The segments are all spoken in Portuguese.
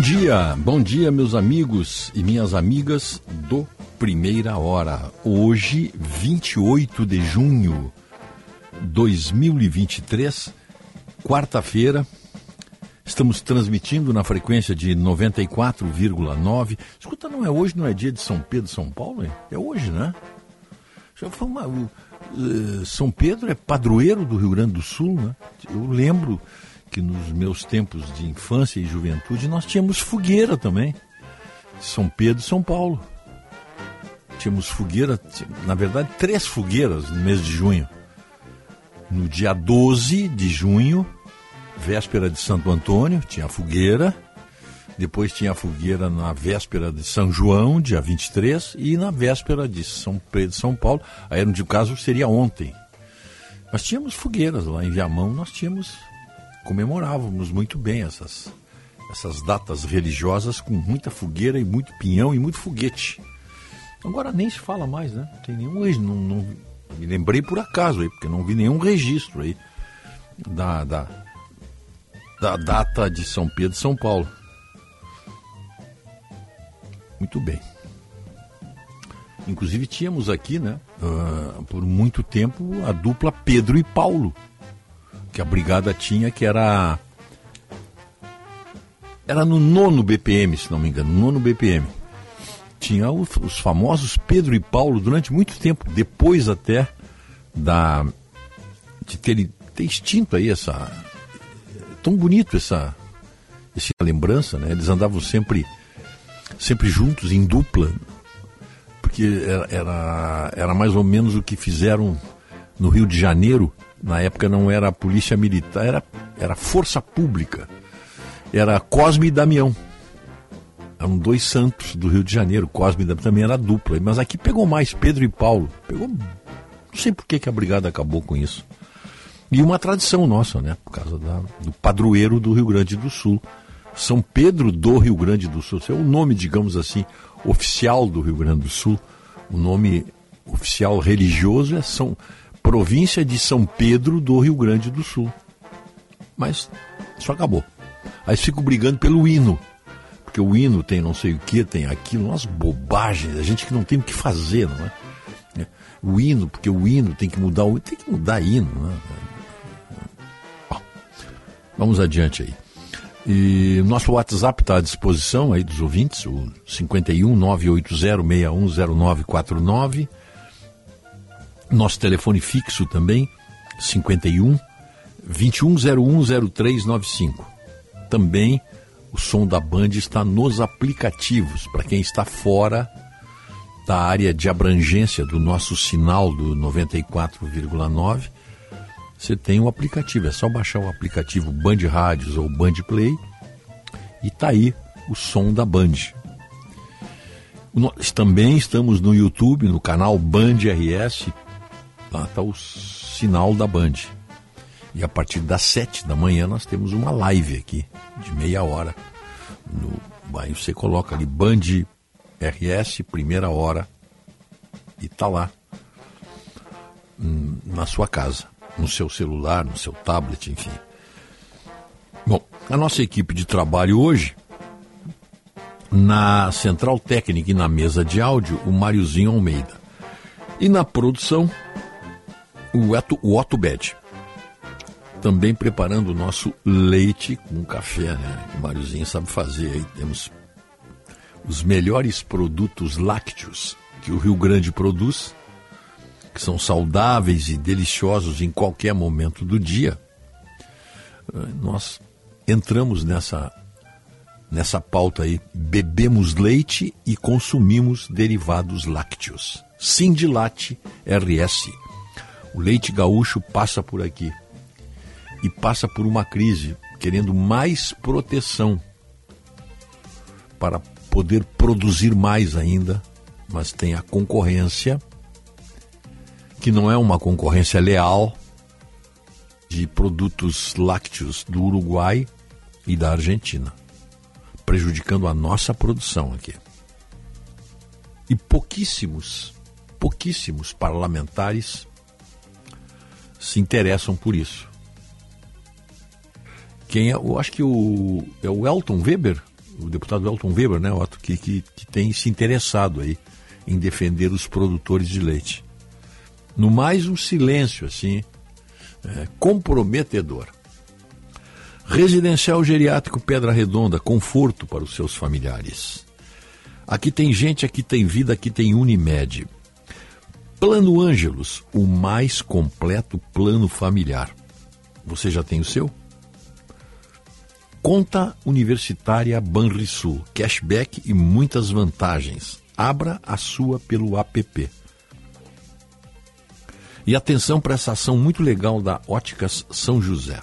Bom dia, bom dia, meus amigos e minhas amigas do Primeira Hora. Hoje, 28 de junho de 2023, quarta-feira. Estamos transmitindo na frequência de 94,9. Escuta, não é hoje, não é dia de São Pedro, São Paulo? Hein? É hoje, né? Já foi uma, uh, São Pedro é padroeiro do Rio Grande do Sul, né? Eu lembro que nos meus tempos de infância e juventude nós tínhamos fogueira também. São Pedro e São Paulo. Tínhamos fogueira, na verdade, três fogueiras no mês de junho. No dia 12 de junho, véspera de Santo Antônio, tinha fogueira. Depois tinha a fogueira na véspera de São João, dia 23, e na véspera de São Pedro São Paulo. Aí, no caso, seria ontem. Nós tínhamos fogueiras lá em Viamão, nós tínhamos comemorávamos muito bem essas, essas datas religiosas com muita fogueira e muito pinhão e muito foguete. Agora nem se fala mais, né? Tem nenhum. Não, não, me lembrei por acaso aí, porque não vi nenhum registro aí da, da, da data de São Pedro e São Paulo. Muito bem. Inclusive tínhamos aqui, né, uh, por muito tempo, a dupla Pedro e Paulo que a brigada tinha, que era. Era no nono BPM, se não me engano, nono BPM. Tinha os, os famosos Pedro e Paulo durante muito tempo, depois até da de ter, ter extinto aí essa. Tão bonito essa, essa lembrança, né? Eles andavam sempre, sempre juntos, em dupla, porque era, era, era mais ou menos o que fizeram no Rio de Janeiro na época não era a polícia militar, era, era força pública. Era Cosme e Damião. Eram dois santos do Rio de Janeiro. Cosme e Damião também era dupla. Mas aqui pegou mais Pedro e Paulo. Pegou. Não sei por que, que a brigada acabou com isso. E uma tradição nossa, né? Por causa da, do padroeiro do Rio Grande do Sul. São Pedro do Rio Grande do Sul. Esse é o nome, digamos assim, oficial do Rio Grande do Sul. O nome oficial religioso é São província de São Pedro do Rio Grande do Sul. mas isso acabou. Aí fico brigando pelo hino. Porque o hino tem não sei o que, tem aquilo, umas bobagens, a gente que não tem o que fazer, não é? é o hino, porque o hino tem que mudar o tem que mudar hino, né? Bom, vamos adiante aí. E nosso WhatsApp está à disposição aí dos ouvintes, o 51 980610949. Nosso telefone fixo também, 51 21010395. Também o som da Band está nos aplicativos, para quem está fora da área de abrangência do nosso sinal do 94,9. Você tem o um aplicativo, é só baixar o aplicativo Band Rádios ou Band Play e tá aí o som da Band. Nós também estamos no YouTube, no canal Band RS, lá está o sinal da Band. E a partir das sete da manhã nós temos uma live aqui, de meia hora. No, aí você coloca ali Band RS, primeira hora, e tá lá hum, na sua casa, no seu celular, no seu tablet, enfim. Bom, a nossa equipe de trabalho hoje, na central técnica e na mesa de áudio, o Máriozinho Almeida. E na produção, o Otto, o Otto Bed também preparando o nosso leite com café, né? O Máriozinho sabe fazer aí. Temos os melhores produtos lácteos que o Rio Grande produz, que são saudáveis e deliciosos em qualquer momento do dia. Nós entramos nessa nessa pauta aí, bebemos leite e consumimos derivados lácteos. Sindilate RS. O leite gaúcho passa por aqui e passa por uma crise, querendo mais proteção para poder produzir mais ainda, mas tem a concorrência, que não é uma concorrência leal, de produtos lácteos do Uruguai e da Argentina, prejudicando a nossa produção aqui. E pouquíssimos, pouquíssimos parlamentares se interessam por isso. Quem é, eu acho que o, é o Elton Weber, o deputado Elton Weber, né, Otto, que, que, que tem se interessado aí em defender os produtores de leite. No mais, um silêncio, assim, é, comprometedor. Residencial Geriátrico Pedra Redonda, conforto para os seus familiares. Aqui tem gente, aqui tem vida, aqui tem Unimed. Plano Ângelos, o mais completo plano familiar. Você já tem o seu? Conta Universitária Banrisul, cashback e muitas vantagens. Abra a sua pelo app. E atenção para essa ação muito legal da Óticas São José.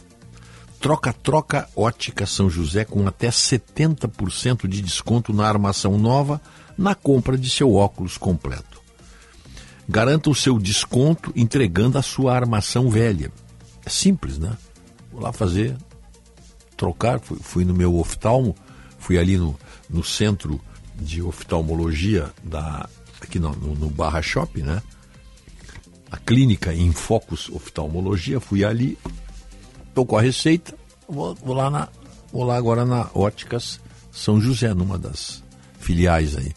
Troca-troca Ótica São José com até 70% de desconto na armação nova na compra de seu óculos completo. Garanta o seu desconto entregando a sua armação velha. É simples, né? Vou lá fazer trocar, fui, fui no meu oftalmo, fui ali no, no centro de oftalmologia da aqui no, no, no Barra Shop, né? A clínica em Focus Oftalmologia, fui ali, tô com a receita, vou, vou lá na vou lá agora na Óticas São José, numa das filiais aí.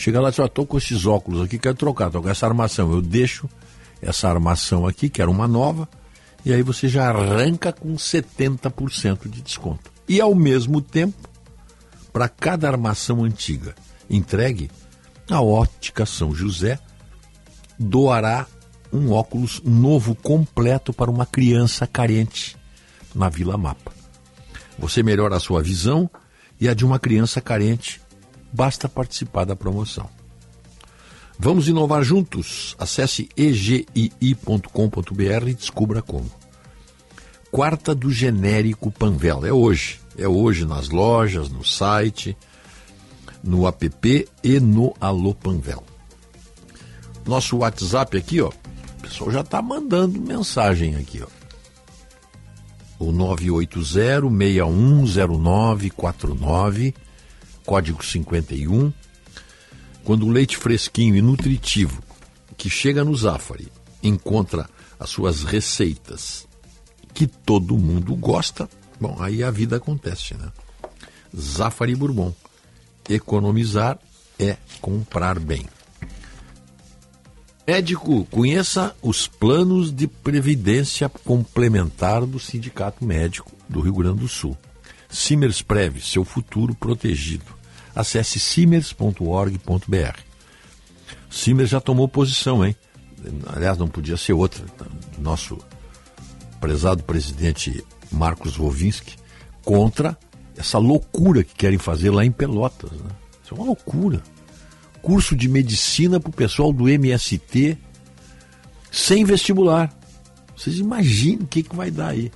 Chega lá e diz, tô com esses óculos aqui, quero trocar, tô com essa armação. Eu deixo essa armação aqui, que era uma nova, e aí você já arranca com 70% de desconto. E ao mesmo tempo, para cada armação antiga entregue, a Ótica São José doará um óculos novo completo para uma criança carente na Vila Mapa. Você melhora a sua visão e a de uma criança carente. Basta participar da promoção. Vamos inovar juntos? Acesse egii.com.br e descubra como. Quarta do genérico Panvel. É hoje. É hoje nas lojas, no site, no app e no Alô Panvel. Nosso WhatsApp aqui, ó. O pessoal já está mandando mensagem aqui, ó. O 980-610949, código 51 quando o leite fresquinho e nutritivo que chega no Zafari encontra as suas receitas que todo mundo gosta, bom, aí a vida acontece, né? Zafari Bourbon. Economizar é comprar bem. Médico, conheça os planos de previdência complementar do Sindicato Médico do Rio Grande do Sul. Simers Prev, seu futuro protegido. Acesse simers.org.br. Simers já tomou posição, hein? Aliás, não podia ser outra. Nosso prezado presidente Marcos Rovinski contra essa loucura que querem fazer lá em Pelotas. Né? Isso é uma loucura curso de medicina para o pessoal do MST sem vestibular. Vocês imaginam o que, que vai dar aí.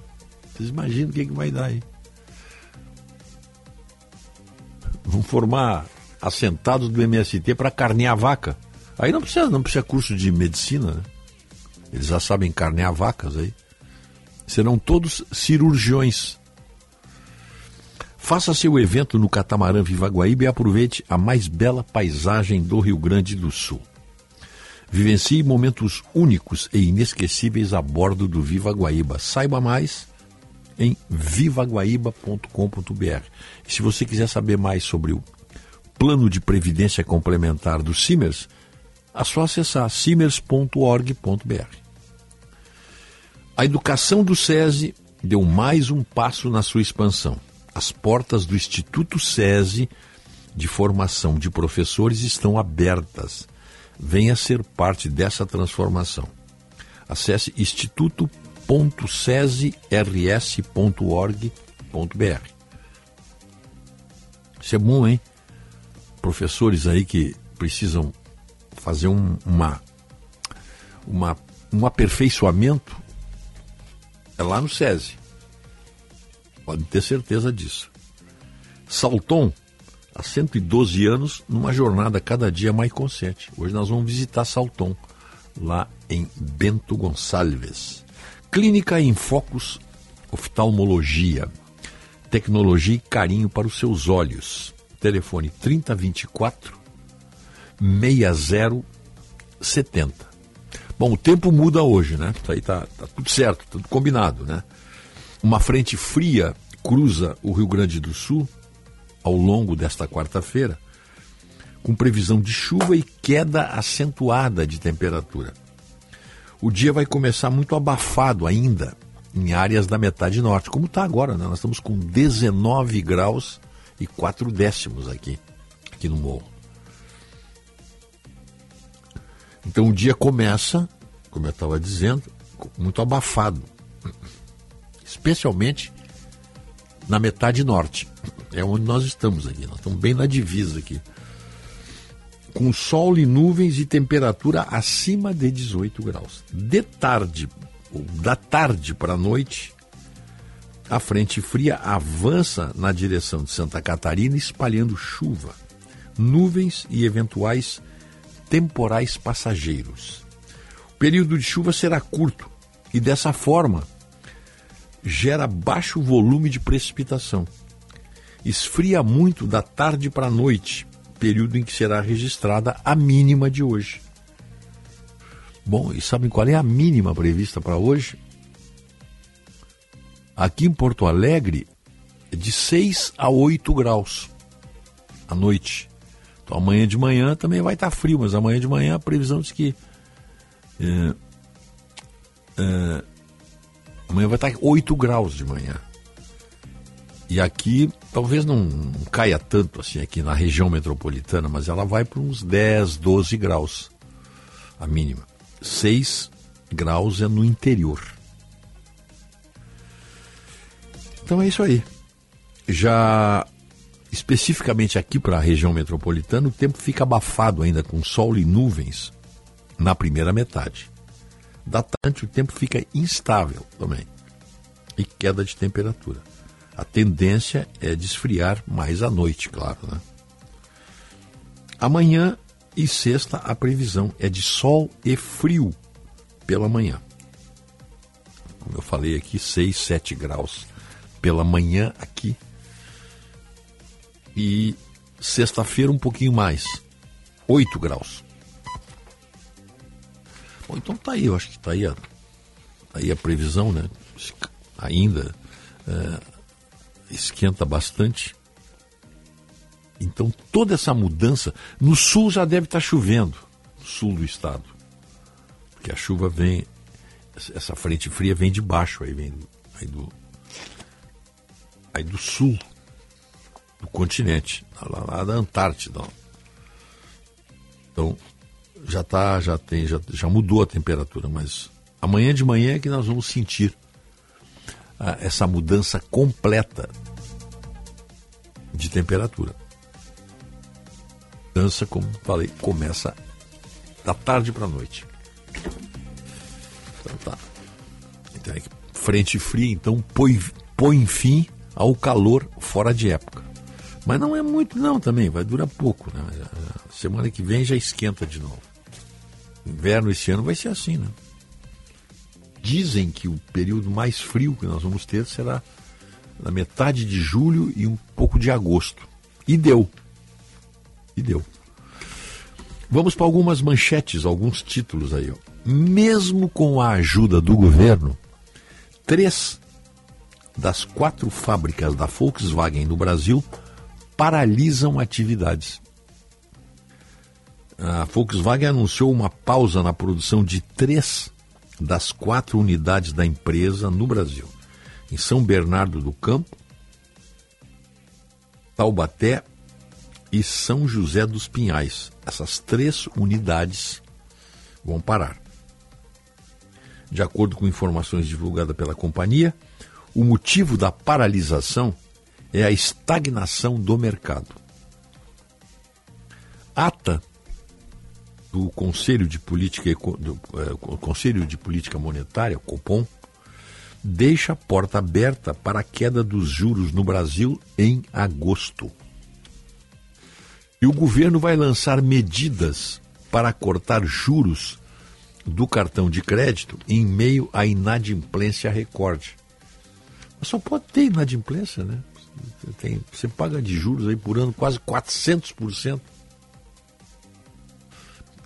Vocês imaginam o que, que vai dar aí. Vão formar assentados do MST para carnear vaca. Aí não precisa, não precisa curso de medicina, né? Eles já sabem carnear vacas aí. Serão todos cirurgiões. Faça seu evento no catamarã Viva Guaíba e aproveite a mais bela paisagem do Rio Grande do Sul. Vivencie momentos únicos e inesquecíveis a bordo do Viva Guaíba. Saiba mais em vivaguaíba.com.br. Se você quiser saber mais sobre o plano de previdência complementar do Simers, é só acessar simers.org.br. A educação do SESI deu mais um passo na sua expansão as portas do Instituto SESI de formação de professores estão abertas. Venha ser parte dessa transformação. Acesse instituto.sesirs.org.br. Isso é bom, hein? Professores aí que precisam fazer um, uma, uma, um aperfeiçoamento é lá no SESI. Pode ter certeza disso. Salton, há 112 anos, numa jornada cada dia mais consciente. Hoje nós vamos visitar Salton, lá em Bento Gonçalves. Clínica em Focus Oftalmologia. Tecnologia e carinho para os seus olhos. Telefone 3024 6070. Bom, o tempo muda hoje, né? Isso aí tá, tá tudo certo, tudo combinado, né? Uma frente fria cruza o Rio Grande do Sul ao longo desta quarta-feira, com previsão de chuva e queda acentuada de temperatura. O dia vai começar muito abafado ainda em áreas da metade norte, como está agora, né? Nós estamos com 19 graus e 4 décimos aqui, aqui no morro. Então o dia começa, como eu estava dizendo, muito abafado especialmente na metade norte. É onde nós estamos aqui. Nós estamos bem na divisa aqui. Com sol e nuvens e temperatura acima de 18 graus. De tarde, da tarde para a noite, a frente fria avança na direção de Santa Catarina, espalhando chuva, nuvens e eventuais temporais passageiros. O período de chuva será curto e, dessa forma, gera baixo volume de precipitação. Esfria muito da tarde para a noite, período em que será registrada a mínima de hoje. Bom, e sabem qual é a mínima prevista para hoje? Aqui em Porto Alegre, é de 6 a 8 graus à noite. Então amanhã de manhã também vai estar frio, mas amanhã de manhã a previsão diz que é, é, Amanhã vai estar 8 graus de manhã. E aqui, talvez não, caia tanto assim aqui na região metropolitana, mas ela vai para uns 10, 12 graus, a mínima. 6 graus é no interior. Então é isso aí. Já especificamente aqui para a região metropolitana, o tempo fica abafado ainda com sol e nuvens na primeira metade. Da tarde o tempo fica instável também e queda de temperatura. A tendência é de esfriar mais à noite, claro. Né? Amanhã e sexta a previsão é de sol e frio pela manhã. Como eu falei aqui, 6, 7 graus pela manhã aqui. E sexta-feira um pouquinho mais, 8 graus. Bom, então tá aí, eu acho que tá aí a, tá aí a previsão, né? ainda é, esquenta bastante. Então toda essa mudança. No sul já deve estar chovendo, no sul do estado. Porque a chuva vem, essa frente fria vem de baixo, aí vem aí do, aí do sul do continente, lá, lá da Antártida. Então já tá, já tem, já, já mudou a temperatura, mas amanhã de manhã é que nós vamos sentir ah, essa mudança completa de temperatura. Mudança, como falei, começa da tarde para a noite. Então tá. Então, é frente fria, então, põe, põe fim ao calor fora de época. Mas não é muito não também, vai durar pouco. Né? Semana que vem já esquenta de novo. Inverno esse ano vai ser assim, né? Dizem que o período mais frio que nós vamos ter será na metade de julho e um pouco de agosto. E deu. E deu. Vamos para algumas manchetes, alguns títulos aí. Ó. Mesmo com a ajuda do governo, três das quatro fábricas da Volkswagen no Brasil paralisam atividades. A Volkswagen anunciou uma pausa na produção de três das quatro unidades da empresa no Brasil. Em São Bernardo do Campo, Taubaté e São José dos Pinhais. Essas três unidades vão parar. De acordo com informações divulgadas pela companhia, o motivo da paralisação é a estagnação do mercado. Ata do Conselho de Política, do, é, Conselho de Política Monetária, Copom, deixa a porta aberta para a queda dos juros no Brasil em agosto. E o governo vai lançar medidas para cortar juros do cartão de crédito em meio à inadimplência recorde. Mas só pode ter inadimplência, né? Você, tem, você paga de juros aí por ano quase 400%.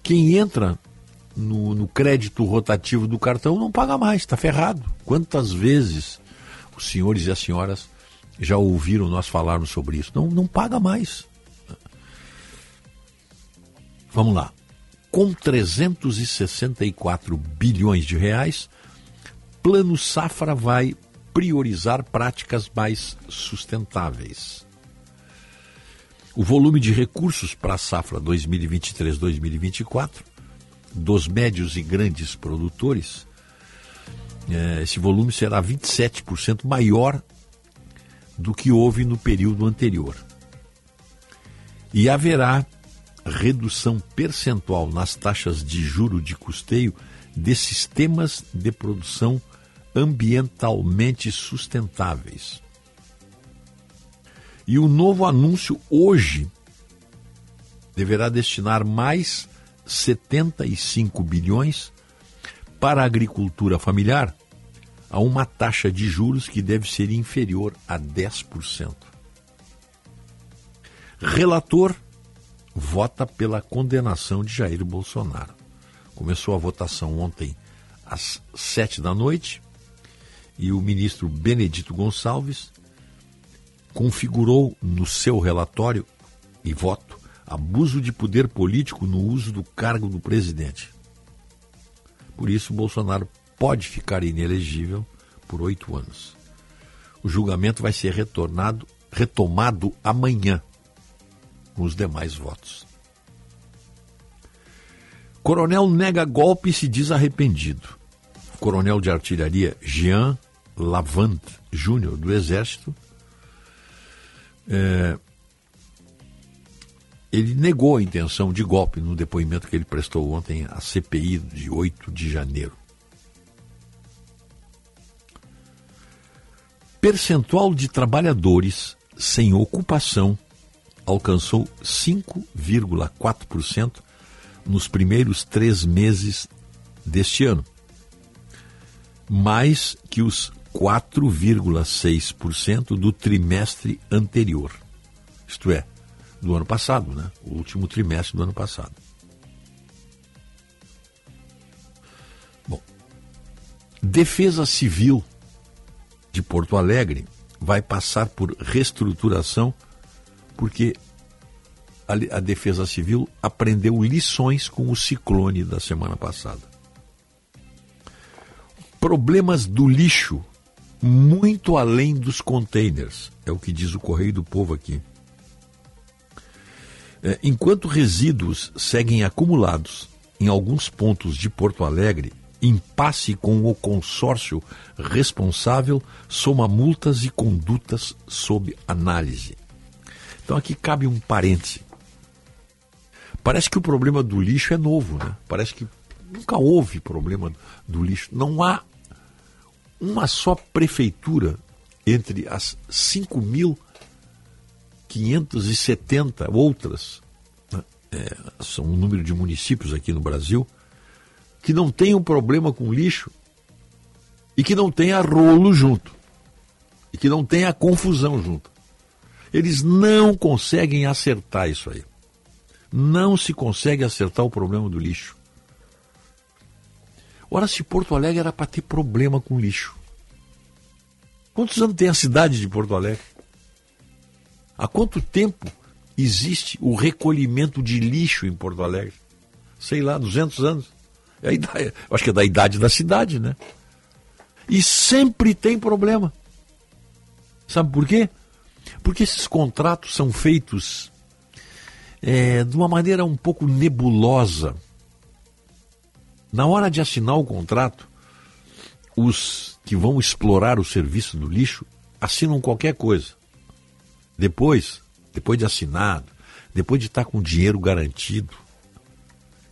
Quem entra no, no crédito rotativo do cartão não paga mais, está ferrado. Quantas vezes os senhores e as senhoras já ouviram nós falarmos sobre isso? Não, não paga mais. Vamos lá. Com 364 bilhões de reais, Plano Safra vai priorizar práticas mais sustentáveis. O volume de recursos para a safra 2023-2024 dos médios e grandes produtores, é, esse volume será 27% maior do que houve no período anterior. E haverá redução percentual nas taxas de juro de custeio de sistemas de produção ambientalmente sustentáveis. E o novo anúncio hoje deverá destinar mais 75 bilhões para a agricultura familiar a uma taxa de juros que deve ser inferior a 10%. Relator vota pela condenação de Jair Bolsonaro. Começou a votação ontem às sete da noite e o ministro Benedito Gonçalves configurou no seu relatório e voto abuso de poder político no uso do cargo do presidente. Por isso, Bolsonaro pode ficar inelegível por oito anos. O julgamento vai ser retornado, retomado amanhã, com os demais votos. Coronel nega golpe e se diz arrependido. Coronel de artilharia Jean Lavant Júnior, do Exército, é, ele negou a intenção de golpe no depoimento que ele prestou ontem à CPI de 8 de janeiro. Percentual de trabalhadores sem ocupação alcançou 5,4% nos primeiros três meses deste ano, mais que os 4,6% do trimestre anterior, isto é, do ano passado, né? o último trimestre do ano passado. Bom, Defesa Civil de Porto Alegre vai passar por reestruturação porque a, a Defesa Civil aprendeu lições com o ciclone da semana passada. Problemas do lixo muito além dos containers, é o que diz o Correio do Povo aqui. É, enquanto resíduos seguem acumulados em alguns pontos de Porto Alegre, impasse com o consórcio responsável soma multas e condutas sob análise. Então aqui cabe um parêntese. Parece que o problema do lixo é novo, né? Parece que nunca houve problema do lixo. Não há uma só prefeitura entre as 5.570 outras, né? é, são um número de municípios aqui no Brasil, que não tem um problema com lixo e que não tenha rolo junto. E que não tenha confusão junto. Eles não conseguem acertar isso aí. Não se consegue acertar o problema do lixo. Ora, se Porto Alegre era para ter problema com lixo. Quantos anos tem a cidade de Porto Alegre? Há quanto tempo existe o recolhimento de lixo em Porto Alegre? Sei lá, 200 anos. É idade, acho que é da idade da cidade, né? E sempre tem problema. Sabe por quê? Porque esses contratos são feitos é, de uma maneira um pouco nebulosa. Na hora de assinar o contrato, os que vão explorar o serviço do lixo assinam qualquer coisa. Depois, depois de assinado, depois de estar com dinheiro garantido,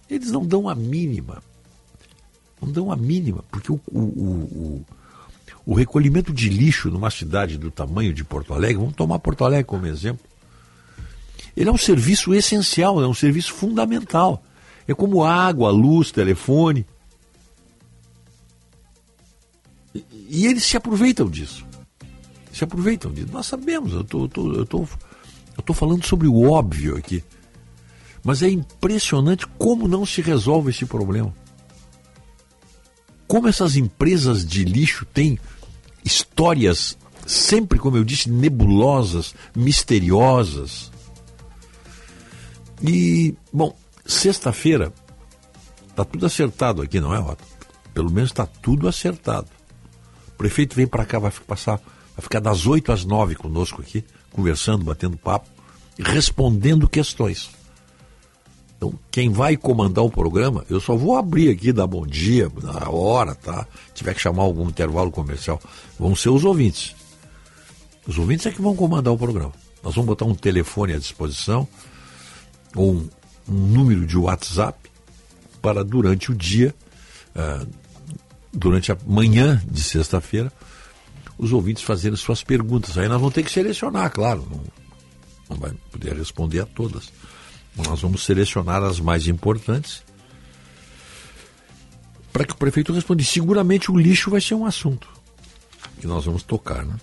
eles não dão a mínima. Não dão a mínima, porque o, o, o, o recolhimento de lixo numa cidade do tamanho de Porto Alegre, vamos tomar Porto Alegre como exemplo, ele é um serviço essencial, é um serviço fundamental. É como água, luz, telefone. E, eles se aproveitam disso. Se aproveitam disso. Nós sabemos, eu tô, tô, eu tô, eu tô falando sobre o óbvio aqui. Mas é impressionante como não se resolve esse problema. Como essas empresas de lixo têm histórias sempre, como eu disse, nebulosas, misteriosas. E, bom, sexta-feira está tudo acertado aqui, não é, Rota? Pelo menos está tudo acertado. O prefeito vem para cá, vai passar, vai ficar das 8 às 9 conosco aqui, conversando, batendo papo, respondendo questões. Então, quem vai comandar o programa, eu só vou abrir aqui, dar bom dia, na hora, tá? Se tiver que chamar algum intervalo comercial, vão ser os ouvintes. Os ouvintes é que vão comandar o programa. Nós vamos botar um telefone à disposição, ou um, um número de WhatsApp para durante o dia, uh, durante a manhã de sexta-feira, os ouvintes fazerem suas perguntas. Aí nós vamos ter que selecionar, claro, não, não vai poder responder a todas. Nós vamos selecionar as mais importantes para que o prefeito responda. Seguramente o lixo vai ser um assunto que nós vamos tocar, né?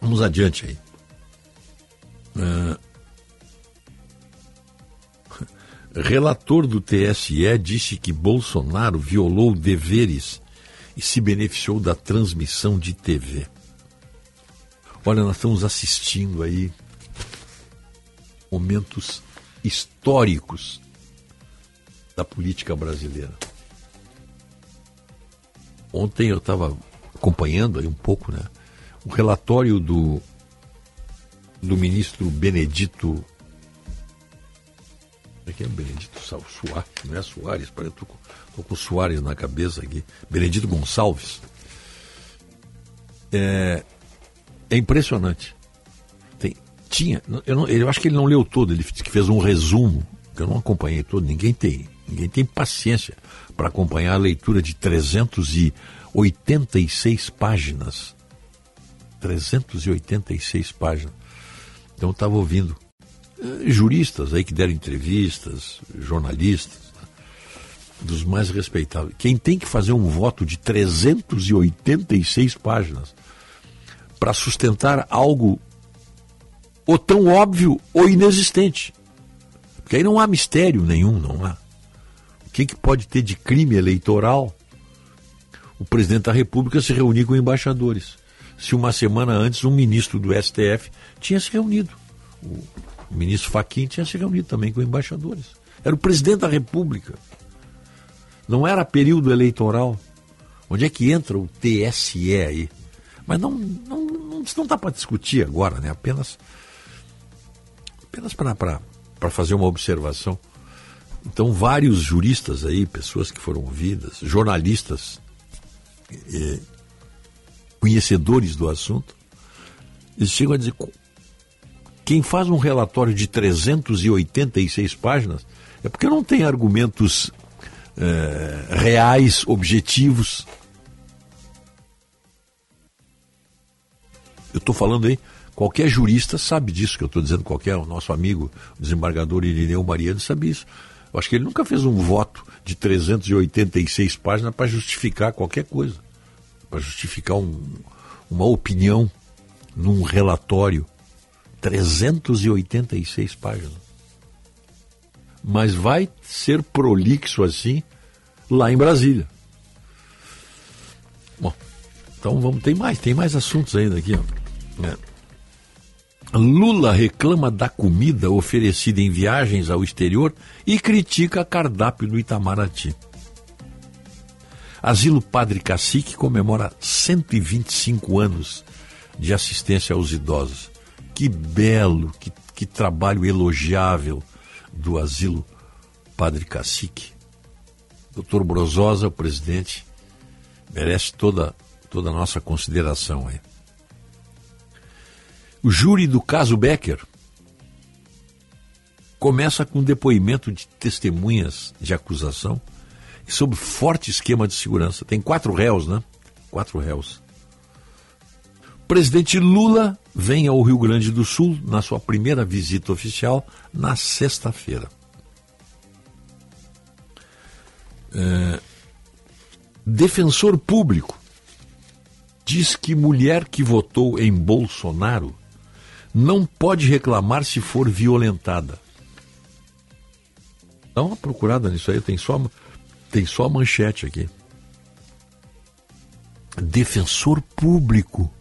Vamos adiante aí. Uh, Relator do TSE disse que Bolsonaro violou deveres e se beneficiou da transmissão de TV. Olha, nós estamos assistindo aí momentos históricos da política brasileira. Ontem eu estava acompanhando aí um pouco, né, o relatório do do ministro Benedito que é Benedito Soares, não é Soares, parece que estou com Soares na cabeça aqui. Benedito Gonçalves. É, é impressionante. Tem, tinha, eu, não, eu acho que ele não leu todo, ele fez um resumo, que eu não acompanhei todo, ninguém tem, ninguém tem paciência para acompanhar a leitura de 386 páginas. 386 páginas. Então eu estava ouvindo juristas aí que deram entrevistas, jornalistas, né, dos mais respeitáveis. Quem tem que fazer um voto de 386 páginas para sustentar algo ou tão óbvio ou inexistente. Porque aí não há mistério nenhum, não há. O que, que pode ter de crime eleitoral? o presidente da República se reunir com embaixadores. Se uma semana antes um ministro do STF tinha se reunido. O ministro Faquim tinha se reunido também com embaixadores. Era o presidente da República. Não era período eleitoral. Onde é que entra o TSE aí? Mas não, não, não, não dá para discutir agora, né? Apenas, apenas para fazer uma observação. Então, vários juristas aí, pessoas que foram ouvidas, jornalistas, eh, conhecedores do assunto, eles chegam a dizer: quem faz um relatório de 386 páginas é porque não tem argumentos eh, reais, objetivos. Eu estou falando aí, qualquer jurista sabe disso que eu estou dizendo, qualquer o nosso amigo, o desembargador Irineu Mariano, sabe isso. Eu acho que ele nunca fez um voto de 386 páginas para justificar qualquer coisa para justificar um, uma opinião num relatório. 386 páginas. Mas vai ser prolixo assim lá em Brasília. Bom, então vamos, tem mais, tem mais assuntos ainda aqui. Ó. É. Lula reclama da comida oferecida em viagens ao exterior e critica cardápio do Itamaraty. Asilo Padre Cacique comemora 125 anos de assistência aos idosos. Que belo, que, que trabalho elogiável do Asilo Padre Cacique. Doutor Brososa, o presidente, merece toda, toda a nossa consideração aí. O júri do caso Becker começa com depoimento de testemunhas de acusação sob forte esquema de segurança. Tem quatro réus, né? Quatro réus. O presidente Lula vem ao Rio Grande do Sul na sua primeira visita oficial na sexta-feira. É... Defensor público diz que mulher que votou em Bolsonaro não pode reclamar se for violentada. Dá uma procurada nisso aí, tem só tem só manchete aqui. Defensor público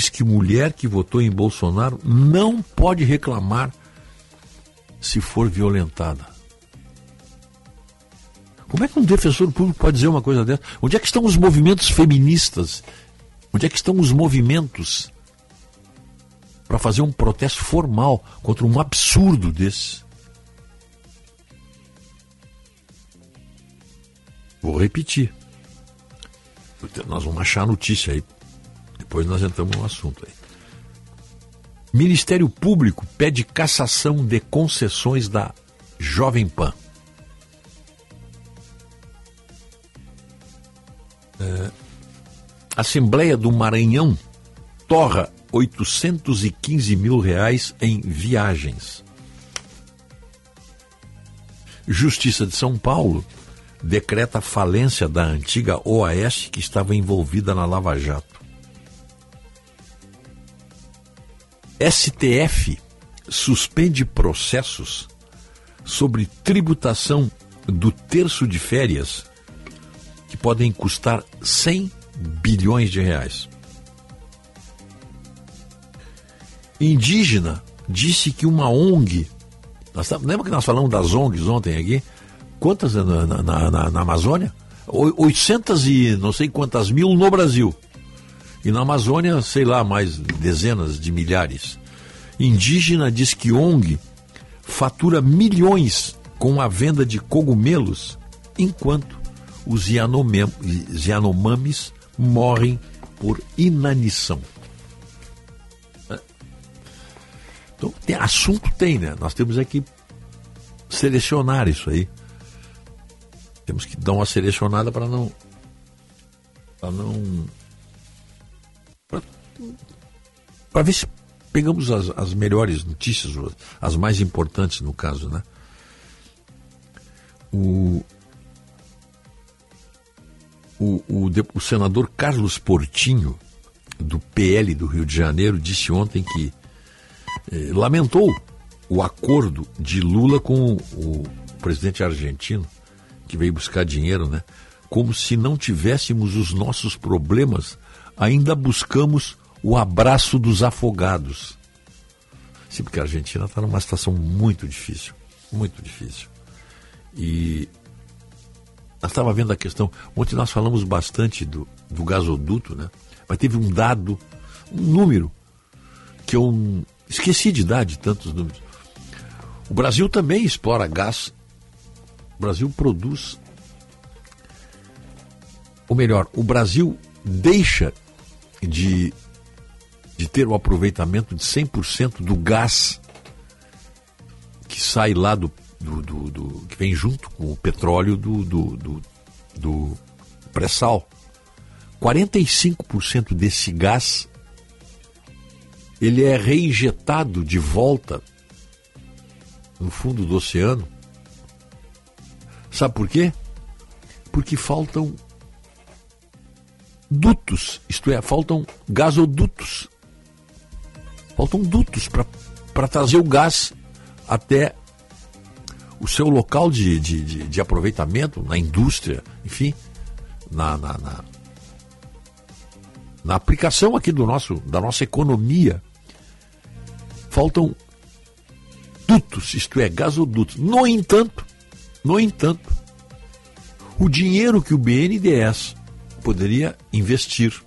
diz que mulher que votou em Bolsonaro não pode reclamar se for violentada. Como é que um defensor público pode dizer uma coisa dessa? Onde é que estão os movimentos feministas? Onde é que estão os movimentos para fazer um protesto formal contra um absurdo desse? Vou repetir. Nós vamos achar a notícia aí. Depois nós entramos no assunto aí. Ministério Público pede cassação de concessões da Jovem Pan. É, Assembleia do Maranhão torra 815 mil reais em viagens. Justiça de São Paulo decreta falência da antiga OAS que estava envolvida na Lava Jato. STF suspende processos sobre tributação do terço de férias que podem custar 100 bilhões de reais. Indígena disse que uma ONG. Nós, lembra que nós falamos das ONGs ontem aqui? quantas na, na, na, na Amazônia? 800 e não sei quantas mil no Brasil. E na Amazônia, sei lá, mais dezenas de milhares. Indígena diz que ONG fatura milhões com a venda de cogumelos, enquanto os Yanomamis morrem por inanição. Então, tem, assunto tem, né? Nós temos aqui selecionar isso aí. Temos que dar uma selecionada para não. para não. Para ver se pegamos as, as melhores notícias, as mais importantes no caso, né? O, o, o, o, senador Carlos Portinho, do PL do Rio de Janeiro, disse ontem que eh, lamentou o acordo de Lula com o presidente argentino que veio buscar dinheiro, né? como se não tivéssemos os nossos problemas, ainda buscamos o abraço dos afogados. Sim, porque a Argentina está numa situação muito difícil, muito difícil. E nós estava vendo a questão, ontem nós falamos bastante do, do gasoduto, né? Mas teve um dado, um número, que eu esqueci de dar de tantos números. O Brasil também explora gás. O Brasil produz. Ou melhor, o Brasil deixa de, de ter o aproveitamento de 100% do gás que sai lá do, do, do, do, que vem junto com o petróleo do, do, do, do pré-sal. 45% desse gás ele é reinjetado de volta no fundo do oceano. Sabe por quê? Porque faltam dutos, isto é, faltam gasodutos. Faltam dutos para trazer o gás até o seu local de, de, de, de aproveitamento na indústria, enfim, na, na, na, na aplicação aqui do nosso, da nossa economia. Faltam dutos, isto é, gasodutos. No entanto, no entanto, o dinheiro que o BNDES poderia investir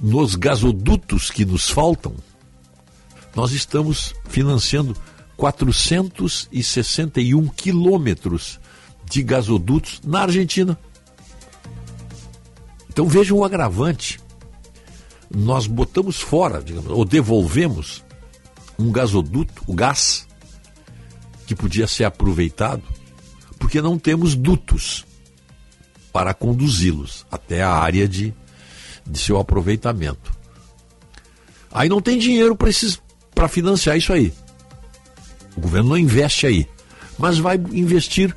nos gasodutos que nos faltam, nós estamos financiando 461 quilômetros de gasodutos na Argentina. Então vejam o agravante. Nós botamos fora, digamos, ou devolvemos um gasoduto, o gás, que podia ser aproveitado, porque não temos dutos para conduzi-los até a área de, de seu aproveitamento. Aí não tem dinheiro para financiar isso aí. O governo não investe aí, mas vai investir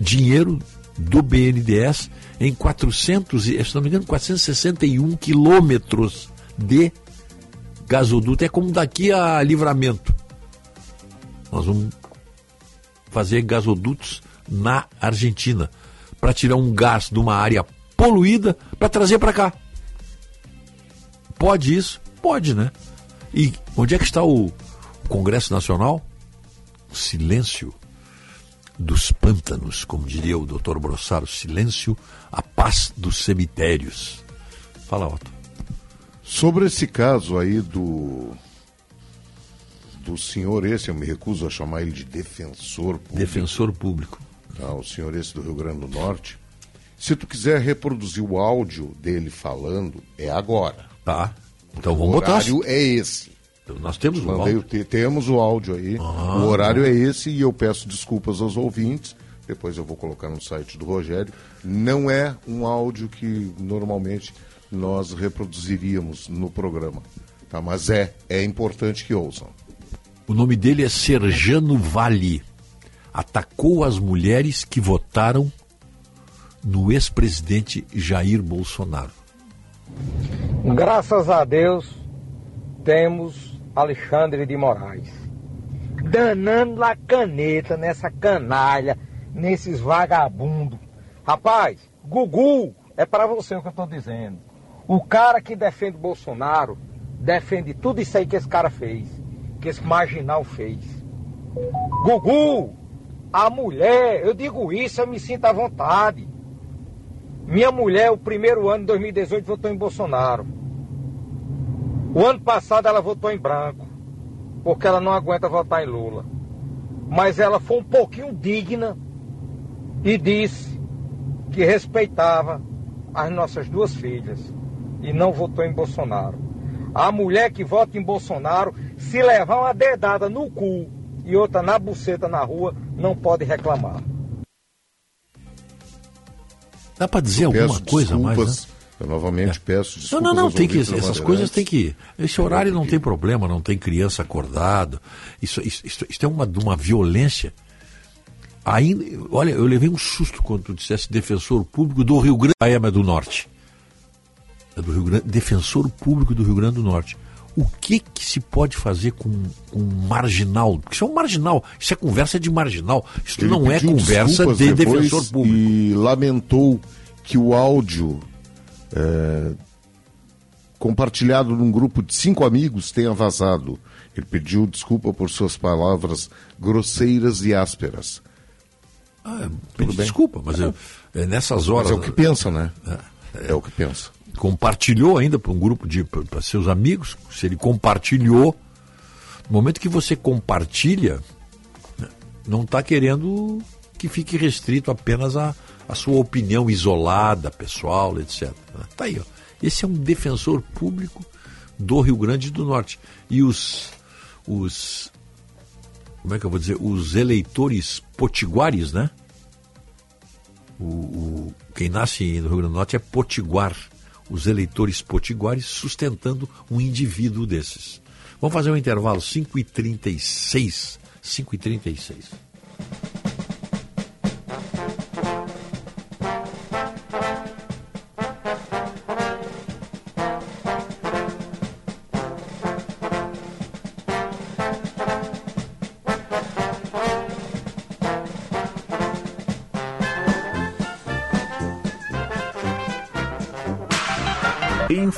dinheiro do BNDES em 400, se não me engano, 461 quilômetros de gasoduto. É como daqui a livramento. Nós vamos fazer gasodutos na Argentina para tirar um gás de uma área poluída para trazer para cá. Pode isso? Pode, né? E onde é que está o Congresso Nacional? Silêncio dos pântanos, como diria o Dr. Brossaro, silêncio, a paz dos cemitérios. Fala, Otto. Sobre esse caso aí do do senhor esse, eu me recuso a chamar ele de defensor público. Defensor público. Tá, o senhor esse do Rio Grande do Norte. Se tu quiser reproduzir o áudio dele falando, é agora. Tá. Então vamos botar. O horário é esse. Então, nós temos o áudio. temos o áudio aí. Ah, o horário é esse e eu peço desculpas aos ouvintes. Depois eu vou colocar no site do Rogério. Não é um áudio que normalmente nós reproduziríamos no programa. Tá? Mas é, é importante que ouçam. O nome dele é Serjano Vale atacou as mulheres que votaram no ex-presidente Jair Bolsonaro. Graças a Deus temos Alexandre de Moraes danando a caneta nessa canalha, nesses vagabundos. Rapaz, Gugu, é para você o que eu estou dizendo. O cara que defende Bolsonaro defende tudo isso aí que esse cara fez, que esse marginal fez. Gugu, a mulher, eu digo isso, eu me sinto à vontade. Minha mulher, o primeiro ano de 2018, votou em Bolsonaro. O ano passado ela votou em branco, porque ela não aguenta votar em Lula. Mas ela foi um pouquinho digna e disse que respeitava as nossas duas filhas e não votou em Bolsonaro. A mulher que vota em Bolsonaro, se levar uma dedada no cu e outra na buceta na rua, não pode reclamar. Dá para dizer alguma coisa mais, né? Eu novamente é. peço desculpas. Não, não, não, tem que, essas coisas tem que. Esse horário não tem problema, não tem criança acordado. Isso, isso, isso, isso é uma, uma violência. Ainda, olha, eu levei um susto quando tu dissesse defensor público do Rio Grande é do Norte. É do Rio Grande, defensor público do Rio Grande do Norte. O que, que se pode fazer com, com um marginal? Porque isso é um marginal, isso é conversa de marginal, isso Ele não é conversa de defensor público. E lamentou que o áudio é, compartilhado num grupo de cinco amigos tenha vazado. Ele pediu desculpa por suas palavras grosseiras e ásperas. Ah, pedi desculpa, mas eu- é nessas horas. Mas é o que pensa, né? É o que pensa. Compartilhou ainda para um grupo de para seus amigos, se ele compartilhou, no momento que você compartilha, né, não está querendo que fique restrito apenas a, a sua opinião isolada, pessoal, etc. Tá aí, ó. Esse é um defensor público do Rio Grande do Norte. E os os como é que eu vou dizer, os eleitores potiguares, né? O, o- quem nasce no Rio Grande do Norte é potiguar. Os eleitores potiguares sustentando um indivíduo desses. Vamos fazer um intervalo, 5h36. 5h36.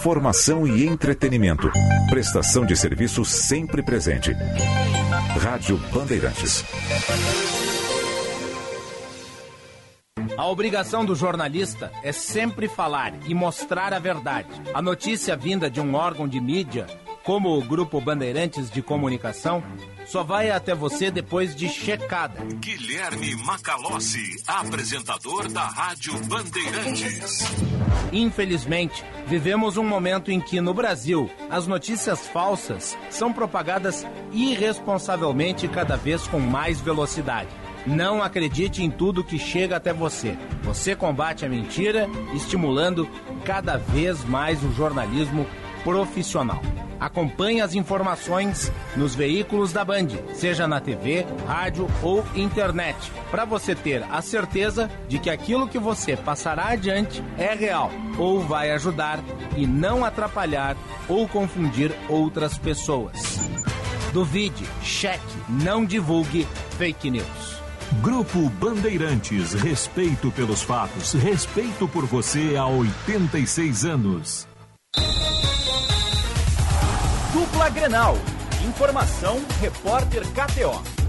Informação e entretenimento. Prestação de serviço sempre presente. Rádio Bandeirantes. A obrigação do jornalista é sempre falar e mostrar a verdade. A notícia vinda de um órgão de mídia, como o Grupo Bandeirantes de Comunicação, só vai até você depois de checada. Guilherme Macalossi, apresentador da Rádio Bandeirantes. Infelizmente, vivemos um momento em que, no Brasil, as notícias falsas são propagadas irresponsavelmente cada vez com mais velocidade. Não acredite em tudo que chega até você. Você combate a mentira, estimulando cada vez mais o jornalismo profissional. Acompanhe as informações nos veículos da Band, seja na TV, rádio ou internet, para você ter a certeza de que aquilo que você passará adiante é real ou vai ajudar e não atrapalhar ou confundir outras pessoas. Duvide, cheque, não divulgue fake news. Grupo Bandeirantes, respeito pelos fatos, respeito por você há 86 anos. Dupla Grenal. Informação, repórter KTO.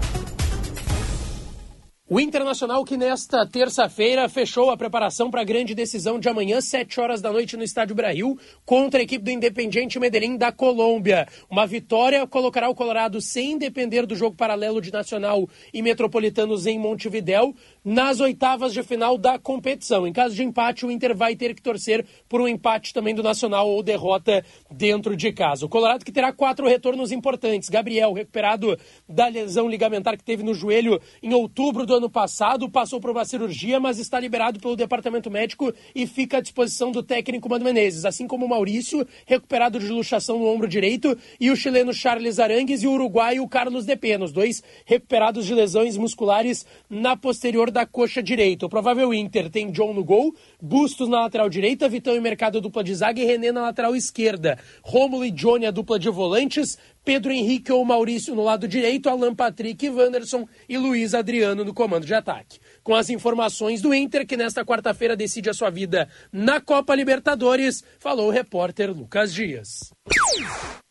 O Internacional que nesta terça-feira fechou a preparação para a grande decisão de amanhã, 7 horas da noite no Estádio Brasil, contra a equipe do Independiente Medellín da Colômbia. Uma vitória colocará o Colorado sem depender do jogo paralelo de Nacional e Metropolitanos em Montevidéu nas oitavas de final da competição. Em caso de empate, o Inter vai ter que torcer por um empate também do Nacional ou derrota dentro de casa. O Colorado que terá quatro retornos importantes. Gabriel, recuperado da lesão ligamentar que teve no joelho em outubro do ano passado, passou por uma cirurgia, mas está liberado pelo departamento médico e fica à disposição do técnico Mano Menezes, assim como o Maurício, recuperado de luxação no ombro direito, e o chileno Charles Arangues e o uruguaio Carlos Depena, os dois recuperados de lesões musculares na posterior da coxa direita. O provável Inter tem John no gol, Bustos na lateral direita, Vitão e Mercado dupla de zaga e René na lateral esquerda. Rômulo e Johnny a dupla de volantes, Pedro Henrique ou Maurício no lado direito, Alan Patrick, Wanderson e Luiz Adriano no comando de ataque. Com as informações do Inter, que nesta quarta-feira decide a sua vida na Copa Libertadores, falou o repórter Lucas Dias.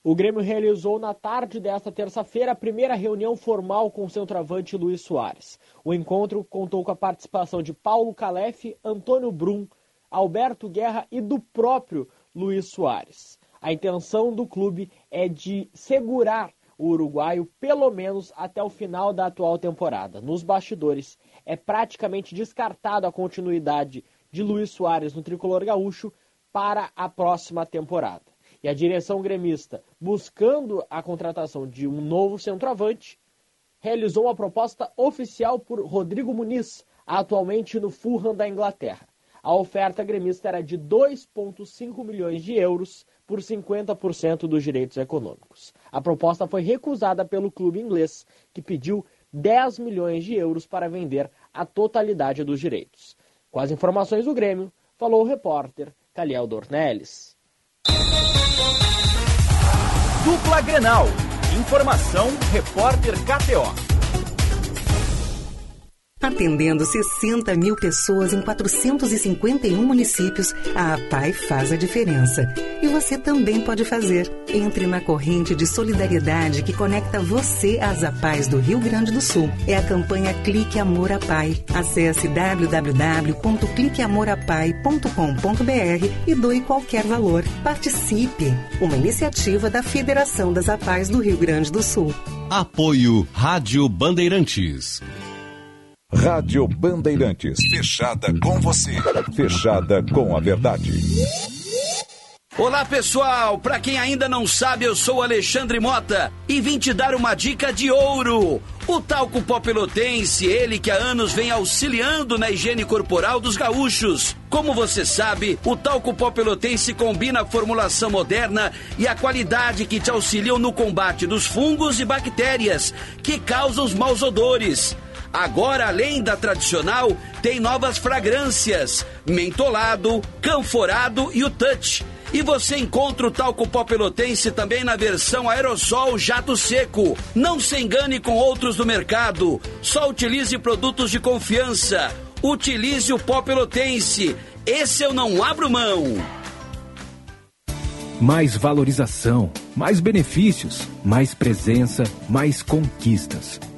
O Grêmio realizou na tarde desta terça-feira a primeira reunião formal com o centroavante Luiz Soares. O encontro contou com a participação de Paulo Calef, Antônio Brum, Alberto Guerra e do próprio Luiz Soares. A intenção do clube é de segurar o uruguaio pelo menos até o final da atual temporada. Nos bastidores, é praticamente descartado a continuidade de Luiz Soares no tricolor gaúcho para a próxima temporada. E a direção gremista, buscando a contratação de um novo centroavante, realizou uma proposta oficial por Rodrigo Muniz, atualmente no Fulham da Inglaterra. A oferta gremista era de 2,5 milhões de euros por 50% dos direitos econômicos. A proposta foi recusada pelo clube inglês, que pediu 10 milhões de euros para vender a totalidade dos direitos. Com as informações do Grêmio, falou o repórter Caliel Dornelles. Dupla Grenal. Informação, repórter KTO. Atendendo 60 mil pessoas em 451 municípios, a APAI faz a diferença. E você também pode fazer. Entre na corrente de solidariedade que conecta você às APAIs do Rio Grande do Sul. É a campanha Clique Amor APAI. Acesse www.cliqueamorapai.com.br e doe qualquer valor. Participe! Uma iniciativa da Federação das APAIs do Rio Grande do Sul. Apoio Rádio Bandeirantes. Rádio Bandeirantes. Fechada com você. Fechada com a verdade. Olá pessoal, para quem ainda não sabe, eu sou Alexandre Mota e vim te dar uma dica de ouro. O talco pó pelotense, ele que há anos vem auxiliando na higiene corporal dos gaúchos. Como você sabe, o talco pó pelotense combina a formulação moderna e a qualidade que te auxiliam no combate dos fungos e bactérias que causam os maus odores. Agora, além da tradicional, tem novas fragrâncias: mentolado, canforado e o touch. E você encontra o talco pó pelotense também na versão aerossol jato seco. Não se engane com outros do mercado. Só utilize produtos de confiança. Utilize o pó pelotense. Esse eu não abro mão. Mais valorização, mais benefícios, mais presença, mais conquistas.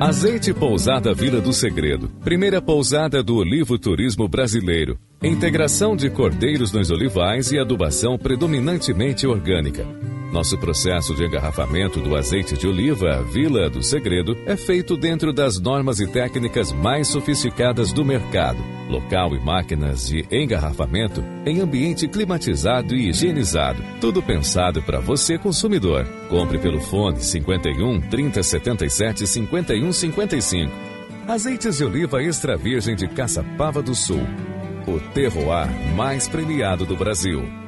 Azeite Pousada Vila do Segredo. Primeira pousada do olivo turismo brasileiro. Integração de cordeiros nos olivais e adubação predominantemente orgânica. Nosso processo de engarrafamento do azeite de oliva Vila do Segredo é feito dentro das normas e técnicas mais sofisticadas do mercado. Local e máquinas de engarrafamento em ambiente climatizado e higienizado. Tudo pensado para você, consumidor. Compre pelo fone 51 3077 51 55. Azeites de oliva extra virgem de Caçapava do Sul. O terroir mais premiado do Brasil.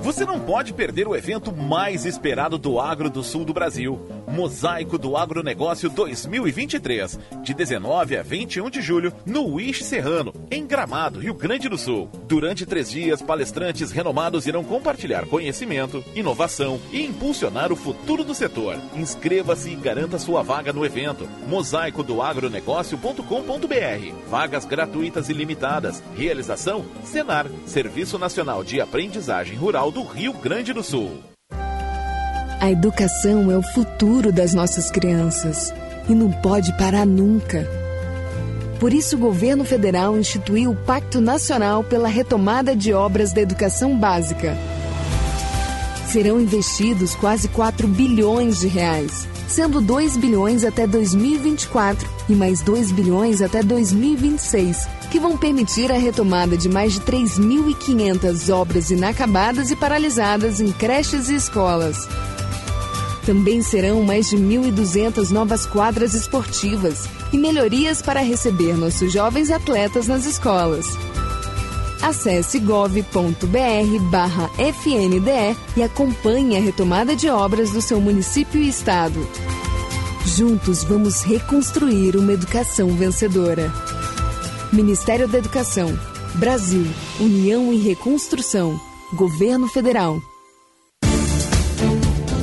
Você não pode perder o evento mais esperado do agro do sul do Brasil, Mosaico do Agronegócio 2023, de 19 a 21 de julho, no Wish Serrano, em Gramado, Rio Grande do Sul. Durante três dias, palestrantes renomados irão compartilhar conhecimento, inovação e impulsionar o futuro do setor. Inscreva-se e garanta sua vaga no evento. Mosaico do agronegócio.com.br. Vagas gratuitas e limitadas. Realização: Senar, Serviço Nacional de Aprendizagem Rural do Rio Grande do Sul. A educação é o futuro das nossas crianças e não pode parar nunca. Por isso, o governo federal instituiu o Pacto Nacional pela Retomada de Obras da Educação Básica. Serão investidos quase 4 bilhões de reais, sendo 2 bilhões até 2024 e mais 2 bilhões até 2026, que vão permitir a retomada de mais de 3.500 obras inacabadas e paralisadas em creches e escolas. Também serão mais de 1.200 novas quadras esportivas e melhorias para receber nossos jovens atletas nas escolas. Acesse gov.br barra FNDE e acompanhe a retomada de obras do seu município e estado. Juntos vamos reconstruir uma educação vencedora. Ministério da Educação, Brasil, União e Reconstrução, Governo Federal.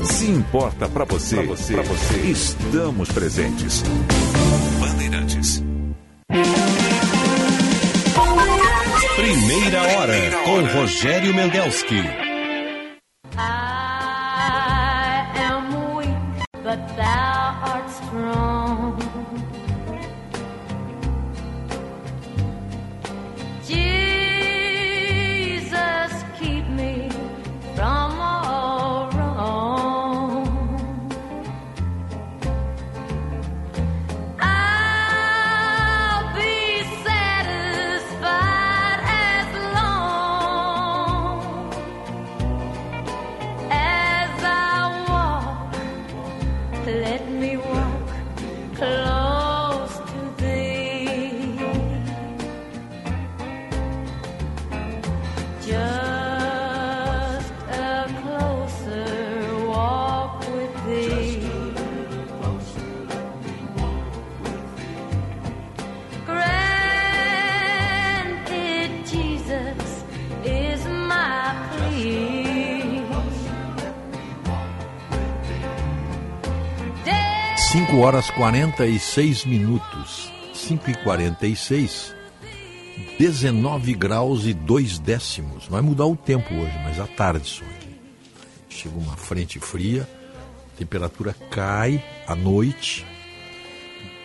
Se importa para você, pra você, pra você, estamos presentes. Bandeirantes. Primeira hora com Rogério Mendelski. Horas 46 minutos. 5 e 46 19 graus e 2 décimos. Vai mudar o tempo hoje, mas à tarde só. Chega uma frente fria, temperatura cai à noite.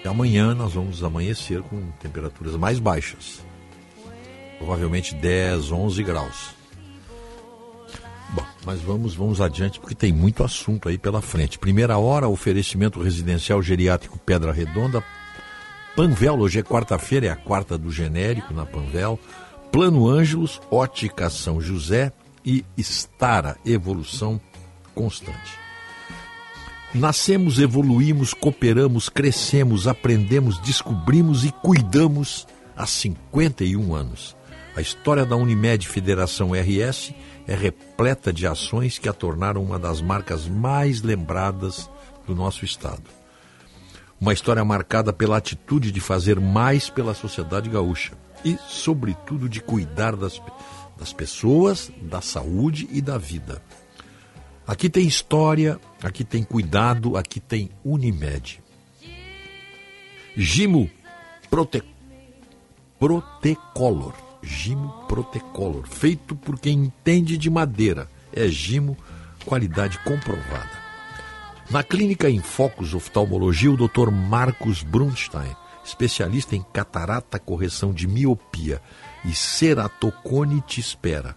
E amanhã nós vamos amanhecer com temperaturas mais baixas. Provavelmente 10, 11 graus. Bom, mas vamos, vamos adiante porque tem muito assunto aí pela frente. Primeira hora, oferecimento residencial geriátrico Pedra Redonda. Panvel, hoje é quarta-feira, é a quarta do genérico na Panvel. Plano Ângelos, Ótica São José e Estara, evolução constante. Nascemos, evoluímos, cooperamos, crescemos, aprendemos, descobrimos e cuidamos há 51 anos. A história da Unimed Federação RS é repleta de ações que a tornaram uma das marcas mais lembradas do nosso estado. Uma história marcada pela atitude de fazer mais pela sociedade gaúcha e, sobretudo, de cuidar das, das pessoas, da saúde e da vida. Aqui tem história, aqui tem cuidado, aqui tem Unimed. Gimo Prote... Protecolor Gimo Protecolor, feito por quem entende de madeira. É Gimo, qualidade comprovada. Na clínica em Focus Oftalmologia, o Dr. Marcos Brunstein, especialista em catarata, correção de miopia e ceratocone, te espera.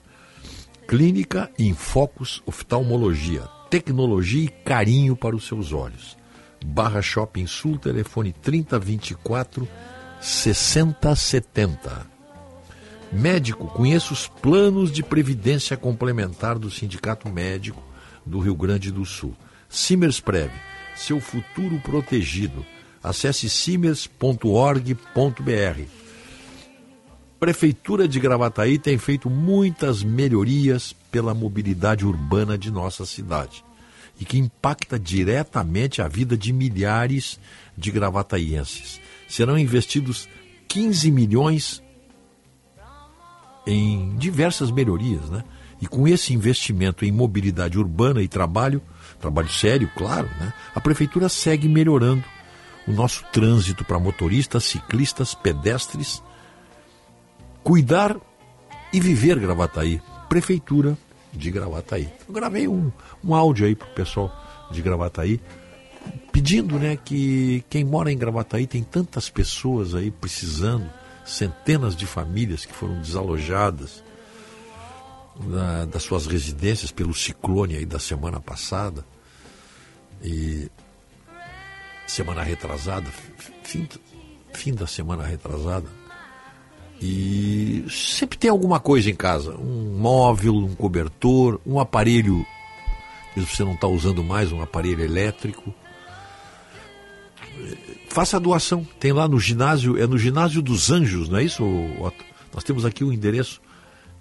Clínica em Focus Oftalmologia, tecnologia e carinho para os seus olhos. Barra Shopping Sul, telefone 3024 6070. Médico, conheça os planos de previdência complementar do Sindicato Médico do Rio Grande do Sul. Simers Prev, seu futuro protegido. Acesse simers.org.br. Prefeitura de Gravataí tem feito muitas melhorias pela mobilidade urbana de nossa cidade e que impacta diretamente a vida de milhares de gravataienses. Serão investidos 15 milhões em diversas melhorias, né? E com esse investimento em mobilidade urbana e trabalho, trabalho sério, claro, né? A prefeitura segue melhorando o nosso trânsito para motoristas, ciclistas, pedestres. Cuidar e viver Gravataí. Prefeitura de Gravataí. Eu gravei um, um áudio aí pro pessoal de Gravataí pedindo, né, que quem mora em Gravataí tem tantas pessoas aí precisando centenas de famílias que foram desalojadas na, das suas residências pelo ciclone aí da semana passada. E semana retrasada, fim, fim da semana retrasada. E sempre tem alguma coisa em casa, um móvel, um cobertor, um aparelho, que você não está usando mais, um aparelho elétrico faça a doação. Tem lá no ginásio, é no ginásio dos Anjos, não é isso, Otto? Nós temos aqui o endereço.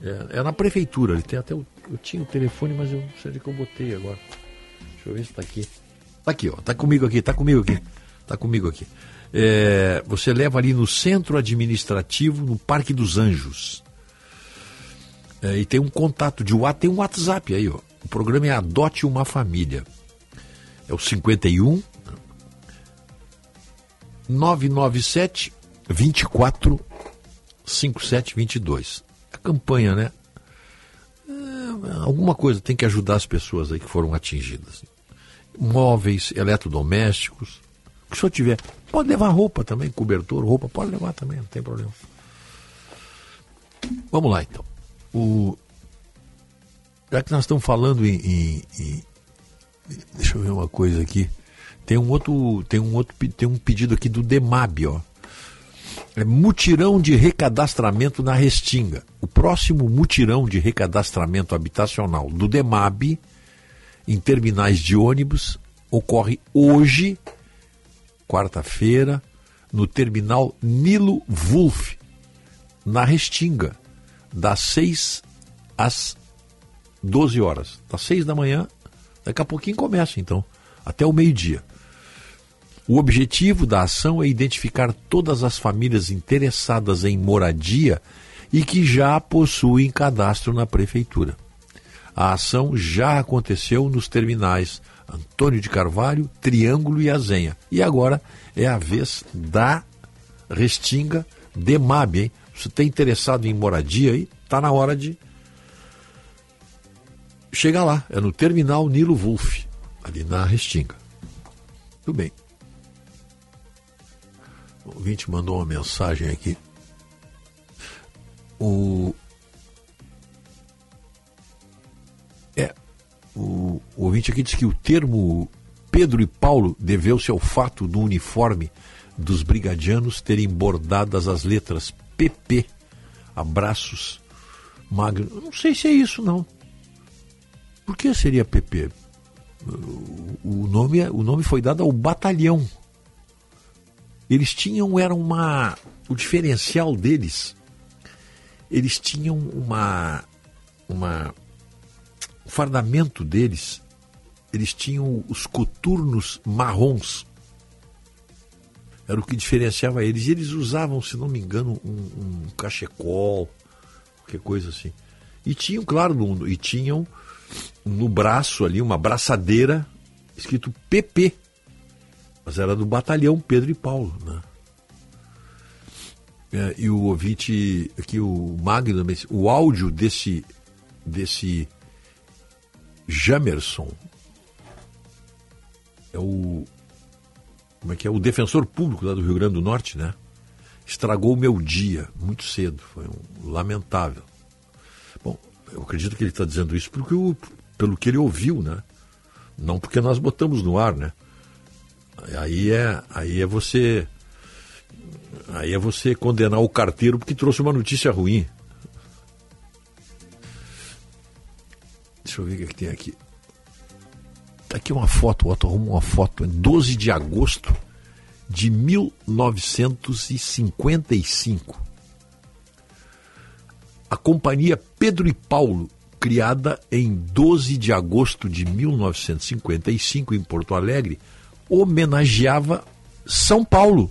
É, é na prefeitura, ele tem até o, eu tinha o telefone, mas eu não sei onde que eu botei agora. Deixa eu ver se está aqui. Está aqui, ó. Está comigo aqui, está comigo aqui. Está comigo aqui. É, você leva ali no centro administrativo, no Parque dos Anjos. É, e tem um contato de WhatsApp, tem um WhatsApp aí, ó. O programa é Adote uma Família. É o 51 997 24 57 22. A campanha, né? É, alguma coisa tem que ajudar as pessoas aí que foram atingidas. Móveis, eletrodomésticos. O que o senhor tiver. Pode levar roupa também, cobertor, roupa, pode levar também, não tem problema. Vamos lá então. O... Já que nós estamos falando em, em, em. Deixa eu ver uma coisa aqui. Tem um outro, tem um outro, tem um pedido aqui do Demab, ó. É mutirão de recadastramento na Restinga. O próximo mutirão de recadastramento habitacional do Demab em terminais de ônibus ocorre hoje, quarta-feira, no terminal Nilo Wolf, na Restinga, das 6 às 12 horas. Das 6 da manhã, daqui a pouquinho começa, então, até o meio-dia. O objetivo da ação é identificar todas as famílias interessadas em moradia e que já possuem cadastro na prefeitura. A ação já aconteceu nos terminais Antônio de Carvalho, Triângulo e Azenha. E agora é a vez da Restinga Demab, hein? Você está interessado em moradia aí? Está na hora de chegar lá. É no terminal Nilo Wolf, ali na Restinga. Tudo bem. O ouvinte mandou uma mensagem aqui. O. É. O, o ouvinte aqui diz que o termo Pedro e Paulo deveu-se ao fato do uniforme dos brigadianos terem bordadas as letras PP. Abraços. Magno. Não sei se é isso, não. Por que seria PP? O nome, é, o nome foi dado ao batalhão. Eles tinham, era uma. O diferencial deles, eles tinham uma. uma o fardamento deles, eles tinham os coturnos marrons. Era o que diferenciava eles. E eles usavam, se não me engano, um, um cachecol, qualquer coisa assim. E tinham, claro, no, e tinham no braço ali uma braçadeira escrito PP. Mas era do batalhão Pedro e Paulo, né? É, e o ouvinte, aqui o Magno, o áudio desse, desse Jamerson é o como é que é o defensor público lá do Rio Grande do Norte, né? Estragou o meu dia muito cedo, foi um lamentável. Bom, eu acredito que ele está dizendo isso porque o, pelo que ele ouviu, né? Não porque nós botamos no ar, né? Aí é, aí é você aí é você condenar o carteiro porque trouxe uma notícia ruim. Deixa eu ver o que, é que tem aqui. Tá aqui uma foto, o arruma uma foto, 12 de agosto de 1955. A companhia Pedro e Paulo criada em 12 de agosto de 1955 em Porto Alegre, homenageava São Paulo.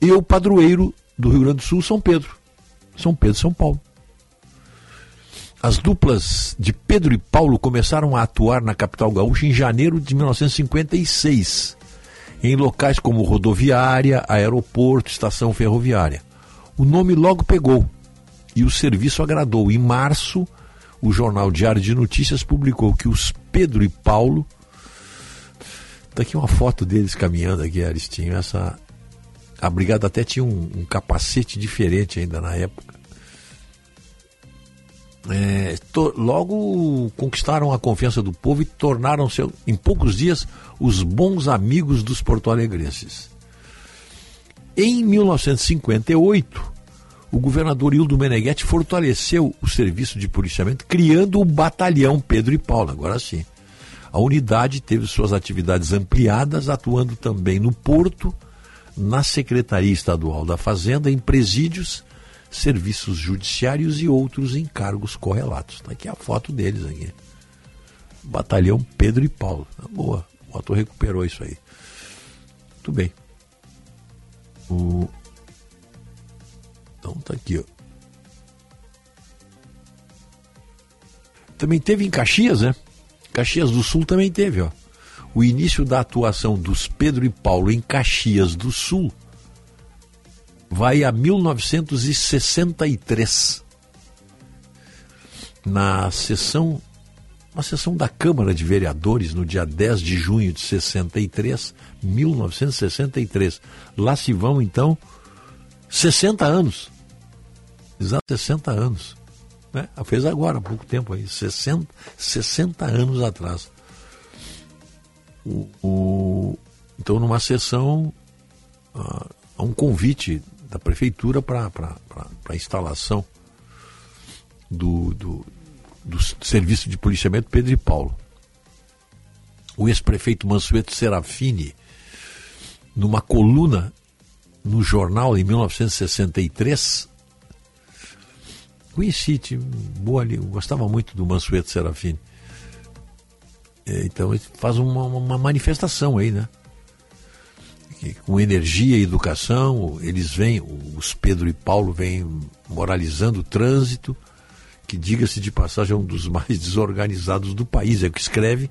E o padroeiro do Rio Grande do Sul, São Pedro. São Pedro São Paulo. As duplas de Pedro e Paulo começaram a atuar na capital gaúcha em janeiro de 1956, em locais como rodoviária, aeroporto, estação ferroviária. O nome logo pegou e o serviço agradou. Em março, o jornal Diário de Notícias publicou que os Pedro e Paulo. Está aqui uma foto deles caminhando aqui, Aristinho. Essa, a brigada até tinha um, um capacete diferente ainda na época. É, to, logo conquistaram a confiança do povo e tornaram-se, em poucos dias, os bons amigos dos porto-alegrenses. Em 1958, o governador Hildo Meneghetti fortaleceu o serviço de policiamento, criando o batalhão Pedro e Paulo, agora sim. A unidade teve suas atividades ampliadas, atuando também no Porto, na Secretaria Estadual da Fazenda, em presídios, serviços judiciários e outros encargos correlatos. Está aqui a foto deles aqui. Batalhão Pedro e Paulo. Tá boa, o Otto recuperou isso aí. Muito bem. O, então tá aqui, ó. Também teve em Caxias, né? Caxias do Sul também teve, ó. O início da atuação dos Pedro e Paulo em Caxias do Sul vai a 1963. Na sessão uma sessão da Câmara de Vereadores no dia 10 de junho de 63, 1963. Lá se vão então 60 anos. Exato, 60 anos. Né? Fez agora, há pouco tempo aí, 60, 60 anos atrás. O, o, então, numa sessão, uh, um convite da prefeitura para a instalação do, do, do serviço de policiamento Pedro e Paulo. O ex-prefeito Mansueto Serafini, numa coluna no jornal em 1963. Conheci, boa ali, gostava muito do Mansueto Serafini. É, então ele faz uma, uma manifestação aí, né? com energia e educação, eles vêm, os Pedro e Paulo vêm moralizando o trânsito, que diga-se de passagem é um dos mais desorganizados do país, é o que escreve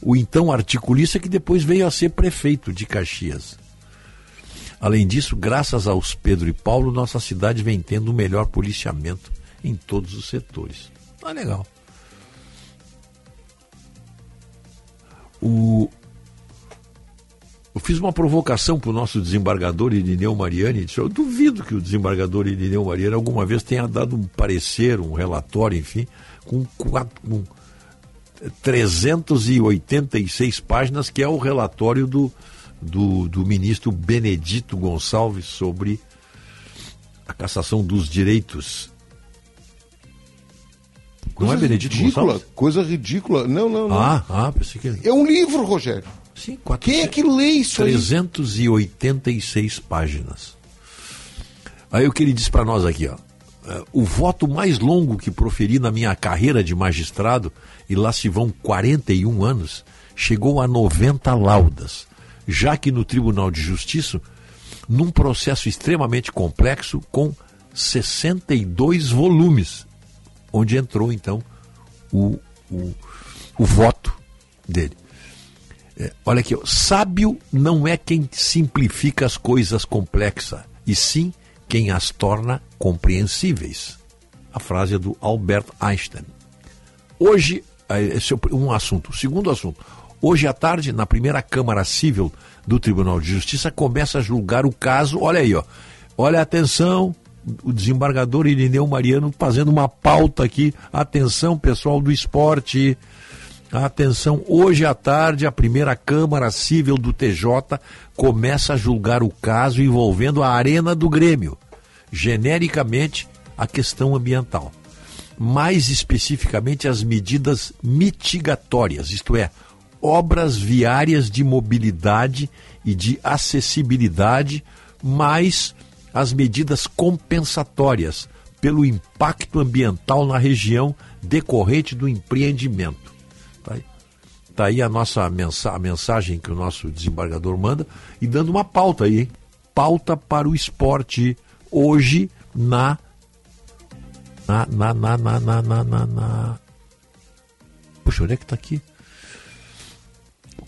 o então articulista que depois veio a ser prefeito de Caxias. Além disso, graças aos Pedro e Paulo, nossa cidade vem tendo o melhor policiamento em todos os setores. Ah, legal. O... Eu fiz uma provocação para o nosso desembargador Irineu Mariani. Disse, eu duvido que o desembargador Irineu Mariani alguma vez tenha dado um parecer, um relatório, enfim, com, quatro, com 386 páginas, que é o relatório do, do, do ministro Benedito Gonçalves sobre a cassação dos direitos. Coisa não é Benedito ridícula, Gonçalves? Coisa ridícula. Não, não, não. Ah, ah, pensei que... É um livro, Rogério. Sim, Quem é que lê isso aí? 386 páginas. Aí o que ele diz para nós aqui, ó. É, O voto mais longo que proferi na minha carreira de magistrado, e lá se vão 41 anos, chegou a 90 laudas, já que no Tribunal de Justiça, num processo extremamente complexo, com 62 volumes, onde entrou então o, o, o voto dele. É, olha aqui, sábio não é quem simplifica as coisas complexas, e sim quem as torna compreensíveis. A frase é do Albert Einstein. Hoje, eh, esse é um assunto. Segundo assunto. Hoje à tarde, na primeira Câmara Civil do Tribunal de Justiça, começa a julgar o caso. Olha aí, ó. Olha, atenção, o desembargador Irineu Mariano fazendo uma pauta aqui. Atenção, pessoal do esporte. Atenção, hoje à tarde a primeira Câmara Civil do TJ começa a julgar o caso envolvendo a Arena do Grêmio, genericamente a questão ambiental, mais especificamente as medidas mitigatórias, isto é, obras viárias de mobilidade e de acessibilidade, mais as medidas compensatórias pelo impacto ambiental na região decorrente do empreendimento. Tá aí, tá aí a nossa mensa a mensagem que o nosso desembargador manda e dando uma pauta aí, hein? Pauta para o esporte hoje na na na na na na na, na, na... Puxa, onde é que está aqui?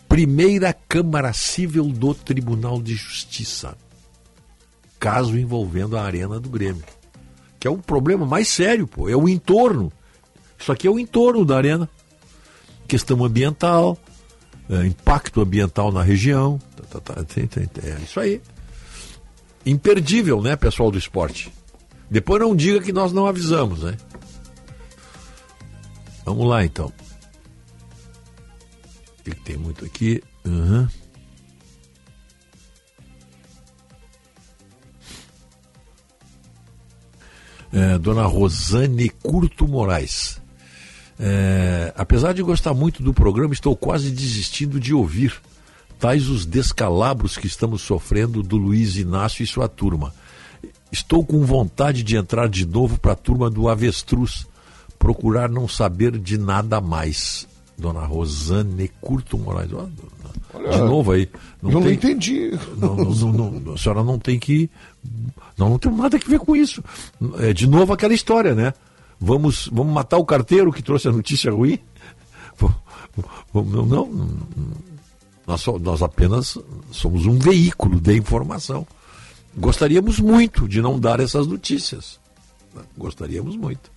Primeira Câmara Civil do Tribunal de Justiça. Caso envolvendo a Arena do Grêmio. Que é um problema mais sério, pô. É o entorno. Isso aqui é o entorno da Arena questão ambiental, é, impacto ambiental na região. Tá, tá, tá, é isso aí. Imperdível, né, pessoal do esporte? Depois não diga que nós não avisamos, né? Vamos lá, então. O tem muito aqui? Uhum. É, Dona Rosane Curto Moraes. É, apesar de gostar muito do programa, estou quase desistindo de ouvir tais os descalabros que estamos sofrendo do Luiz Inácio e sua turma. Estou com vontade de entrar de novo para a turma do Avestruz, procurar não saber de nada mais. Dona Rosane Curto Moraes. Ó, Olha, de novo aí. eu não entendi. Não, não, não, não, a senhora não tem que. Não, não tem nada a ver com isso. É de novo aquela história, né? Vamos, vamos matar o carteiro que trouxe a notícia ruim? Não, não, nós, nós apenas somos um veículo de informação. Gostaríamos muito de não dar essas notícias. Gostaríamos muito.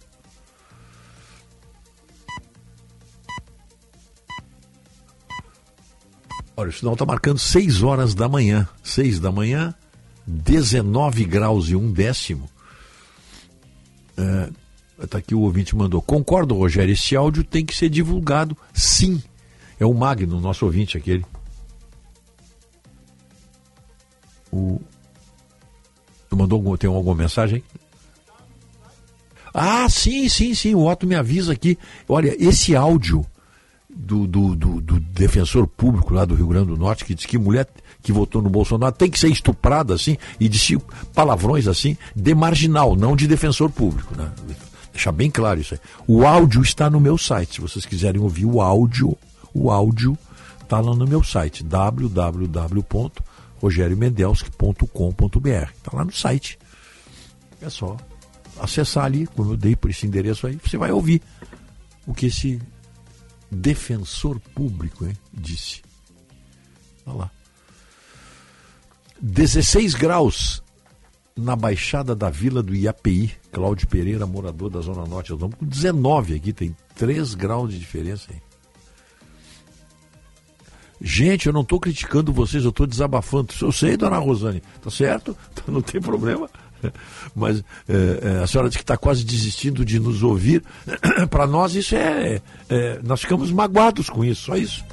Olha, o sinal está marcando 6 horas da manhã. 6 da manhã, 19 graus e um décimo. Está aqui o ouvinte mandou. Concordo, Rogério, esse áudio tem que ser divulgado. Sim. É o Magno, nosso ouvinte aquele. O... Mandou tem alguma mensagem? Ah, sim, sim, sim. O Otto me avisa aqui. Olha, esse áudio do, do, do, do defensor público lá do Rio Grande do Norte que diz que mulher que votou no Bolsonaro tem que ser estuprada assim e disse palavrões assim de marginal, não de defensor público, né? Deixar bem claro isso aí. O áudio está no meu site. Se vocês quiserem ouvir o áudio, o áudio está lá no meu site www.rogeriomendelski.com.br. Está lá no site. É só acessar ali, como eu dei por esse endereço aí, você vai ouvir o que esse defensor público hein, disse. Olha lá. 16 graus na Baixada da Vila do IAPI. Cláudio Pereira, morador da Zona Norte. Estamos com 19 aqui, tem 3 graus de diferença. Hein? Gente, eu não estou criticando vocês, eu estou desabafando. Eu sei, dona Rosane, tá certo? Não tem problema. Mas é, é, a senhora diz que está quase desistindo de nos ouvir. Para nós, isso é, é, Nós ficamos magoados com isso, só isso.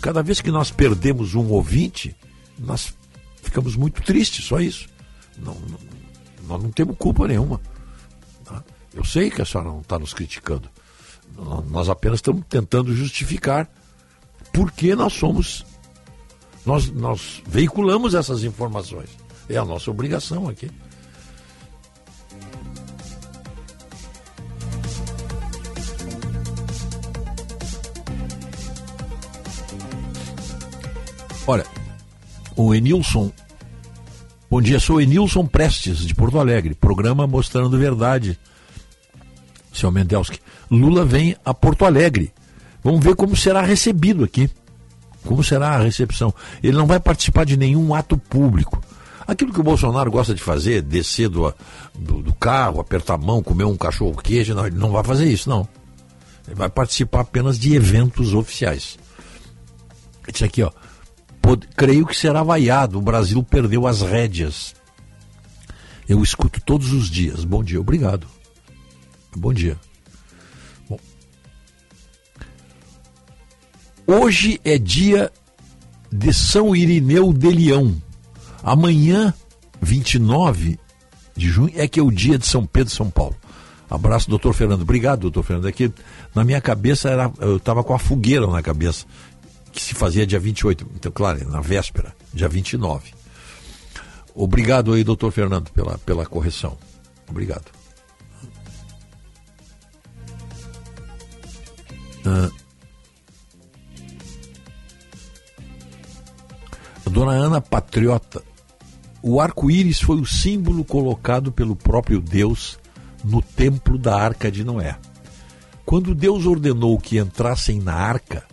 Cada vez que nós perdemos um ouvinte, nós ficamos muito tristes, só isso. Não, não, nós não temos culpa nenhuma. Tá? Eu sei que a senhora não está nos criticando. Nós apenas estamos tentando justificar por que nós somos. Nós, nós veiculamos essas informações. É a nossa obrigação aqui. Olha, o Enilson. Bom dia, sou Enilson Prestes, de Porto Alegre. Programa Mostrando Verdade. Seu Mendelski. Lula vem a Porto Alegre. Vamos ver como será recebido aqui. Como será a recepção? Ele não vai participar de nenhum ato público. Aquilo que o Bolsonaro gosta de fazer, descer do, do, do carro, apertar a mão, comer um cachorro queijo, não, ele não vai fazer isso, não. Ele vai participar apenas de eventos oficiais. Isso aqui, ó creio que será vaiado. O Brasil perdeu as rédeas. Eu escuto todos os dias. Bom dia, obrigado. Bom dia. Bom. Hoje é dia de São Irineu de Leão. Amanhã, 29 de junho, é que é o dia de São Pedro São Paulo. Abraço, doutor Fernando. Obrigado, doutor Fernando. É na minha cabeça era, eu estava com a fogueira na cabeça que se fazia dia 28. Então, claro, na véspera, dia 29. Obrigado aí, doutor Fernando, pela, pela correção. Obrigado. Ah. Dona Ana Patriota, o arco-íris foi o símbolo colocado pelo próprio Deus no templo da Arca de Noé. Quando Deus ordenou que entrassem na arca,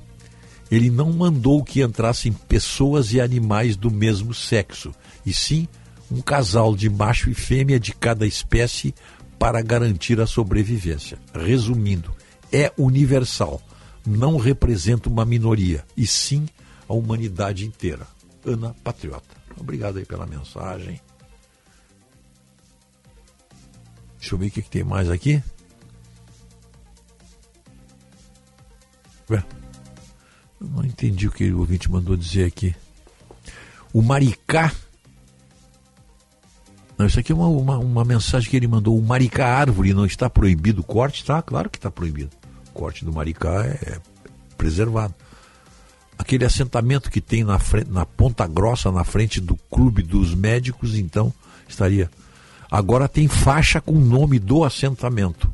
ele não mandou que entrassem pessoas e animais do mesmo sexo, e sim um casal de macho e fêmea de cada espécie para garantir a sobrevivência. Resumindo, é universal, não representa uma minoria, e sim a humanidade inteira. Ana Patriota. Obrigado aí pela mensagem. Deixa eu ver o que, que tem mais aqui. Ué. Não entendi o que o ouvinte mandou dizer aqui. O Maricá. Não, isso aqui é uma, uma, uma, mensagem que ele mandou. O Maricá árvore não está proibido o corte? Tá, claro que está proibido. O corte do Maricá é preservado. Aquele assentamento que tem na, frente, na Ponta Grossa, na frente do Clube dos Médicos, então estaria. Agora tem faixa com o nome do assentamento.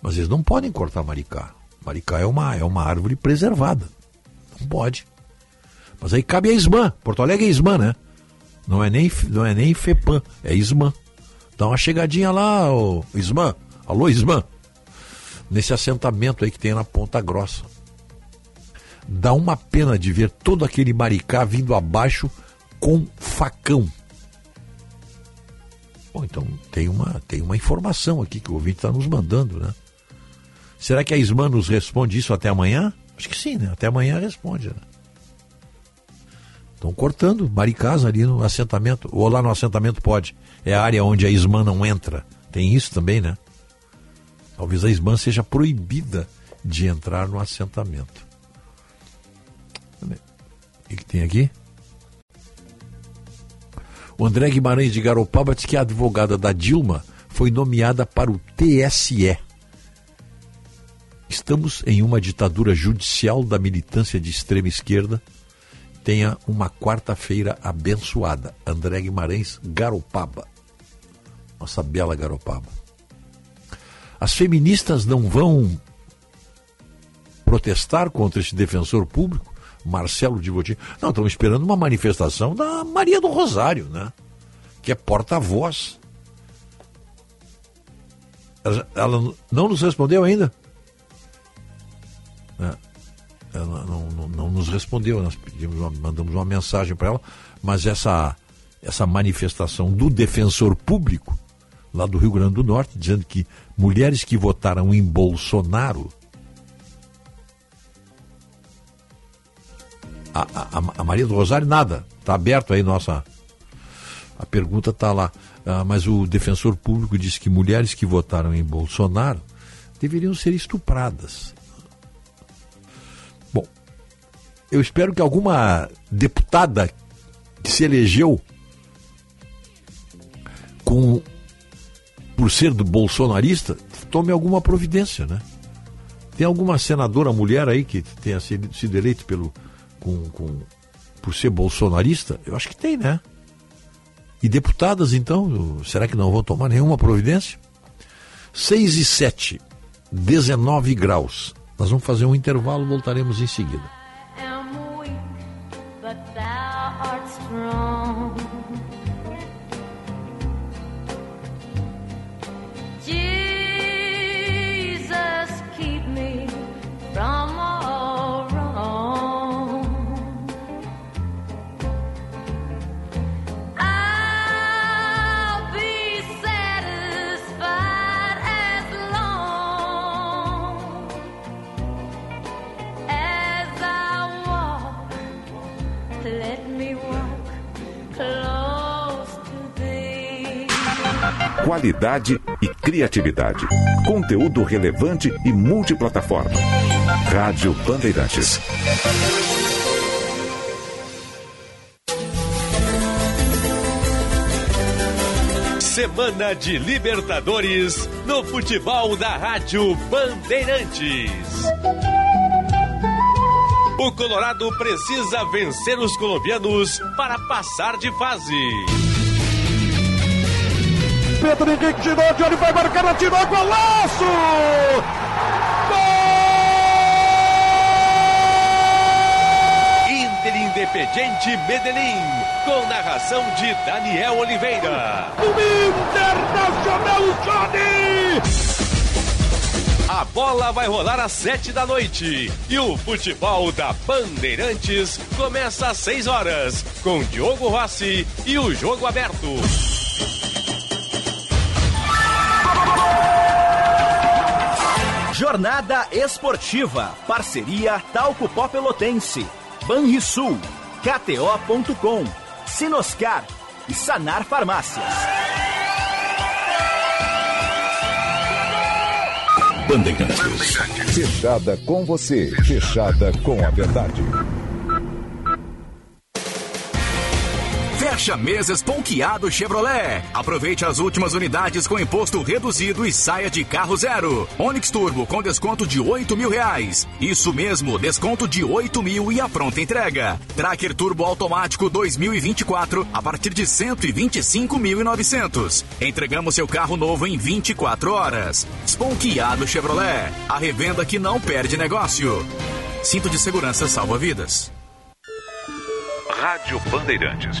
Mas eles não podem cortar Maricá. Maricá é uma, é uma árvore preservada. Não pode. Mas aí cabe a ISMAN. Porto Alegre é ISMAN, né? Não é nem, não é nem FEPAM, é ISMAN. Dá uma chegadinha lá, ô, ISMAN. Alô, ISMAN. Nesse assentamento aí que tem na Ponta Grossa. Dá uma pena de ver todo aquele maricá vindo abaixo com facão. Bom, então tem uma, tem uma informação aqui que o ouvinte está nos mandando, né? Será que a Isman nos responde isso até amanhã? Acho que sim, né? Até amanhã responde, né? Estão cortando maricás ali no assentamento. Ou lá no assentamento pode. É a área onde a Isman não entra. Tem isso também, né? Talvez a Isman seja proibida de entrar no assentamento. O que, que tem aqui? O André Guimarães de Garopaba diz que a advogada da Dilma foi nomeada para o TSE. Estamos em uma ditadura judicial da militância de extrema esquerda. Tenha uma quarta-feira abençoada. André Guimarães, Garopaba. Nossa bela Garopaba. As feministas não vão protestar contra esse defensor público, Marcelo Divotinho. Não, estamos esperando uma manifestação da Maria do Rosário, né? Que é porta-voz ela, ela não nos respondeu ainda? É, ela não, não, não, nos respondeu, nós pedimos uma, mandamos uma mensagem para ela, mas essa, essa manifestação do defensor público, lá do Rio Grande do Norte, dizendo que mulheres que votaram em Bolsonaro. A, a, a Maria do Rosário, nada. Está aberto aí nossa. A pergunta está lá. Ah, mas o defensor público disse que mulheres que votaram em Bolsonaro deveriam ser estupradas. Eu espero que alguma deputada que se elegeu com por ser do bolsonarista tome alguma providência, né? Tem alguma senadora mulher aí que tenha sido, eleita pelo com, com por ser bolsonarista? Eu acho que tem, né? E deputadas, então, será que não vão tomar nenhuma providência? 6 e 7, 19 graus. Nós vamos fazer um intervalo, voltaremos em seguida. Qualidade e criatividade. Conteúdo relevante e multiplataforma. Rádio Bandeirantes. Semana de Libertadores no futebol da Rádio Bandeirantes. O Colorado precisa vencer os colombianos para passar de fase. Pedro Henrique tirou, Johnny vai marcar, atirou, golaço! Gol! Inter Independente Medellín, com narração de Daniel Oliveira. O Internacional Johnny! A bola vai rolar às sete da noite e o futebol da Bandeirantes começa às seis horas com Diogo Rossi e o jogo aberto. Jornada Esportiva. Parceria Talco Pó Pelotense. Banrisul. KTO.com. Sinoscar. E Sanar Farmácias. Bandeirantes. Fechada com você. Fechada com a verdade. Fecha meses Ponqueado Chevrolet. Aproveite as últimas unidades com imposto reduzido e saia de carro zero. Onix Turbo com desconto de 8 mil reais. Isso mesmo, desconto de 8 mil e a pronta entrega. Tracker Turbo Automático 2024 a partir de 125.900. Entregamos seu carro novo em 24 horas. Sponkeado Chevrolet. A revenda que não perde negócio. Cinto de segurança salva vidas. Rádio Bandeirantes.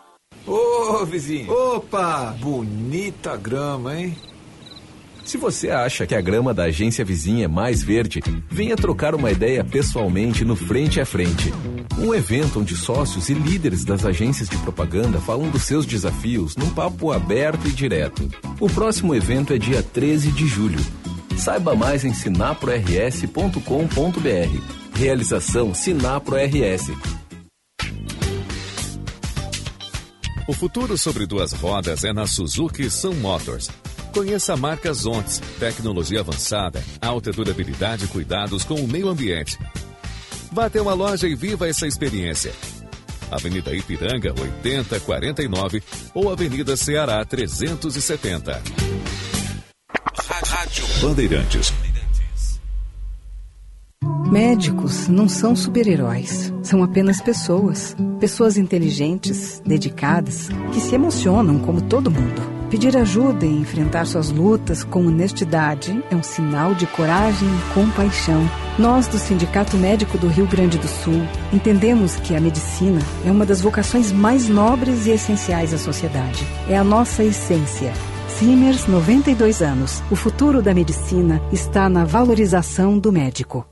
Ô, vizinho. Opa, bonita grama, hein? Se você acha que a grama da agência vizinha é mais verde, venha trocar uma ideia pessoalmente no Frente a Frente. Um evento onde sócios e líderes das agências de propaganda falam dos seus desafios num papo aberto e direto. O próximo evento é dia 13 de julho. Saiba mais em sinaprors.com.br. Realização Sinapro RS. O futuro sobre duas rodas é na Suzuki Sun Motors. Conheça a marca Zontes, tecnologia avançada, alta durabilidade e cuidados com o meio ambiente. Vá até uma loja e viva essa experiência. Avenida Ipiranga 8049 ou Avenida Ceará 370. Rádio Bandeirantes. Médicos não são super-heróis, são apenas pessoas. Pessoas inteligentes, dedicadas, que se emocionam como todo mundo. Pedir ajuda e enfrentar suas lutas com honestidade é um sinal de coragem e compaixão. Nós, do Sindicato Médico do Rio Grande do Sul, entendemos que a medicina é uma das vocações mais nobres e essenciais à sociedade. É a nossa essência. Simers, 92 anos. O futuro da medicina está na valorização do médico.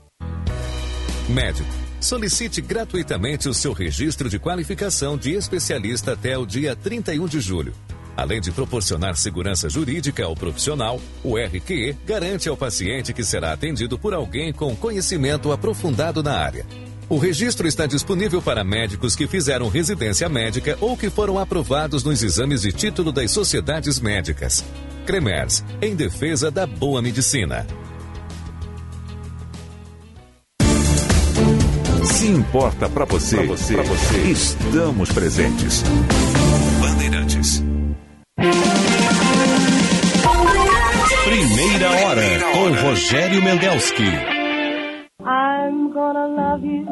Médico. Solicite gratuitamente o seu registro de qualificação de especialista até o dia 31 de julho. Além de proporcionar segurança jurídica ao profissional, o RQE garante ao paciente que será atendido por alguém com conhecimento aprofundado na área. O registro está disponível para médicos que fizeram residência médica ou que foram aprovados nos exames de título das sociedades médicas. Cremers, em defesa da boa medicina. Se importa para você, pra você, pra você, estamos presentes. Bandeirantes. Primeira hora com Rogério Mendelski. I'm gonna love you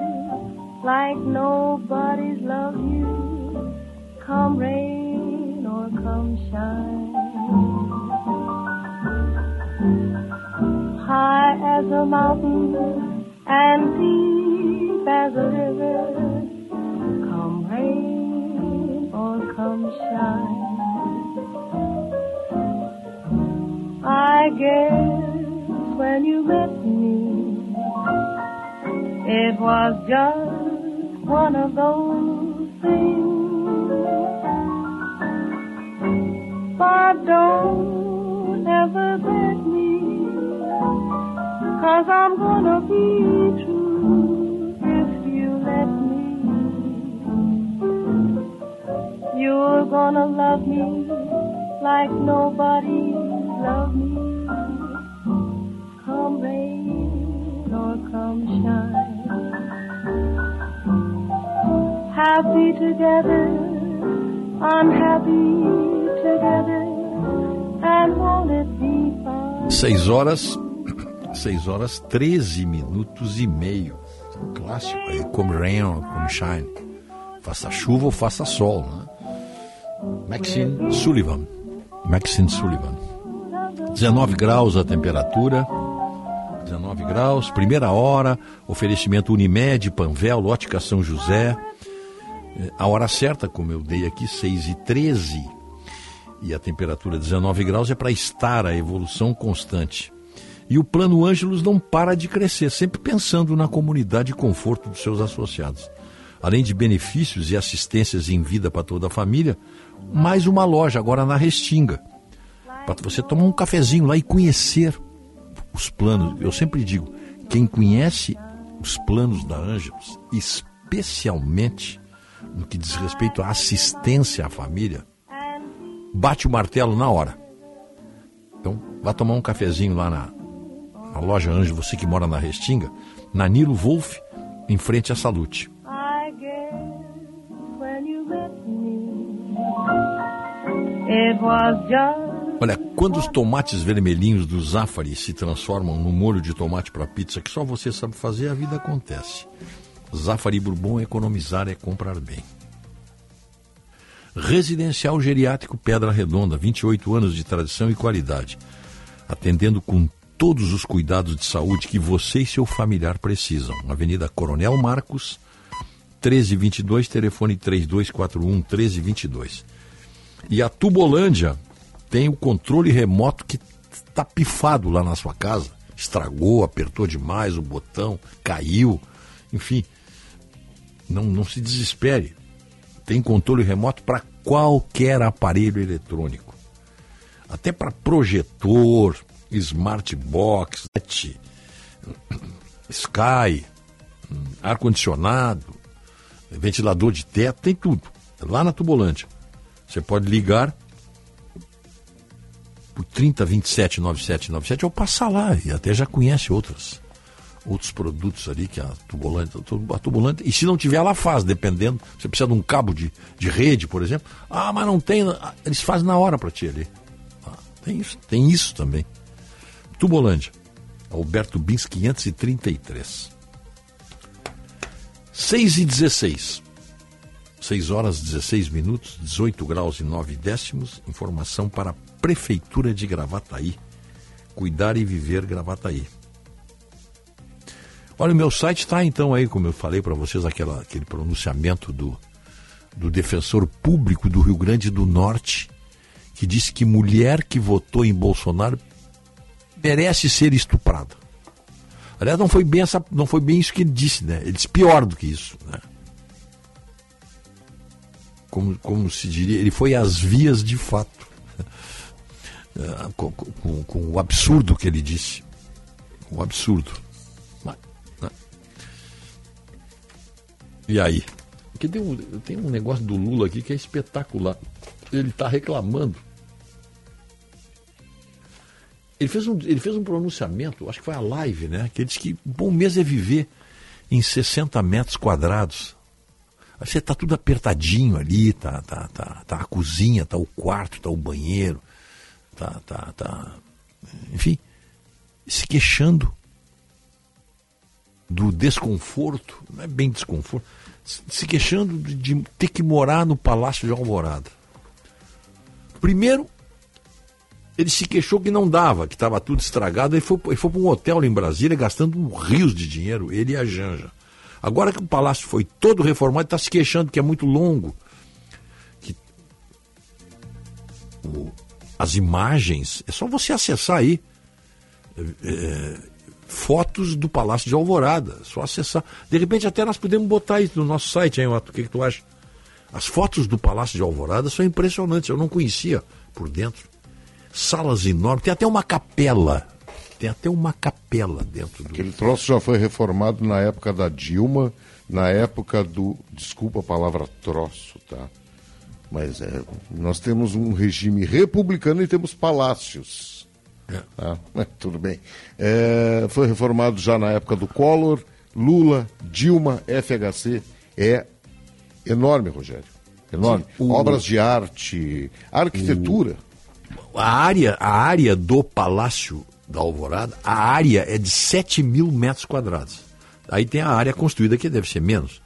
like nobody's loved you. Come rain or come shine. High as a mountain and deep as a river. Come rain or come shine. I guess when you met me, it was just one of those things. But don't ever bet me, cause I'm gonna be true You're gonna love me like nobody loved me. Come rain or come shine. Happy together, unhappy together, and won't it be fun? 6 horas, 6 horas 13 minutos e meio. Um clássico aí, come rain or come shine. Faça chuva ou faça sol, né? Maxine Sullivan. Maxine Sullivan. 19 graus a temperatura. 19 graus, primeira hora, oferecimento Unimed, Panvel, Ótica São José. É, A hora certa, como eu dei aqui, 6 e 13 e a temperatura 19 graus é para estar a evolução constante. E o Plano Ângelos não para de crescer, sempre pensando na comunidade e conforto dos seus associados. Além de benefícios e assistências em vida para toda a família, mais uma loja agora na Restinga. Para você tomar um cafezinho lá e conhecer os planos. Eu sempre digo, quem conhece os planos da Ângelos, especialmente no que diz respeito à assistência à família, bate o martelo na hora. Então, vá tomar um cafezinho lá na, na loja Anjo, você que mora na Restinga, na Nilo Wolf, em frente à Salute. Olha, quando os tomates vermelhinhos do Zafari se transformam no molho de tomate para pizza que só você sabe fazer, a vida acontece. Zafari Bourbon economizar é comprar bem. Residencial Geriátrico Pedra Redonda, 28 anos de tradição e qualidade, atendendo com todos os cuidados de saúde que você e seu familiar precisam. Avenida Coronel Marcos, 1322, telefone 3241 1322. E a Tubolândia tem o controle remoto que está pifado lá na sua casa. Estragou, apertou demais o botão, caiu, enfim. Não, não se desespere. Tem controle remoto para qualquer aparelho eletrônico. Até para projetor, smart box, net, Sky, ar-condicionado, ventilador de teto, tem tudo. Lá na Tubolândia. Você pode ligar por 30 27 97 97 ou passar lá e até já conhece outras outros produtos ali que a Tubolândia, a Tubolândia e se não tiver ela faz, dependendo, você precisa de um cabo de, de rede, por exemplo. Ah, mas não tem, eles fazem na hora para ti ali. Ah, tem isso, tem isso também. Tubolândia. Alberto Bins 533. 6 e 16. 6 horas 16 minutos, 18 graus e 9 décimos. Informação para a Prefeitura de Gravataí. Cuidar e viver Gravataí. Olha, o meu site está então aí, como eu falei para vocês, aquela, aquele pronunciamento do, do defensor público do Rio Grande do Norte, que disse que mulher que votou em Bolsonaro merece ser estuprada. Aliás, não foi bem, essa, não foi bem isso que ele disse, né? Ele disse pior do que isso. Né? Como, como se diria, ele foi às vias de fato. com, com, com o absurdo que ele disse. O absurdo. Né? E aí? Porque tem um, tem um negócio do Lula aqui que é espetacular. Ele está reclamando. Ele fez, um, ele fez um pronunciamento, acho que foi a live, né? Que ele disse que bom mesmo é viver em 60 metros quadrados. Você está tudo apertadinho ali, tá, tá, tá, tá a cozinha, tá o quarto, tá o banheiro, tá, tá, tá. Enfim, se queixando do desconforto, não é bem desconforto, se queixando de ter que morar no Palácio de Alvorada. Primeiro, ele se queixou que não dava, que estava tudo estragado, e foi, foi para um hotel em Brasília gastando rios de dinheiro, ele e a Janja. Agora que o palácio foi todo reformado, está se queixando que é muito longo. Que o, as imagens, é só você acessar aí. É, é, fotos do Palácio de Alvorada, só acessar. De repente até nós podemos botar isso no nosso site, hein, Otto? O que, que tu acha? As fotos do Palácio de Alvorada são impressionantes, eu não conhecia por dentro salas enormes, tem até uma capela. Tem até uma capela dentro do. Aquele troço já foi reformado na época da Dilma, na época do. Desculpa a palavra troço, tá? Mas é, nós temos um regime republicano e temos palácios. É. Tá? tudo bem. É, foi reformado já na época do Collor, Lula, Dilma, FHC. É enorme, Rogério. Enorme. O... Obras de arte, arquitetura. O a área, a área do Palácio da Alvorada, a área é de 7 mil metros quadrados. Aí tem a área construída que deve ser menos.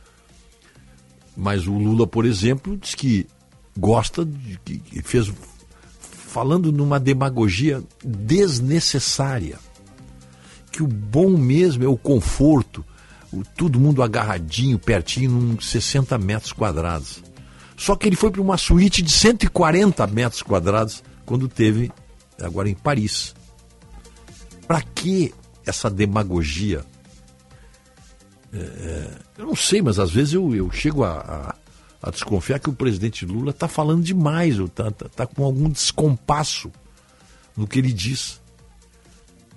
Mas o Lula, por exemplo, diz que gosta de que fez falando numa demagogia desnecessária. Que o bom mesmo é o conforto, o, todo mundo agarradinho, pertinho, num 60 metros quadrados. Só que ele foi para uma suíte de 140 metros quadrados quando teve agora em Paris. Para que essa demagogia? É, é, eu não sei, mas às vezes eu, eu chego a, a, a desconfiar que o presidente Lula está falando demais, está tá, tá com algum descompasso no que ele diz.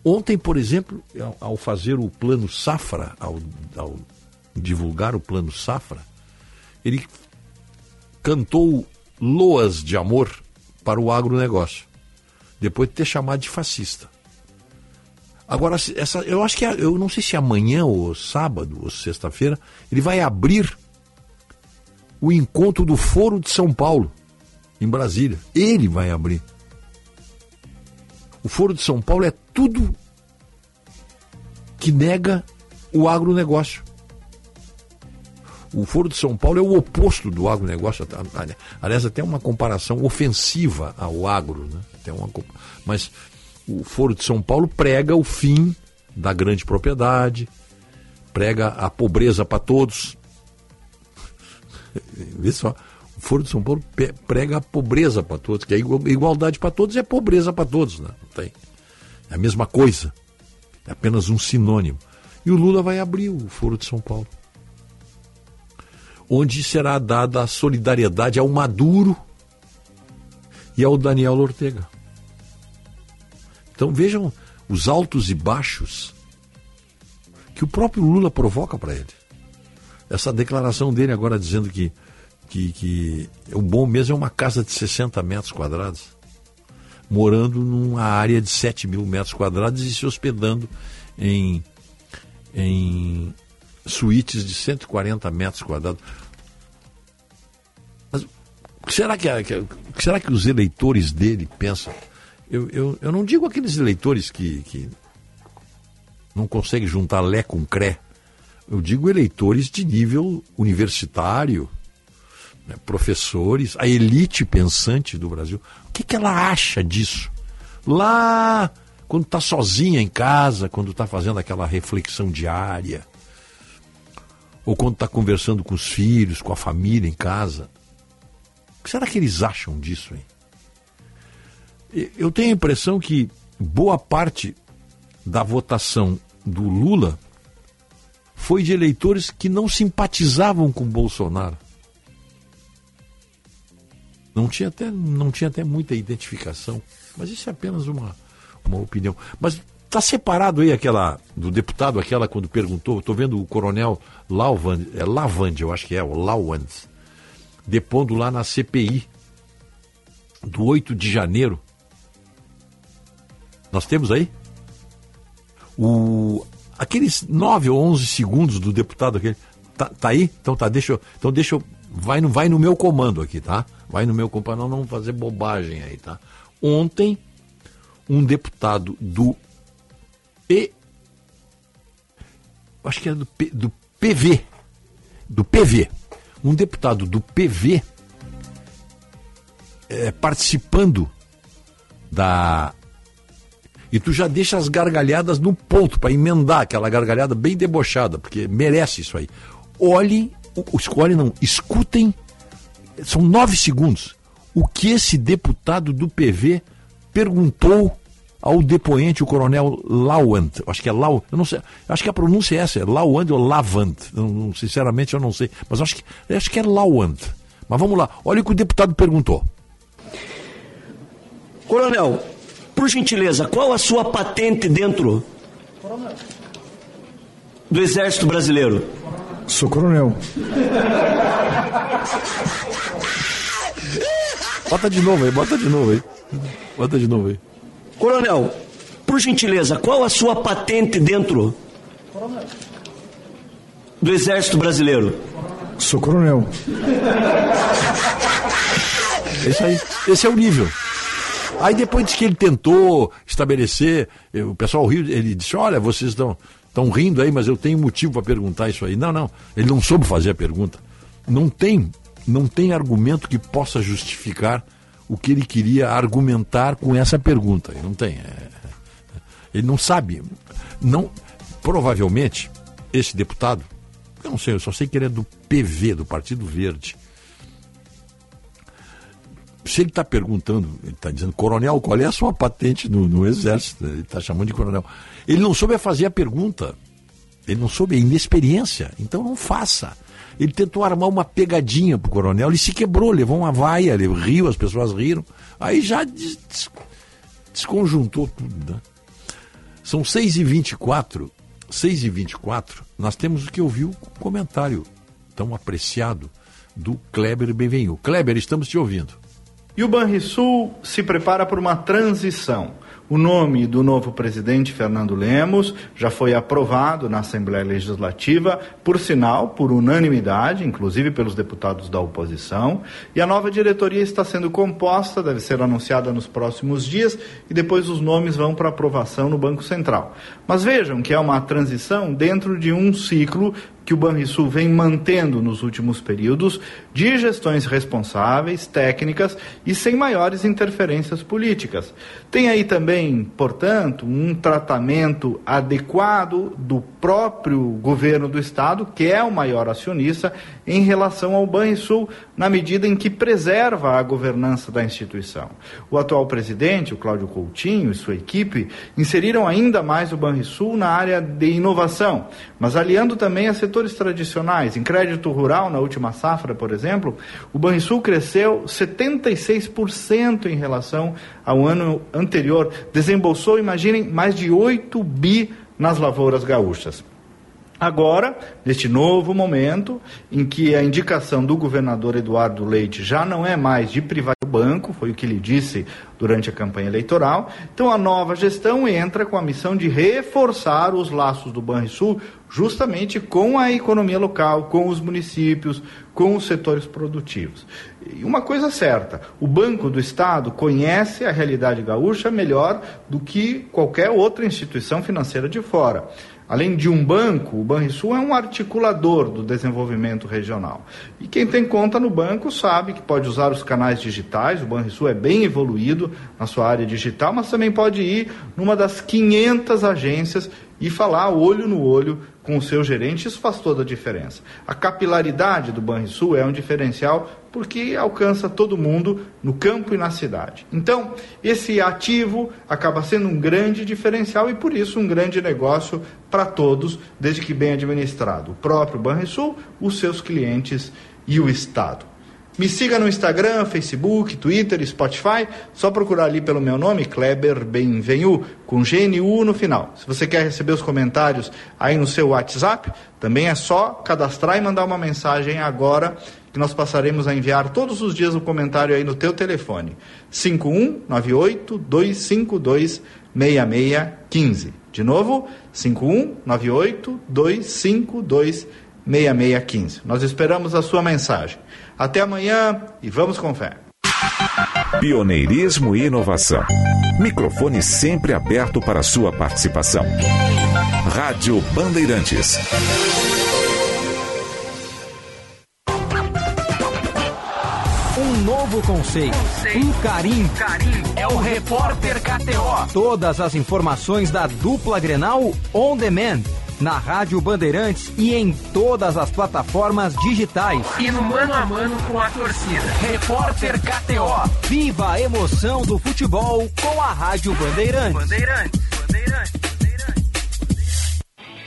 Ontem, por exemplo, ao, ao fazer o plano Safra, ao, ao divulgar o plano Safra, ele cantou loas de amor para o agronegócio, depois de ter chamado de fascista. Agora, essa, eu acho que, eu não sei se amanhã ou sábado ou sexta-feira, ele vai abrir o encontro do Foro de São Paulo, em Brasília. Ele vai abrir. O Foro de São Paulo é tudo que nega o agronegócio. O Foro de São Paulo é o oposto do agronegócio. Aliás, até uma comparação ofensiva ao agro. Né? Até uma, mas o Foro de São Paulo prega o fim da grande propriedade, prega a pobreza para todos. Vê só, o Foro de São Paulo prega a pobreza para todos, que a igualdade para todos é pobreza para todos. Né? Não tem. É a mesma coisa. É apenas um sinônimo. E o Lula vai abrir o Foro de São Paulo onde será dada a solidariedade ao Maduro e ao Daniel Ortega. Então vejam os altos e baixos que o próprio Lula provoca para ele. Essa declaração dele agora dizendo que, que, que o bom mesmo é uma casa de 60 metros quadrados, morando numa área de 7 mil metros quadrados e se hospedando em, em suítes de 140 metros quadrados. Mas será que, será que os eleitores dele pensam? Eu, eu, eu não digo aqueles eleitores que, que não conseguem juntar Lé com Cré. Eu digo eleitores de nível universitário, né, professores, a elite pensante do Brasil. O que, que ela acha disso? Lá, quando está sozinha em casa, quando está fazendo aquela reflexão diária, ou quando está conversando com os filhos, com a família em casa. O que será que eles acham disso, hein? Eu tenho a impressão que boa parte da votação do Lula foi de eleitores que não simpatizavam com Bolsonaro. Não tinha até, não tinha até muita identificação, mas isso é apenas uma, uma opinião. Mas está separado aí aquela do deputado, aquela quando perguntou, estou vendo o coronel Lauvand, é Lavand, eu acho que é, o Lauand, depondo lá na CPI do 8 de janeiro. Nós temos aí? O, aqueles 9 ou 11 segundos do deputado aquele. Tá, tá aí? Então tá, deixa eu. Então deixa eu. Vai no, vai no meu comando aqui, tá? Vai no meu comando, não, fazer bobagem aí, tá? Ontem, um deputado do P. Acho que é do, P, do PV. Do PV. Um deputado do PV é, participando da. E tu já deixa as gargalhadas no ponto para emendar aquela gargalhada bem debochada, porque merece isso aí. Olhem, escolhem não, escutem, são nove segundos, o que esse deputado do PV perguntou ao depoente, o coronel Lauant. Acho que é Lau, eu não sei, acho que a pronúncia é essa, é Lauant ou Lavant. Sinceramente eu não sei, mas acho que, acho que é Lauant. Mas vamos lá, olha o que o deputado perguntou. Coronel, por gentileza, qual a sua patente dentro do Exército Brasileiro? Sou coronel. Bota de novo aí, bota de novo aí. Bota de novo aí. Coronel, por gentileza, qual a sua patente dentro do Exército Brasileiro? Sou coronel. Esse aí, esse é o nível. Aí depois que ele tentou estabelecer, o pessoal riu, ele disse: Olha, vocês estão estão rindo aí, mas eu tenho motivo para perguntar isso aí. Não, não, ele não soube fazer a pergunta. Não tem, não tem argumento que possa justificar o que ele queria argumentar com essa pergunta. Ele não tem. É, ele não sabe. Não, provavelmente, esse deputado, eu não sei, eu só sei que ele é do PV, do Partido Verde. Se ele está perguntando, ele está dizendo, coronel, qual é a sua patente no, no Exército? Ele está chamando de coronel. Ele não soube fazer a pergunta. Ele não soube, é inexperiência. Então não faça. Ele tentou armar uma pegadinha pro coronel, ele se quebrou, levou uma vaia, ele riu, as pessoas riram. Aí já des desconjuntou tudo, né? São 6h24, 6h24, nós temos que ouvir o comentário tão apreciado do Kleber Benvenu. Kleber, estamos te ouvindo. E o Banrisul se prepara por uma transição. O nome do novo presidente, Fernando Lemos, já foi aprovado na Assembleia Legislativa, por sinal, por unanimidade, inclusive pelos deputados da oposição. E a nova diretoria está sendo composta, deve ser anunciada nos próximos dias, e depois os nomes vão para aprovação no Banco Central. Mas vejam que é uma transição dentro de um ciclo que o Banrisul vem mantendo nos últimos períodos de gestões responsáveis, técnicas e sem maiores interferências políticas. Tem aí também, portanto, um tratamento adequado do próprio governo do estado, que é o maior acionista, em relação ao Banrisul, na medida em que preserva a governança da instituição. O atual presidente, o Cláudio Coutinho e sua equipe, inseriram ainda mais o Banrisul na área de inovação, mas aliando também a setores tradicionais. Em crédito rural, na última safra, por exemplo, o Banrisul cresceu 76% em relação ao ano anterior. Desembolsou, imaginem, mais de 8 bi nas lavouras gaúchas. Agora, neste novo momento, em que a indicação do governador Eduardo Leite já não é mais de privatizar o banco, foi o que ele disse durante a campanha eleitoral, então a nova gestão entra com a missão de reforçar os laços do Banrisul justamente com a economia local, com os municípios, com os setores produtivos. E uma coisa certa, o Banco do Estado conhece a realidade gaúcha melhor do que qualquer outra instituição financeira de fora. Além de um banco, o Banrisul é um articulador do desenvolvimento regional. E quem tem conta no banco sabe que pode usar os canais digitais, o Banrisul é bem evoluído na sua área digital, mas também pode ir numa das 500 agências e falar olho no olho com o seu gerente, isso faz toda a diferença. A capilaridade do Banrisul é um diferencial porque alcança todo mundo no campo e na cidade. Então, esse ativo acaba sendo um grande diferencial e por isso um grande negócio para todos, desde que bem administrado. O próprio Banrisul, os seus clientes e o Estado. Me siga no Instagram, Facebook, Twitter, Spotify. Só procurar ali pelo meu nome, Kleber Benvenu, com GNU no final. Se você quer receber os comentários aí no seu WhatsApp, também é só cadastrar e mandar uma mensagem agora que nós passaremos a enviar todos os dias um comentário aí no teu telefone. 5198 252 6615. De novo, 5198 252 6615. Nós esperamos a sua mensagem. Até amanhã e vamos com fé. Pioneirismo e inovação. Microfone sempre aberto para sua participação. Rádio Bandeirantes. Um novo conceito, um carinho. É o Repórter KTO. Todas as informações da dupla Grenal on demand na Rádio Bandeirantes e em todas as plataformas digitais. E no mano a mano com a torcida. Repórter KTO. Viva a emoção do futebol com a Rádio Bandeirantes. Bandeirantes. Bandeirantes.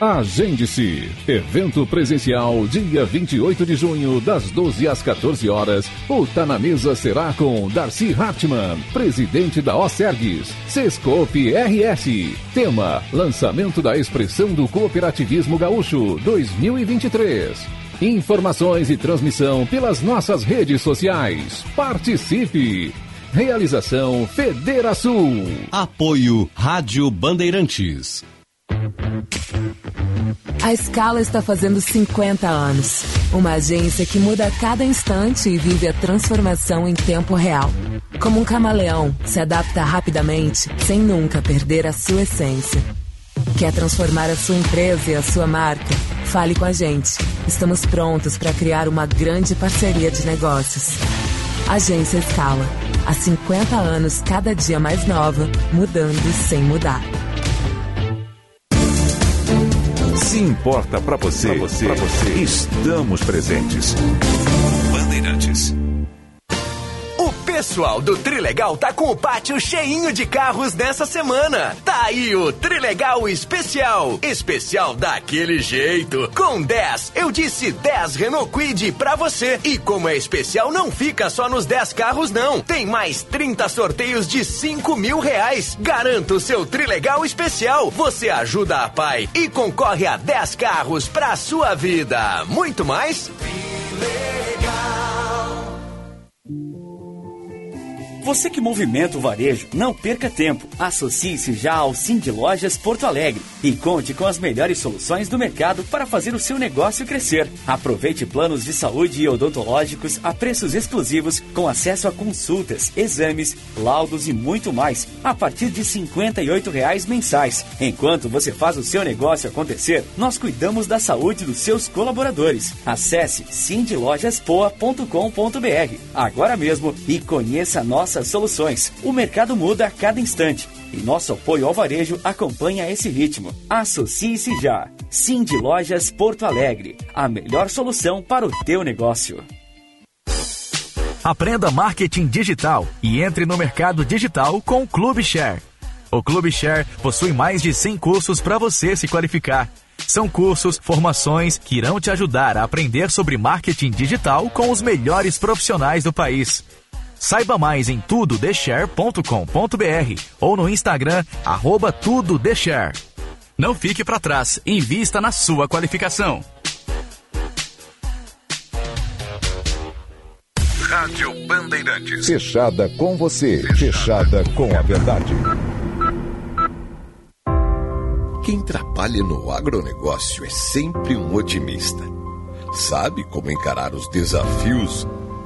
Agende-se. Evento presencial, dia 28 de junho, das 12 às 14 horas. O Tá na Mesa será com Darcy Hartmann, presidente da OSERGS, Sescope RS. Tema: Lançamento da expressão do cooperativismo gaúcho 2023. Informações e transmissão pelas nossas redes sociais. Participe! Realização Federação. Apoio Rádio Bandeirantes. A Scala está fazendo 50 anos. Uma agência que muda a cada instante e vive a transformação em tempo real. Como um camaleão, se adapta rapidamente, sem nunca perder a sua essência. Quer transformar a sua empresa e a sua marca? Fale com a gente. Estamos prontos para criar uma grande parceria de negócios. Agência Scala. Há 50 anos, cada dia mais nova, mudando sem mudar. Se importa para você, pra você, pra você, estamos presentes. Bandeirantes. Pessoal do Trilegal tá com o pátio cheinho de carros nessa semana. Tá aí o Trilegal Especial. Especial daquele jeito. Com 10, eu disse 10 Renault Quid pra você. E como é especial, não fica só nos 10 carros, não. Tem mais 30 sorteios de 5 mil reais. Garanta o seu Trilegal Especial. Você ajuda a pai e concorre a 10 carros pra sua vida. Muito mais? Você que movimenta o varejo, não perca tempo. Associe-se já ao Cindy Lojas Porto Alegre e conte com as melhores soluções do mercado para fazer o seu negócio crescer. Aproveite planos de saúde e odontológicos a preços exclusivos com acesso a consultas, exames, laudos e muito mais a partir de 58 reais mensais. Enquanto você faz o seu negócio acontecer, nós cuidamos da saúde dos seus colaboradores. Acesse cindylojaspoa.com.br agora mesmo e conheça a nossa soluções. O mercado muda a cada instante e nosso apoio ao varejo acompanha esse ritmo. Associe-se já. Cindy Lojas Porto Alegre, a melhor solução para o teu negócio. Aprenda marketing digital e entre no mercado digital com o Clube Share. O Clube Share possui mais de 100 cursos para você se qualificar. São cursos, formações que irão te ajudar a aprender sobre marketing digital com os melhores profissionais do país. Saiba mais em tudodeshare.com.br ou no Instagram, arroba tudodeshare. Não fique para trás. Invista na sua qualificação. Rádio Bandeirantes. Fechada com você. Fechada com a verdade. Quem trabalha no agronegócio é sempre um otimista. Sabe como encarar os desafios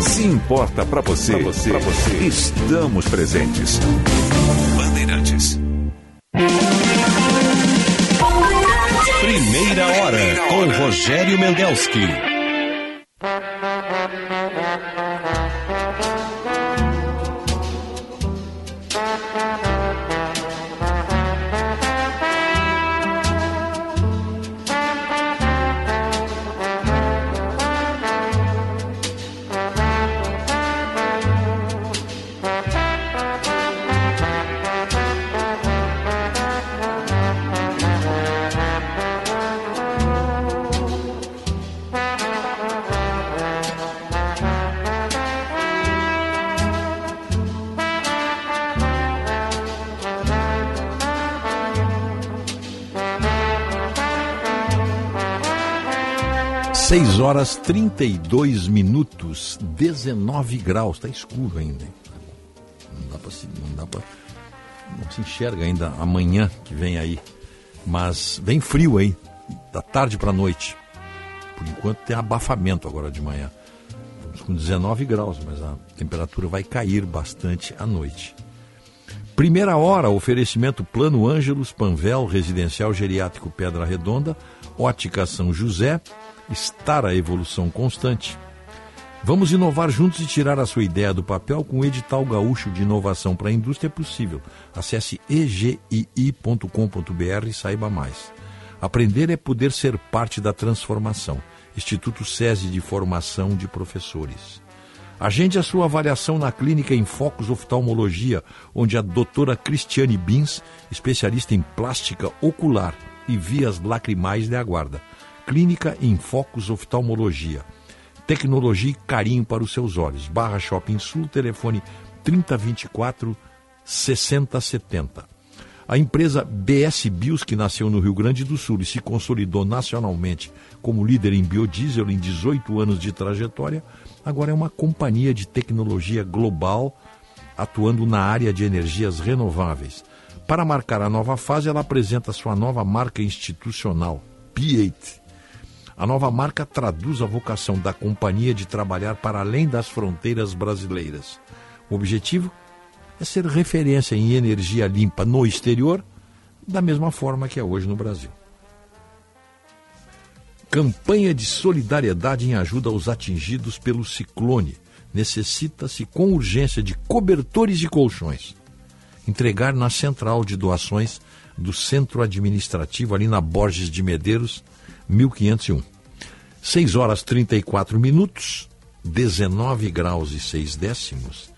Se importa para você, pra você, pra você, estamos presentes. Bandeirantes. Primeira hora com Rogério Mendelski. Horas 32 minutos, 19 graus. Está escuro ainda. Não dá para se, não dá para, não se enxerga ainda amanhã que vem aí. Mas vem frio aí, da tarde para noite. Por enquanto tem abafamento agora de manhã. Estamos com 19 graus, mas a temperatura vai cair bastante à noite. Primeira hora, oferecimento Plano Ângelos, Panvel, Residencial Geriátrico Pedra Redonda, Ótica São José, estar a evolução constante. Vamos inovar juntos e tirar a sua ideia do papel com o edital gaúcho de inovação para a indústria é possível. Acesse egii.com.br e saiba mais. Aprender é poder ser parte da transformação. Instituto SESI de Formação de Professores. Agende a sua avaliação na clínica em Focus Oftalmologia, onde a doutora Cristiane Bins, especialista em plástica ocular e vias lacrimais, lhe aguarda. Clínica em Focus Oftalmologia. Tecnologia e carinho para os seus olhos. Barra Shopping Sul, telefone 3024 6070. A empresa BS Bios, que nasceu no Rio Grande do Sul e se consolidou nacionalmente como líder em biodiesel em 18 anos de trajetória, agora é uma companhia de tecnologia global atuando na área de energias renováveis. Para marcar a nova fase, ela apresenta sua nova marca institucional, P8. A nova marca traduz a vocação da companhia de trabalhar para além das fronteiras brasileiras. O objetivo é ser referência em energia limpa no exterior, da mesma forma que é hoje no Brasil. Campanha de solidariedade em ajuda aos atingidos pelo ciclone. Necessita-se com urgência de cobertores e colchões. Entregar na central de doações do centro administrativo ali na Borges de Medeiros, 1501. 6 horas 34 minutos, 19 graus e 6 décimos.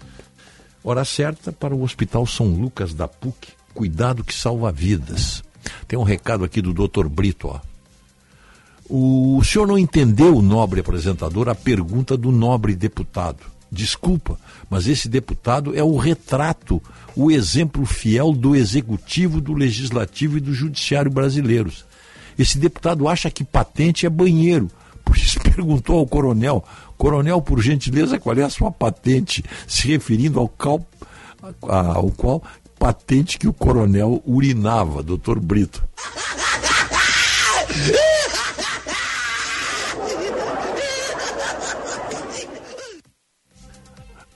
Hora certa para o Hospital São Lucas da PUC. Cuidado que salva vidas. Tem um recado aqui do Dr. Brito, ó. O senhor não entendeu, nobre apresentador, a pergunta do nobre deputado. Desculpa, mas esse deputado é o retrato, o exemplo fiel do executivo, do legislativo e do judiciário brasileiros. Esse deputado acha que patente é banheiro. Por isso perguntou ao coronel: Coronel, por gentileza, qual é a sua patente? Se referindo ao, cal, ao qual patente que o coronel urinava, doutor Brito.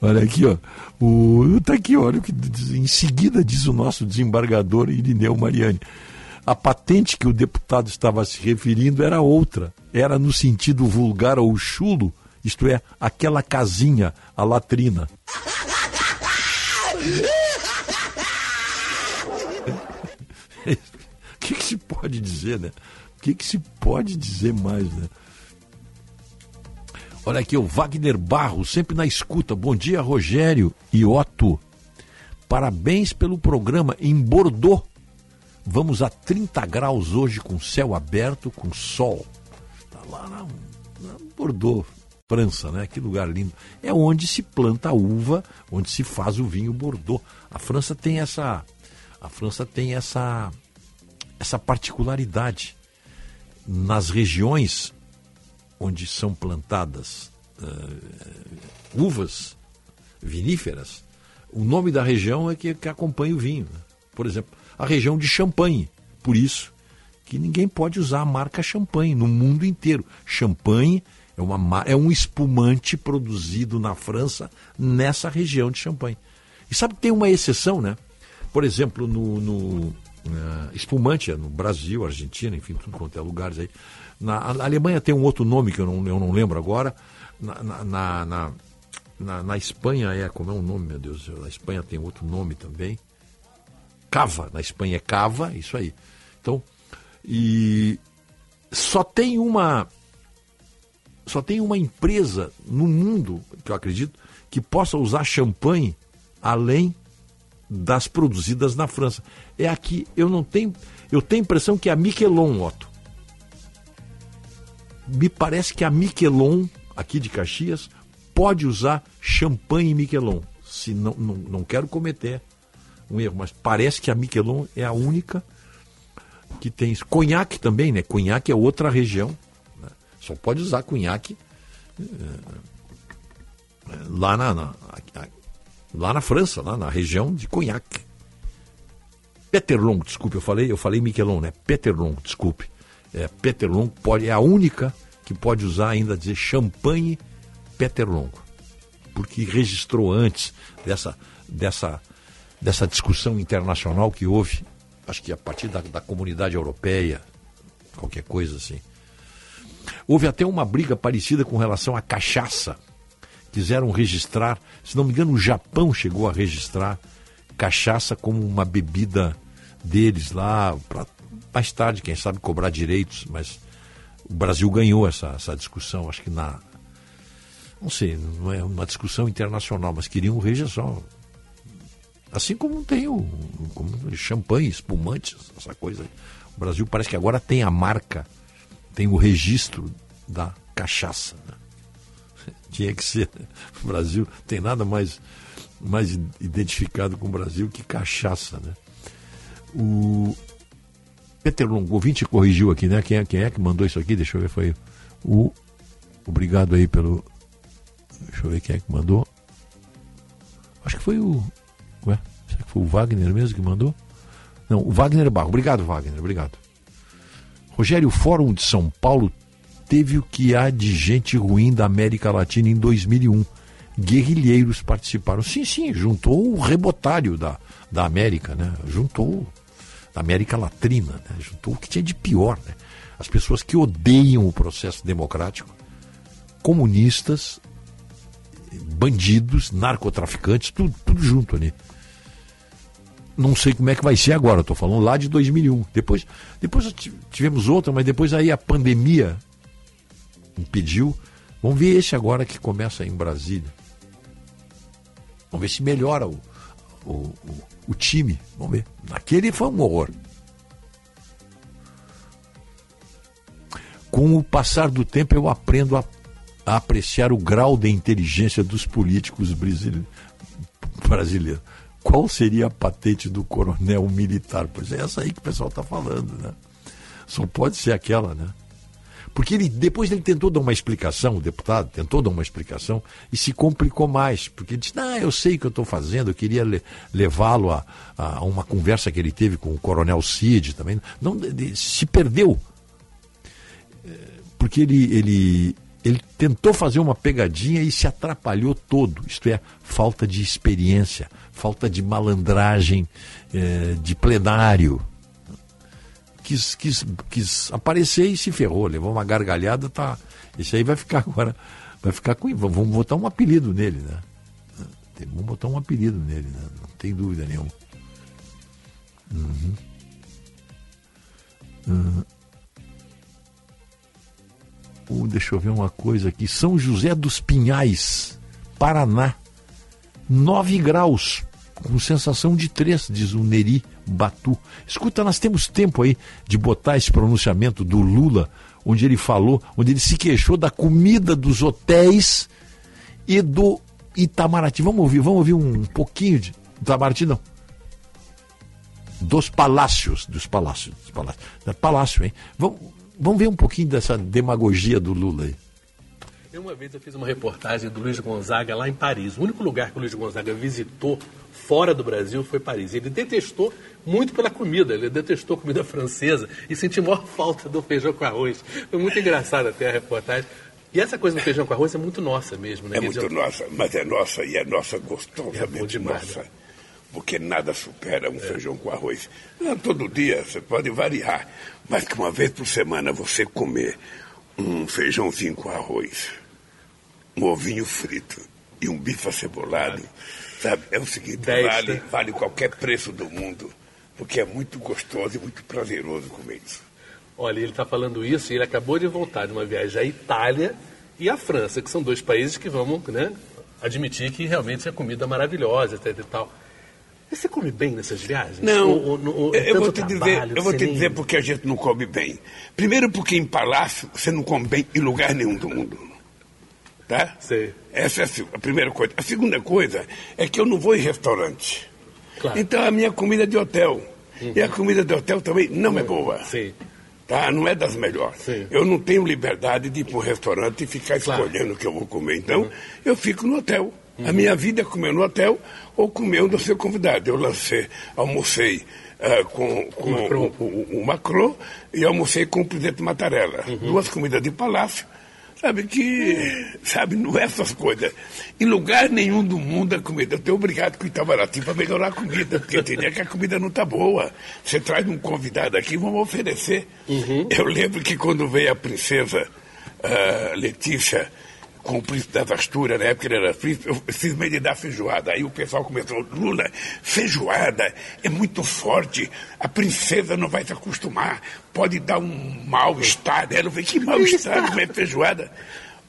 Olha aqui, ó. O, tá aqui, olha o que em seguida diz o nosso desembargador Irineu Mariani. A patente que o deputado estava se referindo era outra. Era no sentido vulgar ou chulo, isto é, aquela casinha, a latrina. que, que se pode dizer, né? O que, que se pode dizer mais, né? Olha aqui, o Wagner Barro, sempre na escuta. Bom dia, Rogério e Otto. Parabéns pelo programa em Bordeaux. Vamos a 30 graus hoje com céu aberto, com sol. Tá lá na, na Bordeaux, França, né? Que lugar lindo. É onde se planta a uva, onde se faz o vinho Bordeaux. A França tem essa a França tem essa essa particularidade nas regiões onde são plantadas uh, uvas viníferas, o nome da região é que, que acompanha o vinho. Né? Por exemplo, a região de Champagne. Por isso que ninguém pode usar a marca Champagne no mundo inteiro. Champagne é, uma, é um espumante produzido na França nessa região de Champagne. E sabe que tem uma exceção, né? Por exemplo, no, no uh, espumante, no Brasil, Argentina, enfim, tudo quanto é lugares aí. Na, Alemanha tem um outro nome que eu não, eu não lembro agora. Na, na, na, na, na Espanha é, como é o nome, meu Deus? Na Espanha tem outro nome também. Cava, na Espanha é cava, isso aí. Então, e só tem uma só tem uma empresa no mundo, que eu acredito, que possa usar champanhe além das produzidas na França. É aqui, eu não tenho, eu tenho a impressão que é a Miquelon, Otto. Me parece que a Miquelon, aqui de Caxias, pode usar champanhe Miquelon. Se não, não, não quero cometer um erro, mas parece que a Miquelon é a única que tem isso. Conhaque também, né? Conhaque é outra região. Né? Só pode usar conhaque é, lá na, na, lá na França, lá na região de Cognac. Peterlong, desculpe, eu falei, eu falei Miquelon, né? Peterlong, desculpe. É, Peterlong pode, é a única que pode usar ainda dizer champanhe Peterlong. Porque registrou antes dessa, dessa, dessa discussão internacional que houve, acho que a partir da, da comunidade europeia, qualquer coisa assim. Houve até uma briga parecida com relação à cachaça quiseram registrar, se não me engano, o Japão chegou a registrar cachaça como uma bebida deles lá, para mais tarde, quem sabe, cobrar direitos, mas o Brasil ganhou essa, essa discussão, acho que na. Não sei, não é uma discussão internacional, mas queriam registrar. Assim como tem o como champanhe, espumantes, essa coisa. O Brasil parece que agora tem a marca, tem o registro da cachaça. Né? tinha que ser. O Brasil tem nada mais, mais identificado com o Brasil que cachaça, né? O Peter Longo, ouvinte corrigiu aqui, né? Quem é, quem é que mandou isso aqui? Deixa eu ver, foi o. Obrigado aí pelo. Deixa eu ver quem é que mandou. Acho que foi o. Ué, será que foi o Wagner mesmo que mandou? Não, o Wagner Barro. Obrigado, Wagner, obrigado. Rogério, o Fórum de São Paulo teve o que há de gente ruim da América Latina em 2001. Guerrilheiros participaram. Sim, sim, juntou o rebotário da, da América, né? Juntou da América Latina, né? juntou o que tinha de pior, né? As pessoas que odeiam o processo democrático, comunistas, bandidos, narcotraficantes, tudo, tudo junto ali. Não sei como é que vai ser agora, estou falando lá de 2001. Depois, depois tivemos outra, mas depois aí a pandemia impediu. Vamos ver esse agora que começa em Brasília. Vamos ver se melhora o, o, o, o time. Vamos ver. Naquele foi um horror. Com o passar do tempo, eu aprendo a, a apreciar o grau de inteligência dos políticos brasileiros. Qual seria a patente do coronel militar? Pois é essa aí que o pessoal está falando, né? Só pode ser aquela, né? Porque ele, depois ele tentou dar uma explicação, o deputado tentou dar uma explicação e se complicou mais. Porque ele disse: Não, eu sei o que eu estou fazendo, eu queria le levá-lo a, a, uma conversa que ele teve com o coronel Cid também. Não, de, se perdeu. É, porque ele, ele, ele tentou fazer uma pegadinha e se atrapalhou todo. Isto é, falta de experiência, falta de malandragem é, de plenário quis, quis, quis aparecer e se ferrou, levou uma gargalhada, tá. Esse aí vai ficar agora, vai ficar com. Vamos botar um apelido nele, né? Vamos botar um apelido nele, né? Não tem dúvida nenhuma. Uhum. Deixa eu ver uma coisa aqui. São José dos Pinhais, Paraná. 9 graus, com sensação de 3, diz o Neri Batu. Escuta, nós temos tempo aí de botar esse pronunciamento do Lula, onde ele falou, onde ele se queixou da comida dos hotéis e do Itamaraty. Vamos ouvir, vamos ouvir um pouquinho de Itamaraty, não. Dos palácios, dos palácios, dos palácios. Palácio, hein? Vamos, vamos ver um pouquinho dessa demagogia do Lula aí. Eu uma vez eu fiz uma reportagem do Luiz Gonzaga lá em Paris. O único lugar que o Luiz Gonzaga visitou fora do Brasil foi Paris. Ele detestou muito pela comida, ele detestou comida francesa e sentiu maior falta do feijão com arroz. Foi muito engraçado até a reportagem. E essa coisa do feijão com arroz é muito nossa mesmo, né? É muito nossa, mas é nossa e é nossa gostosamente é nossa. Né? Porque nada supera um é. feijão com arroz. Não, todo dia você pode variar, mas que uma vez por semana você comer um feijãozinho com arroz um ovinho frito e um bife acebolado, sabe? É o seguinte, vale, vale qualquer preço do mundo, porque é muito gostoso e muito prazeroso comer isso. Olha, ele está falando isso e ele acabou de voltar de uma viagem à Itália e à França, que são dois países que vamos né, admitir que realmente é comida maravilhosa etc e tal. Você come bem nessas viagens? Não, o, o, eu, vou te dizer, eu vou te dizer porque a gente não come bem. Primeiro porque em palácio você não come bem em lugar nenhum do mundo. Tá? Sei. Essa é a primeira coisa. A segunda coisa é que eu não vou em restaurante. Claro. Então a minha comida é de hotel. Uhum. E a comida de hotel também não uhum. é boa. Sim. Tá? Não é das melhores. Sim. Eu não tenho liberdade de ir para um restaurante e ficar escolhendo claro. o que eu vou comer. Então, uhum. eu fico no hotel. A uhum. minha vida é comer no hotel ou comer onde eu ser convidado. Eu lancei, almocei uh, com, com o, Macron. O, o, o, Macron e almocei com o presidente Mattarella. Uhum. Duas comidas de palácio Sabe que, sabe, não é essas coisas. Em lugar nenhum do mundo a comida. Eu tenho obrigado com o Itamaraty para melhorar a comida, porque dia que a comida não está boa. Você traz um convidado aqui, vamos oferecer. Uhum. Eu lembro que quando veio a princesa uh, Letícia com o príncipe das Astúrias, na época ele era príncipe, eu cismei de dar feijoada. Aí o pessoal começou, Lula, feijoada é muito forte, a princesa não vai se acostumar, pode dar um mal-estar. Ela falei, que mal-estar comer feijoada?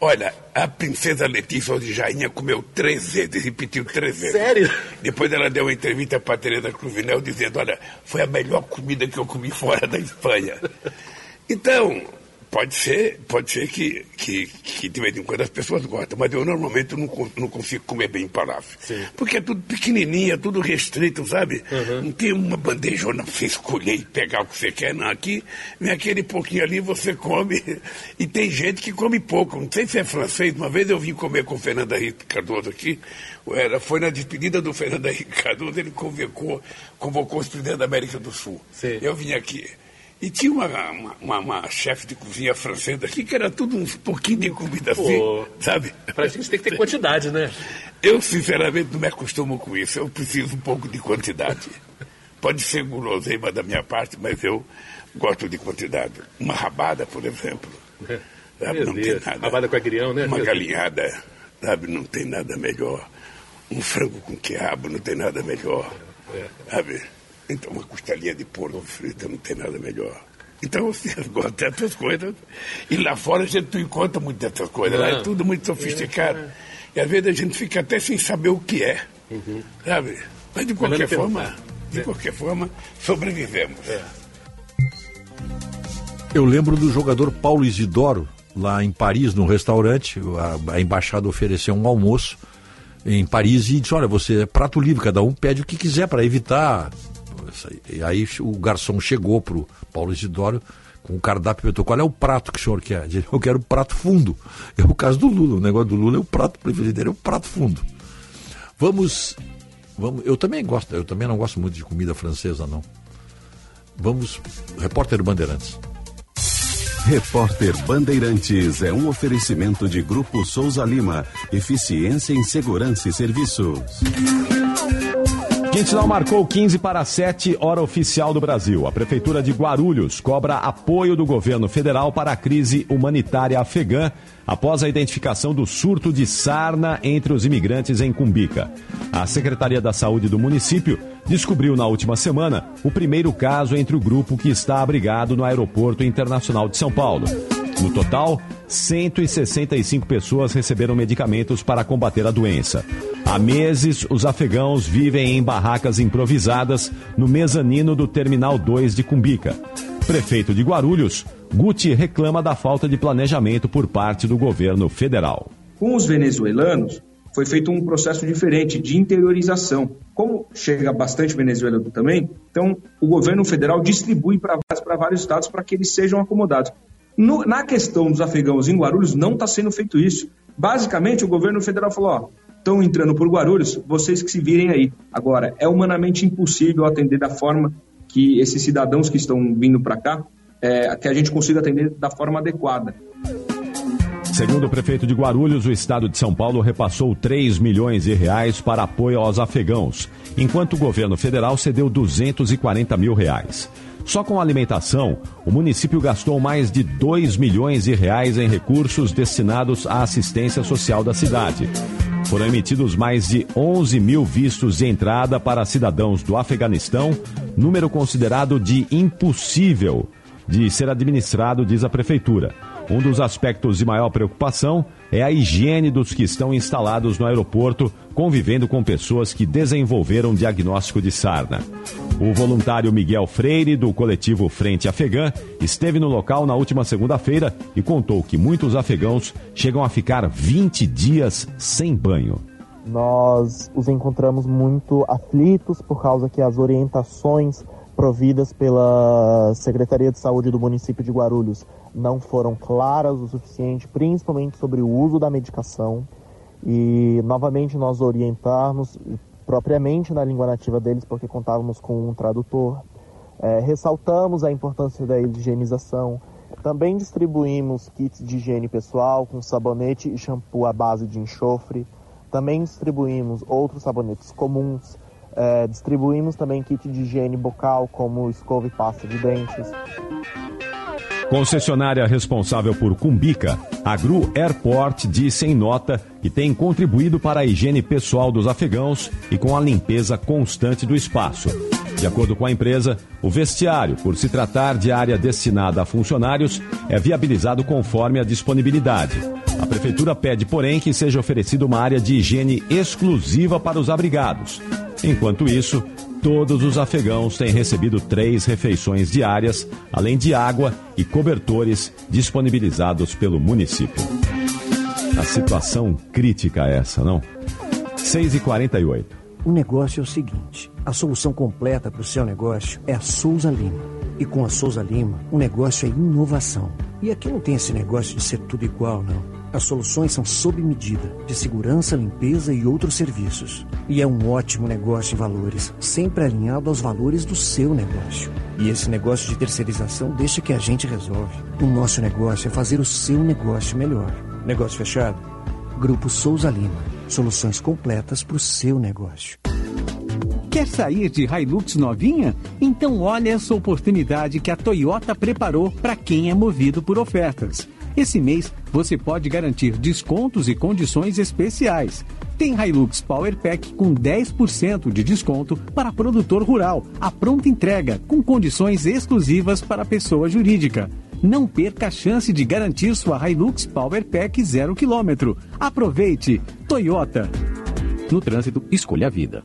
Olha, a princesa Letícia de Jainha comeu três vezes, repetiu três vezes. Sério? Depois ela deu uma entrevista para a Teresa Cruvinel dizendo, olha, foi a melhor comida que eu comi fora da Espanha. Então, Pode ser, pode ser que, que, que de vez em quando as pessoas gostam, mas eu normalmente não, não consigo comer bem em palácio. Sim. Porque é tudo pequenininho, é tudo restrito, sabe? Uhum. Não tem uma bandejona para você escolher e pegar o que você quer, não. Aqui vem aquele pouquinho ali, você come. E tem gente que come pouco. Não sei se é francês. Uma vez eu vim comer com o Fernando Henrique Cardoso aqui, era, foi na despedida do Fernando Henrique Cardoso, ele convocou, convocou os presidentes da América do Sul. Sim. Eu vim aqui. E tinha uma, uma, uma, uma chefe de cozinha francesa aqui que era tudo um pouquinho de comida assim, sabe? Pra gente tem que ter quantidade, né? Eu, sinceramente, não me acostumo com isso. Eu preciso um pouco de quantidade. Pode ser guloseima da minha parte, mas eu gosto de quantidade. Uma rabada, por exemplo. Sabe? Não tem nada. Rabada com agrião, né? Uma galinhada, sabe? Não tem nada melhor. Um frango com quiabo, não tem nada melhor. É. Sabe? Então, uma costelinha de porco frita não tem nada melhor. Então, você gosta dessas coisas. E lá fora a gente não encontra muito dessas coisas. Lá é tudo muito sofisticado. É. E às vezes a gente fica até sem saber o que é. Uhum. Sabe? Mas de qualquer forma, de qualquer forma, sobrevivemos. É. Eu lembro do jogador Paulo Isidoro, lá em Paris, num restaurante. A, a embaixada ofereceu um almoço em Paris e disse: Olha, você é prato livre, cada um pede o que quiser para evitar e aí o garçom chegou pro Paulo Isidoro com o cardápio e perguntou qual é o prato que o senhor quer. Ele, eu quero prato fundo. É o caso do Lula. O negócio do Lula é o prato preferido dele, é o prato fundo. Vamos, vamos. Eu também gosto, eu também não gosto muito de comida francesa, não. Vamos. Repórter Bandeirantes. Repórter Bandeirantes é um oferecimento de Grupo Souza Lima. Eficiência em Segurança e Serviços. Quintinal marcou 15 para 7, hora oficial do Brasil. A Prefeitura de Guarulhos cobra apoio do governo federal para a crise humanitária afegã após a identificação do surto de sarna entre os imigrantes em Cumbica. A Secretaria da Saúde do município descobriu na última semana o primeiro caso entre o grupo que está abrigado no Aeroporto Internacional de São Paulo. No total, 165 pessoas receberam medicamentos para combater a doença. Há meses, os afegãos vivem em barracas improvisadas no mezanino do Terminal 2 de Cumbica. Prefeito de Guarulhos, Guti reclama da falta de planejamento por parte do governo federal. Com os venezuelanos, foi feito um processo diferente de interiorização. Como chega bastante venezuelano também, então o governo federal distribui para vários estados para que eles sejam acomodados. No, na questão dos afegãos em Guarulhos, não está sendo feito isso. Basicamente, o governo federal falou: ó, estão entrando por Guarulhos, vocês que se virem aí. Agora, é humanamente impossível atender da forma que esses cidadãos que estão vindo para cá, é, que a gente consiga atender da forma adequada. Segundo o prefeito de Guarulhos, o estado de São Paulo repassou 3 milhões de reais para apoio aos afegãos, enquanto o governo federal cedeu 240 mil reais. Só com alimentação, o município gastou mais de 2 milhões de reais em recursos destinados à assistência social da cidade. Foram emitidos mais de 11 mil vistos de entrada para cidadãos do Afeganistão, número considerado de impossível de ser administrado, diz a prefeitura. Um dos aspectos de maior preocupação é a higiene dos que estão instalados no aeroporto, convivendo com pessoas que desenvolveram diagnóstico de sarna. O voluntário Miguel Freire, do coletivo Frente Afegã, esteve no local na última segunda-feira e contou que muitos afegãos chegam a ficar 20 dias sem banho. Nós os encontramos muito aflitos por causa que as orientações providas pela Secretaria de Saúde do município de Guarulhos não foram claras o suficiente, principalmente sobre o uso da medicação. E novamente nós orientarmos propriamente na língua nativa deles, porque contávamos com um tradutor. É, ressaltamos a importância da higienização. Também distribuímos kits de higiene pessoal com sabonete e shampoo à base de enxofre. Também distribuímos outros sabonetes comuns. É, distribuímos também kit de higiene bucal, como escova e pasta de dentes. Concessionária responsável por Cumbica, a Gru Airport disse em nota que tem contribuído para a higiene pessoal dos afegãos e com a limpeza constante do espaço. De acordo com a empresa, o vestiário, por se tratar de área destinada a funcionários, é viabilizado conforme a disponibilidade. A prefeitura pede, porém, que seja oferecida uma área de higiene exclusiva para os abrigados. Enquanto isso, todos os afegãos têm recebido três refeições diárias, além de água e cobertores disponibilizados pelo município. A situação crítica é essa, não? 6 e 48 O negócio é o seguinte: a solução completa para o seu negócio é a Souza Lima. E com a Souza Lima, o negócio é inovação. E aqui não tem esse negócio de ser tudo igual, não. As soluções são sob medida, de segurança, limpeza e outros serviços. E é um ótimo negócio em valores, sempre alinhado aos valores do seu negócio. E esse negócio de terceirização deixa que a gente resolve. O nosso negócio é fazer o seu negócio melhor. Negócio fechado? Grupo Souza Lima. Soluções completas para o seu negócio. Quer sair de Hilux novinha? Então olha essa oportunidade que a Toyota preparou para quem é movido por ofertas. Esse mês você pode garantir descontos e condições especiais. Tem Hilux Power Pack com 10% de desconto para produtor rural, a pronta entrega, com condições exclusivas para pessoa jurídica. Não perca a chance de garantir sua Hilux Power Pack 0 km. Aproveite! Toyota. No trânsito, escolha a vida.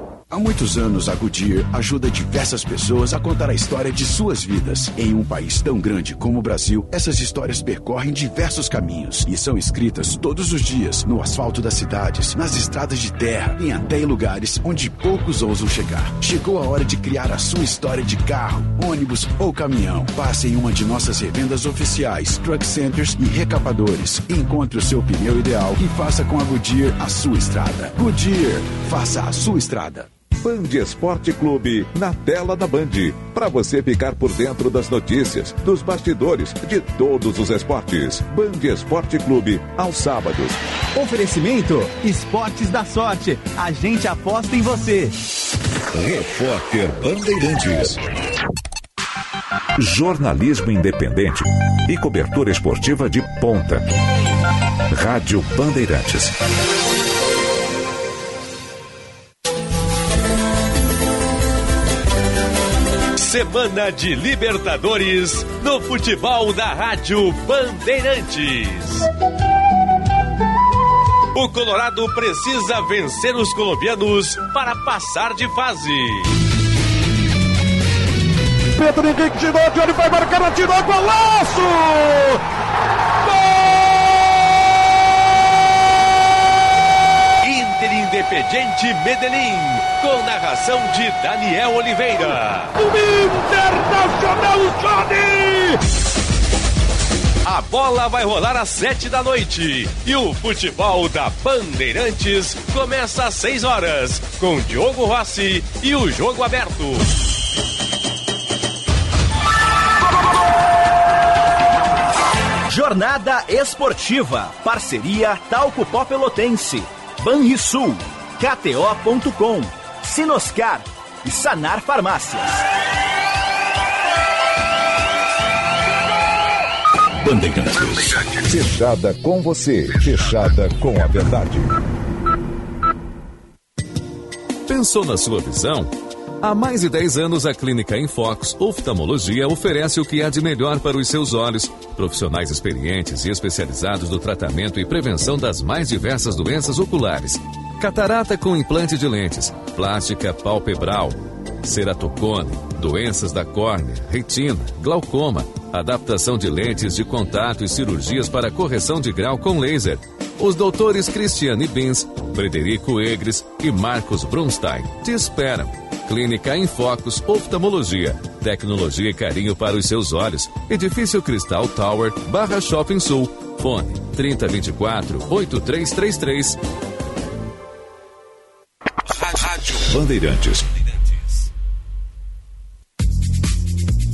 Há muitos anos, a Goodyear ajuda diversas pessoas a contar a história de suas vidas. Em um país tão grande como o Brasil, essas histórias percorrem diversos caminhos e são escritas todos os dias no asfalto das cidades, nas estradas de terra e até em lugares onde poucos ousam chegar. Chegou a hora de criar a sua história de carro, ônibus ou caminhão. Passe em uma de nossas revendas oficiais, truck centers e recapadores. Encontre o seu pneu ideal e faça com a Goodyear a sua estrada. Goodyear, faça a sua estrada. Band Esporte Clube na tela da Band. Para você ficar por dentro das notícias, dos bastidores, de todos os esportes. Band Esporte Clube aos sábados. Oferecimento Esportes da Sorte. A gente aposta em você. Repórter Bandeirantes. Jornalismo independente e cobertura esportiva de ponta. Rádio Bandeirantes. Semana de Libertadores no futebol da Rádio Bandeirantes. O Colorado precisa vencer os colombianos para passar de fase. Pedro Henrique tirou, Johnny vai marcar, atirou, golaço! Independiente Medellín, com narração de Daniel Oliveira. O Internacional Johnny! A bola vai rolar às sete da noite e o futebol da Bandeirantes começa às seis horas com Diogo Rossi e o jogo aberto. Jornada Esportiva. Parceria Talco Pó Pelotense. Banrisul. KTO.com. Sinoscar. E Sanar Farmácias. Bandeirantes. Fechada com você. Fechada com a verdade. Pensou na sua visão? Há mais de 10 anos, a Clínica Infox Oftalmologia oferece o que há de melhor para os seus olhos. Profissionais experientes e especializados no tratamento e prevenção das mais diversas doenças oculares. Catarata com implante de lentes, plástica palpebral, ceratocone, doenças da córnea, retina, glaucoma, adaptação de lentes de contato e cirurgias para correção de grau com laser. Os doutores Cristiane Bins, Frederico Egres e Marcos Brunstein te esperam. Clínica em Focus Oftalmologia. Tecnologia e carinho para os seus olhos. Edifício Cristal Tower, Barra Shopping Sul. Fone 3024 8333. Rádio Bandeirantes.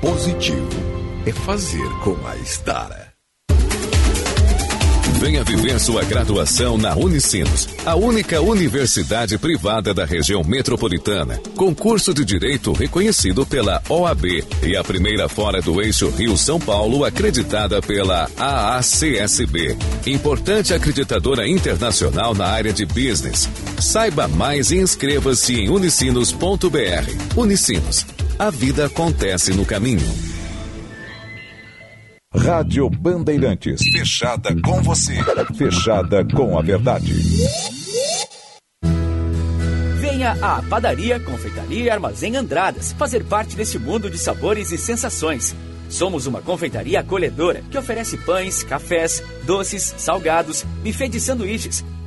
positivo é fazer com a Estara. Venha viver sua graduação na Unicinos, a única universidade privada da região metropolitana, com curso de direito reconhecido pela OAB e a primeira fora do eixo Rio-São Paulo acreditada pela AACSB, importante acreditadora internacional na área de business. Saiba mais e inscreva-se em unicinos.br. Unicinos, a vida acontece no caminho. Rádio Bandeirantes. Fechada com você. Fechada com a verdade. Venha à Padaria, Confeitaria e Armazém Andradas fazer parte desse mundo de sabores e sensações. Somos uma confeitaria acolhedora que oferece pães, cafés, doces, salgados, buffet de sanduíches,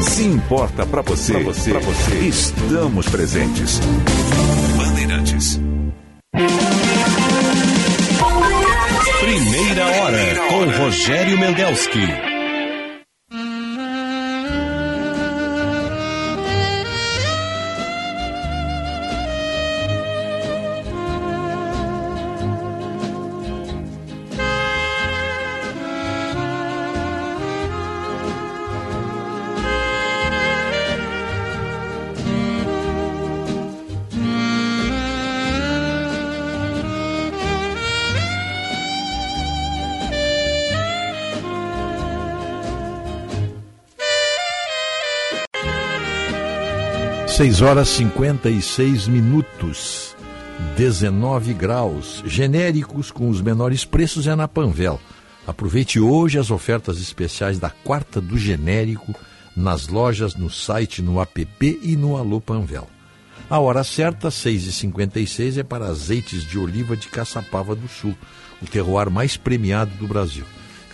Se importa para você, pra você, pra você, estamos presentes. Bandeirantes. Primeira hora com Rogério Mendelski. 6 horas 56 minutos, 19 graus. Genéricos com os menores preços é na Panvel. Aproveite hoje as ofertas especiais da quarta do genérico nas lojas, no site, no app e no Alô Panvel. A hora certa, 6h56, é para azeites de oliva de Caçapava do Sul, o terroir mais premiado do Brasil.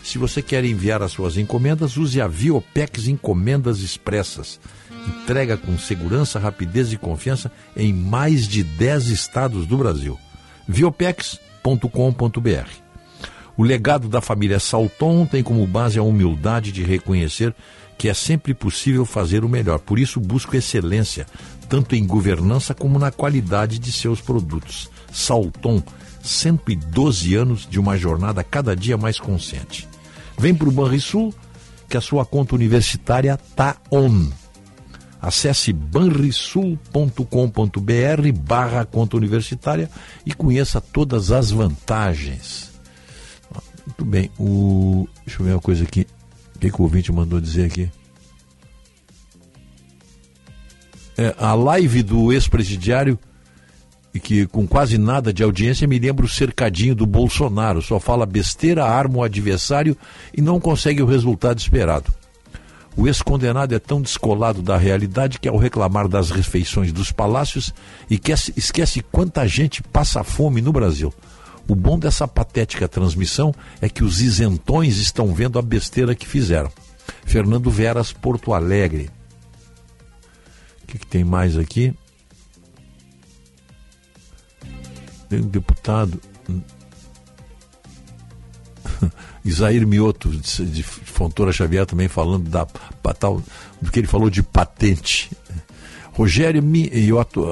Se você quer enviar as suas encomendas, use a Viopex Encomendas Expressas entrega com segurança, rapidez e confiança em mais de 10 estados do Brasil. Viopex.com.br O legado da família Salton tem como base a humildade de reconhecer que é sempre possível fazer o melhor. Por isso, busco excelência, tanto em governança como na qualidade de seus produtos. Salton, 112 anos de uma jornada cada dia mais consciente. Vem para o Banrisul, que a sua conta universitária tá on. Acesse banrisul.com.br barra conta universitária e conheça todas as vantagens. Muito bem, o... deixa eu ver uma coisa aqui. O que, que o ouvinte mandou dizer aqui? É, a live do ex-presidiário, e que com quase nada de audiência, me lembra o cercadinho do Bolsonaro. Só fala besteira, arma o adversário e não consegue o resultado esperado. O ex-condenado é tão descolado da realidade que, ao reclamar das refeições dos palácios, esquece quanta gente passa fome no Brasil. O bom dessa patética transmissão é que os isentões estão vendo a besteira que fizeram. Fernando Veras, Porto Alegre. O que, que tem mais aqui? Tem um deputado. Isair Mioto, de, de Fontoura Xavier, também falando da, tal, do que ele falou de patente. Rogério,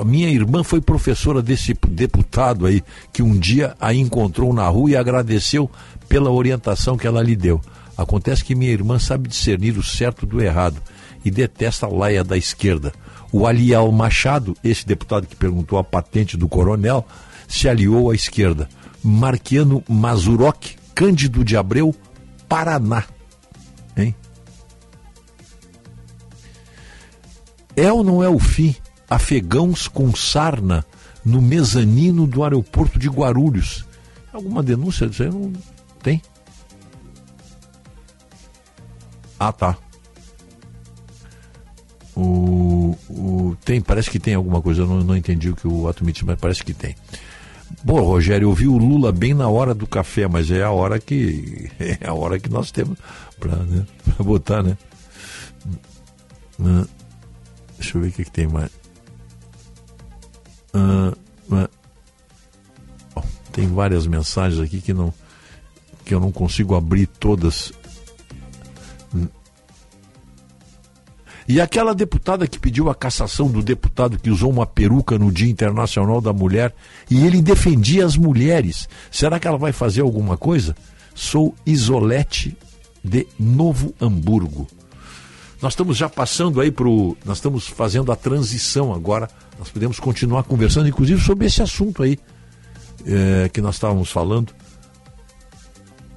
a minha irmã foi professora desse deputado aí, que um dia a encontrou na rua e agradeceu pela orientação que ela lhe deu. Acontece que minha irmã sabe discernir o certo do errado e detesta a laia da esquerda. O Alial Machado, esse deputado que perguntou a patente do coronel, se aliou à esquerda. Marquiano Mazurok, Cândido de Abreu, Paraná. Hein? É ou não é o fim afegãos com sarna no mezanino do aeroporto de Guarulhos? Alguma denúncia disso aí? Não tem? Ah, tá. O, o, tem, parece que tem alguma coisa, eu não, não entendi o que o ato me disse, mas parece que tem. Bom, Rogério, eu vi o Lula bem na hora do café, mas é a hora que é a hora que nós temos para né, botar, né? Deixa eu ver o que, que tem mais. Uh, uh, tem várias mensagens aqui que não que eu não consigo abrir todas E aquela deputada que pediu a cassação do deputado que usou uma peruca no Dia Internacional da Mulher e ele defendia as mulheres. Será que ela vai fazer alguma coisa? Sou Isolete de Novo Hamburgo. Nós estamos já passando aí para o. Nós estamos fazendo a transição agora. Nós podemos continuar conversando, inclusive, sobre esse assunto aí é, que nós estávamos falando.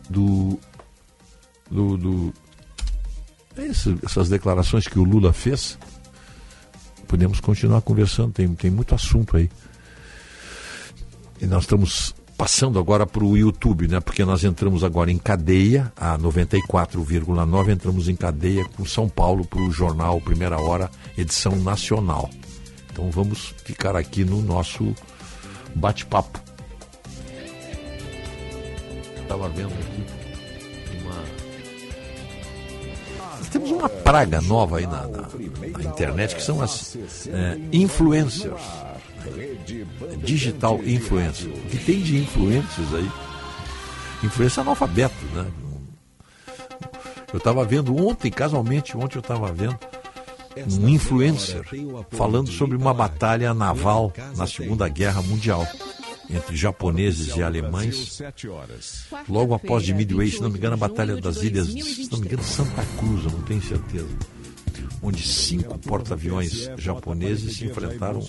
Do, do, do, essas declarações que o Lula fez, podemos continuar conversando, tem, tem muito assunto aí. E nós estamos passando agora para o YouTube, né? Porque nós entramos agora em cadeia, a 94,9, entramos em cadeia com São Paulo para o jornal Primeira Hora, edição nacional. Então vamos ficar aqui no nosso bate-papo. Estava vendo aqui temos uma praga nova aí na, na, na internet que são as é, influencers. Digital influencer. O que tem de influencers aí? Influência analfabeto, né? Eu estava vendo ontem, casualmente, ontem eu estava vendo um influencer falando sobre uma batalha naval na Segunda Guerra Mundial entre japoneses e alemães, logo após de Midway, se não me engano, a Batalha das Ilhas, se não me engano, Santa Cruz, eu não tenho certeza onde cinco porta-aviões japoneses se enfrentaram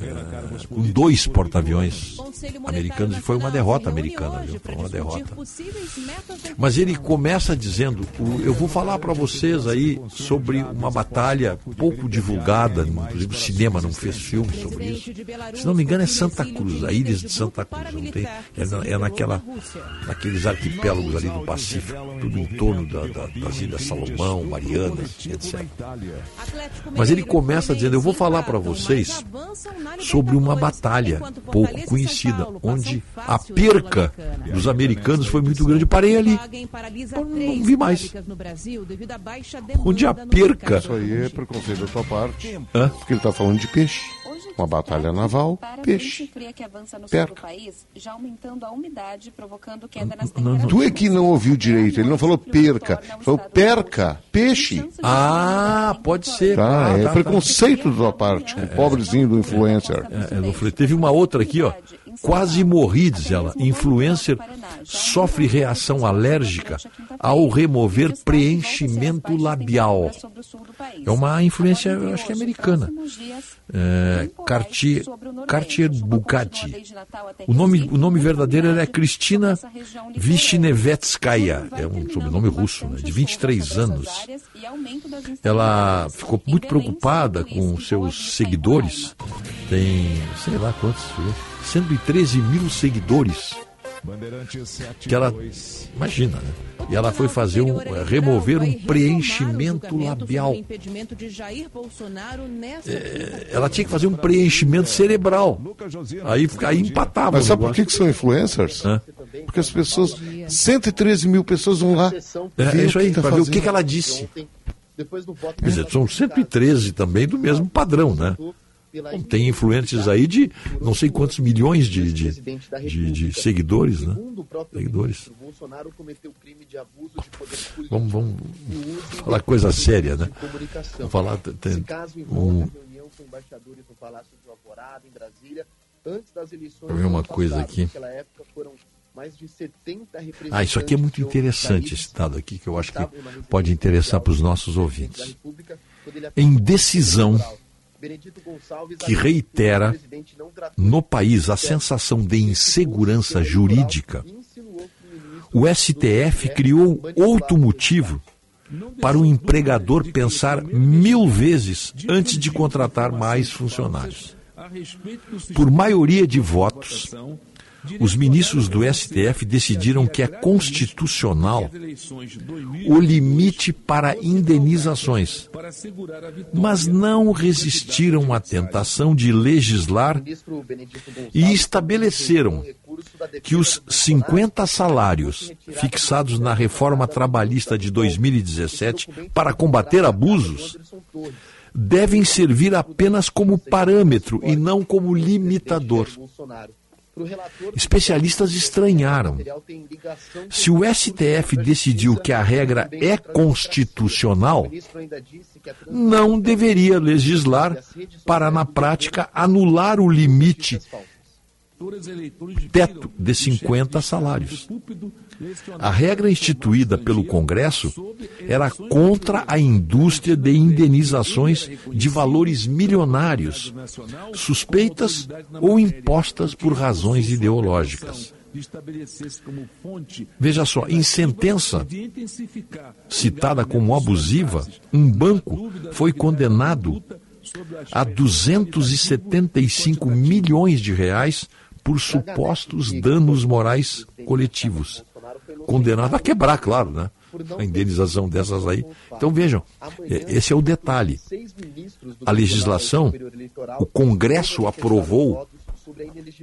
é, com dois porta-aviões americanos e foi uma derrota americana, viu? Foi uma derrota. Mas ele começa dizendo: eu vou falar para vocês aí sobre uma batalha pouco divulgada, inclusive o cinema não fez filme sobre isso. Se não me engano, é Santa Cruz, a ilha de Santa Cruz. Não tem, é, é naquela, naqueles arquipélagos ali do Pacífico, tudo em torno da, da, das Ilhas Salomão, Marianas, etc. Mas ele começa dizendo: Eu vou falar para vocês sobre uma batalha pouco conhecida, onde a perca dos americanos foi muito grande. Parei ali. Eu não vi mais. Onde a perca. Isso aí é preconceito da tua parte. Hã? Porque ele está falando de peixe. Uma batalha naval, peixe. Perca. Tu é que não ouviu direito. Ele não falou perca. Falou perca, peixe. Ah, pode ser. Tá, ah, é tá, preconceito da tua parte, com o pobrezinho do influencer. É, é, teve uma outra aqui, ó. Quase morri, diz ela. Influencer sofre reação alérgica ao remover preenchimento labial. É uma influência, eu acho que é americana. É, Cartier, Cartier Bugatti. O nome, o nome verdadeiro é Cristina Vishnevetskaya. É um sobrenome russo, né, de 23 anos. Ela ficou muito preocupada com seus seguidores. Tem, sei lá quantos, 113 mil seguidores. Que ela, imagina, né? E ela foi fazer um, remover um preenchimento labial. É, ela tinha que fazer um preenchimento cerebral. Aí, aí empatava. Mas sabe por que, que são influencers? Hã? Porque as pessoas, 113 mil pessoas vão lá. É, é isso aí, tá para ver o que, que ela disse. Quer dizer, são 113 também do mesmo padrão, né? Tem influentes aí de não sei quantos milhões de, de, de, de seguidores, né? Seguidores. Vamos, vamos falar coisa séria, né? Vamos falar. Tem, um, Vou ver uma coisa aqui. Ah, isso aqui é muito interessante, esse dado aqui, que eu acho que pode interessar para os nossos ouvintes. Em decisão que reitera no país a sensação de insegurança jurídica, o STF criou outro motivo para o empregador pensar mil vezes antes de contratar mais funcionários. Por maioria de votos, os ministros do STF decidiram que é constitucional o limite para indenizações, mas não resistiram à tentação de legislar e estabeleceram que os 50 salários fixados na reforma trabalhista de 2017 para combater abusos devem servir apenas como parâmetro e não como limitador. Especialistas estranharam. Se o STF decidiu que a regra é constitucional, não deveria legislar para, na prática, anular o limite teto de 50 salários. A regra instituída pelo Congresso era contra a indústria de indenizações de valores milionários, suspeitas ou impostas por razões ideológicas. Veja só, em sentença citada como abusiva, um banco foi condenado a 275 milhões de reais por supostos danos morais coletivos condenado a quebrar, claro, né? A indenização dessas aí. Então vejam, é, esse é o detalhe. A legislação, o Congresso aprovou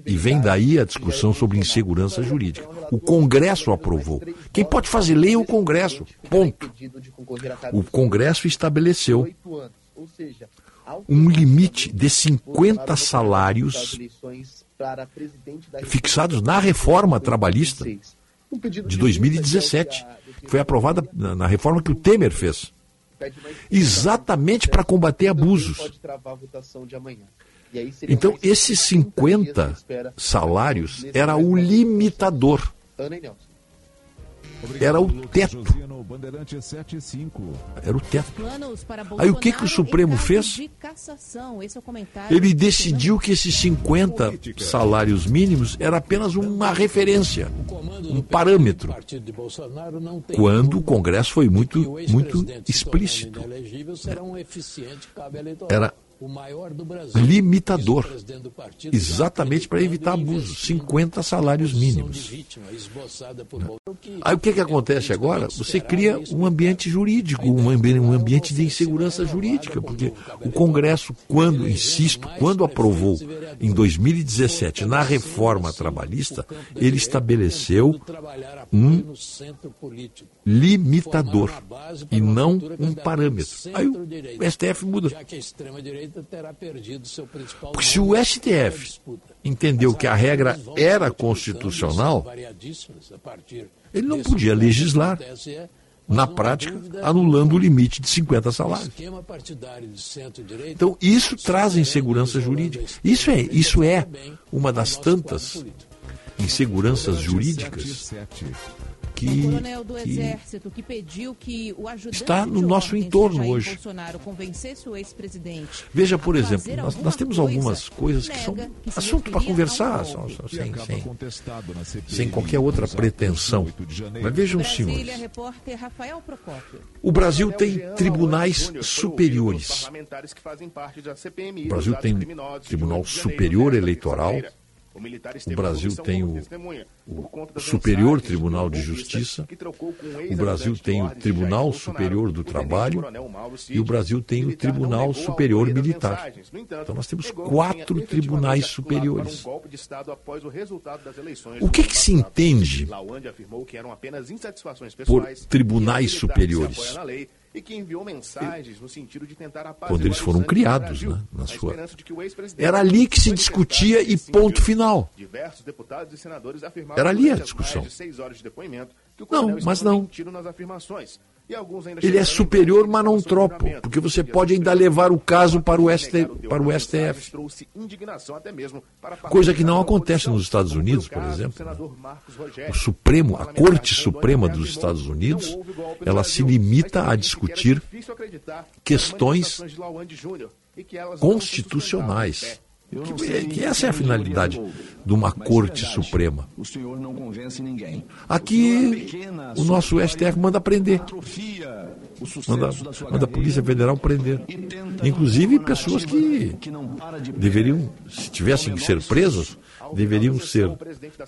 E vem daí a discussão sobre insegurança jurídica. O Congresso aprovou. Quem pode fazer lei é o Congresso. Ponto. O Congresso estabeleceu um limite de 50 salários fixados na reforma trabalhista de 2017. Foi aprovada na reforma que o Temer fez. Exatamente para combater abusos. Então, esses 50 salários era o limitador. Era o teto. Era o teto. Aí o que, que o Supremo fez? Ele decidiu que esses 50 salários mínimos era apenas uma referência, um parâmetro. Quando o Congresso foi muito, muito explícito. Era limitador, exatamente para evitar abusos, 50 salários mínimos. Aí o que, que acontece agora? Você cria um ambiente jurídico, um ambiente de insegurança jurídica, porque o Congresso, quando, insisto, quando aprovou em 2017 na reforma trabalhista, ele estabeleceu um limitador e não um parâmetro. Aí o STF muda. Porque se o STF entendeu que a regra era constitucional, ele não podia legislar, na prática, anulando o limite de 50 salários. Então, isso traz insegurança jurídica. Isso é, isso é uma das tantas inseguranças jurídicas que, coronel do Exército que pediu que o está no nosso entorno hoje. Veja, por exemplo, nós, nós, temos algumas coisas que são assunto para conversar, só, só, sem, sem, sem qualquer outra pretensão. Mas vejam, senhores, o Brasil tem tribunais superiores. O Brasil tem Tribunal Superior Eleitoral, o Brasil tem o, o Superior Tribunal de Justiça, o Brasil tem o Tribunal Superior do Trabalho e o Brasil tem o Tribunal Superior Militar. Então nós temos quatro tribunais superiores. O que, que se entende por tribunais superiores? E que enviou mensagens no sentido de tentar Quando eles foram criados, né, na sua... Era ali que se discutia e ponto final. Diversos deputados e senadores afirmaram Era ali a discussão. Não, mas não. Ele é superior, mas não tropo, porque você pode ainda levar o caso para o, ST, para o STF. Coisa que não acontece nos Estados Unidos, por exemplo. O Supremo, a Corte Suprema dos Estados Unidos, ela se limita a discutir questões constitucionais. Que, que, essa é a finalidade de uma Corte Suprema. Aqui, o nosso STF manda prender. Manda, manda a Polícia Federal prender. Inclusive pessoas que deveriam, se tivessem que ser presas, deveriam ser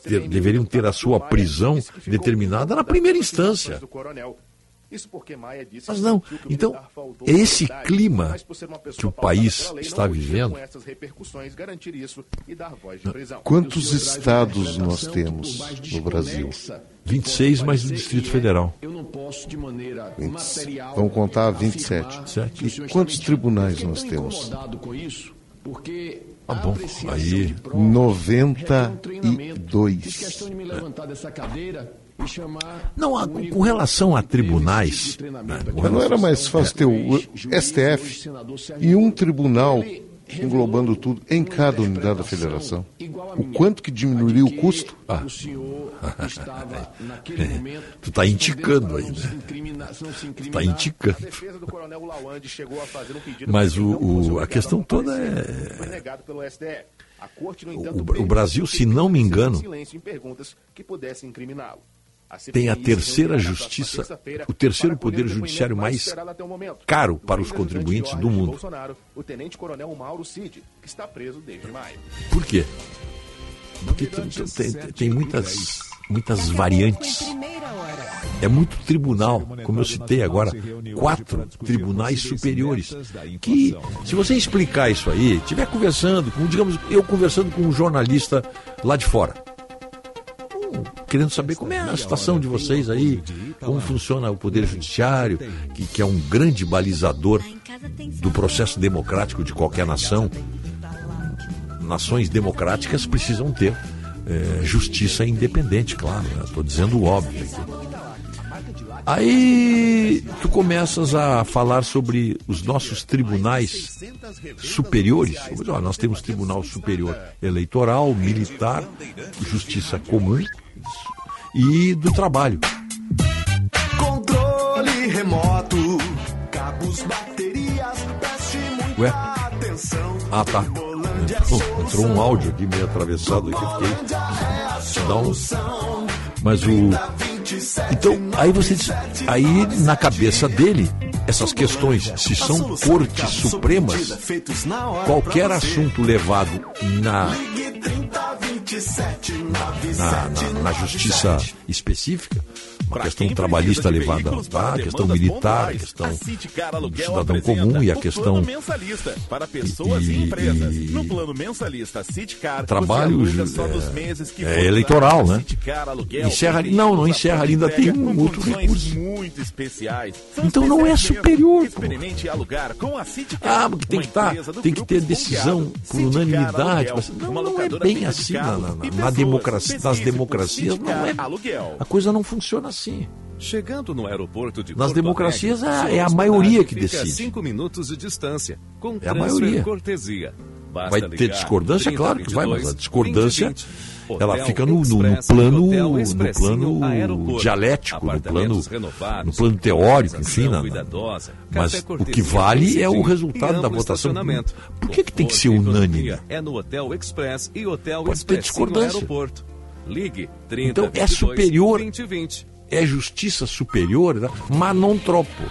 ter, deveriam ter a sua prisão determinada na primeira instância. Isso porque Maia disse Mas não, então, é esse clima que o país está vivendo. Quantos estados nós temos no Brasil? 26 mais o Distrito Federal. 20, vamos contar 27. Certo. E quantos tribunais nós temos? Ah, bom, aí. 92. Não, com relação a tribunais. Né, Mas não era mais fácil ter o STF e um tribunal englobando tudo em cada unidade da federação. O quanto que diminuiria o custo? Ah. tu está indicando aí, né? Tu está indicando. Mas o, o, a questão toda é. O, o Brasil, se não me engano, tem a terceira justiça, o terceiro poder judiciário mais caro para os contribuintes do mundo. Por quê? Porque tem, tem, tem muitas, muitas variantes. é muito tribunal, como eu citei agora, quatro tribunais superiores. Que, se você explicar isso aí, estiver conversando, com, digamos, eu conversando com um jornalista lá de fora, querendo saber como é a situação de vocês aí, como funciona o Poder Judiciário, que, que é um grande balizador do processo democrático de qualquer nação. Nações democráticas precisam ter é, justiça independente, claro. Estou dizendo o óbvio. Aí tu começas a falar sobre os nossos tribunais superiores. Nós temos Tribunal Superior Eleitoral, Militar, Justiça Comum e do Trabalho. Controle remoto, cabos, baterias, preste muita Ué? atenção. Ah, tá. Entrou, entrou um áudio aqui meio atravessado aqui, fiquei. Dá um... Mas o. Então, aí você diz. Aí na cabeça dele, essas questões, se são cortes supremas, qualquer assunto levado na, na, na, na justiça específica, uma questão trabalhista levada tá, a questão militar, a questão do cidadão comum e a questão mensalista para pessoas e, e- empresas. e- No plano mensalista Citicar, trabalho que é, for eleitoral, né? Citicar Aluguel Encerra, não, não a encerra ainda, tem um outro recurso. muito especiais. São Então não é superior. Experimente alugar com a Citicar. Ah, porque tem que, tá, do tem que ter decisão por unanimidade. Aluguel, Mas não, não é bem assim na, na- na democracia, nas democracias. Não é, a coisa não funciona assim. Chegando no aeroporto de Nas Porto democracias Alegre, é- é a hospedagem maioria que decide. cinco minutos de distância, com É a maioria. cortesia. Basta Vai ter discordância? 30, Claro que vai, mas a 22, discordância 20, ela Hotel fica no, no- no plano, no plano dialético, no plano, no plano teórico, enfim. na- cuidadosa, mas o que vale é o resultado da votação. Por que, que tem que ser unânime? É no Hotel Express e Hotel Pode ter discordância. Ligue 30 Então é 22, superior, 20 20. É justiça superior, né? mas não tropo,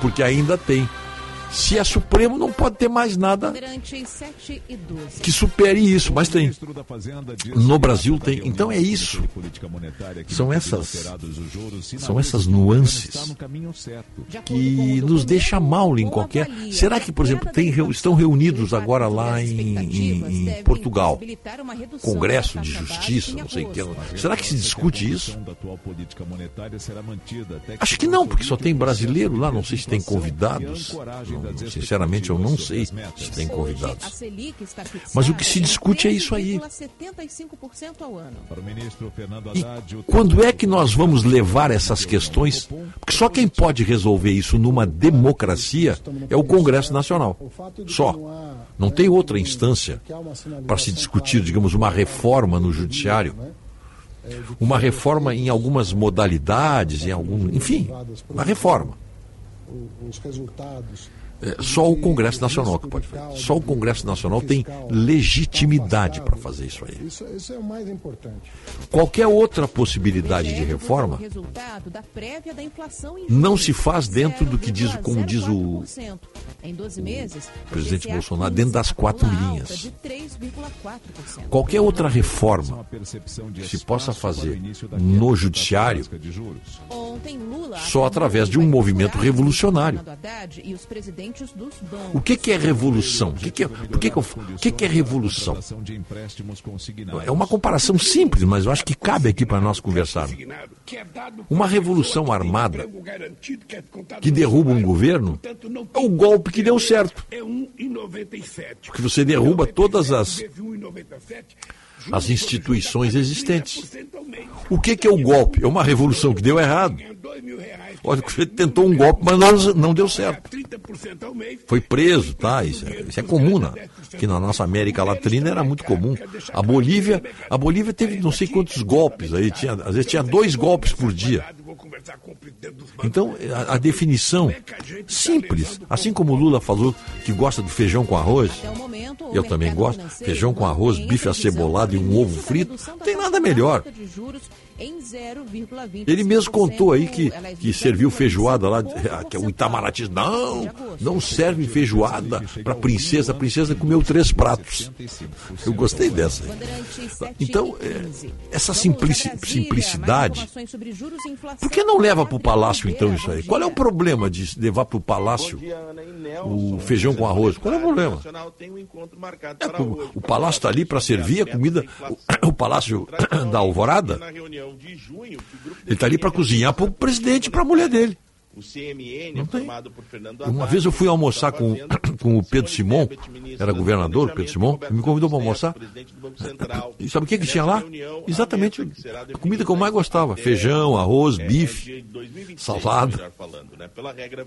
porque ainda tem. Se é supremo, não pode ter mais nada Bandeirantes 7 12. que supere isso, mas tem. No Brasil tem. Então é isso. São essas, são essas nuances que nos deixa mal em qualquer. Será que, por exemplo, tem, estão reunidos agora lá em, em- em Portugal? Congresso de Justiça, não sei o que. Será que se discute isso? Acho que não, porque só tem brasileiro lá, não sei se tem convidados. Não, sinceramente, eu não sei se tem convidados. Mas o que se discute é isso aí. 13,75% ao ano. E quando é que nós vamos levar essas questões? Porque só quem pode resolver isso numa democracia é o Congresso Nacional. Só. Não tem outra instância para se discutir, digamos, uma reforma no judiciário. Uma reforma em algumas modalidades, em algum. Enfim, uma reforma. É, só o Congresso Nacional que pode fazer. Só o Congresso Nacional tem legitimidade para fazer isso aí. Isso, é o mais importante. Qualquer outra possibilidade de reforma Resultado da prévia da inflação em não se faz dentro do que diz, como diz o 0,04%. Em 12 meses, o presidente Bolsonaro, dentro das quatro linhas. de 3,4%. Qualquer outra reforma que se possa fazer no judiciário só através de um movimento revolucionário. Dos bancos. O que, que é revolução? O que, que é, por que, que, eu, o que, que é revolução? É uma comparação simples, mas eu acho que cabe aqui para nós conversarmos. Uma revolução armada que derruba um governo é o golpe que deu certo. Porque você derruba todas as, as instituições existentes. O que, que é o golpe? É uma revolução que deu errado. Olha, você tentou um golpe, mas não, não deu certo. Foi preso, tá? Isso é, isso é comum, né? Aqui na nossa América Latina era muito comum. A Bolívia, a Bolívia teve não sei quantos golpes aí, tinha, às vezes tinha dois golpes por dia. Então, a, a definição simples, assim como o Lula falou que gosta do feijão com arroz, Eu também gosto. Feijão com arroz, bife acebolado e um ovo frito. tem nada melhor. Em 0,25%. Ele mesmo contou aí que, é que serviu feijoada lá, 0,25% que é o Itamaraty. Não, não serve feijoada para princesa. A princesa comeu três pratos. Eu gostei dessa. aí. Então, é, essa simplici- simplicidade. Por que não leva para o palácio então isso aí? Qual é o problema de levar para o palácio o feijão com arroz? Qual é o problema? É, o, o palácio está ali para servir a comida. O, o palácio da Alvorada, ele está ali para cozinhar para o presidente e para a mulher dele. O CMN, Não tem. formado por Fernando Uma vez eu fui almoçar com, com o Pedro Simon, era governador, Pedro Simon, me convidou para almoçar. E sabe o que, que tinha lá? Exatamente a comida que eu mais gostava: feijão, arroz, bife, salada.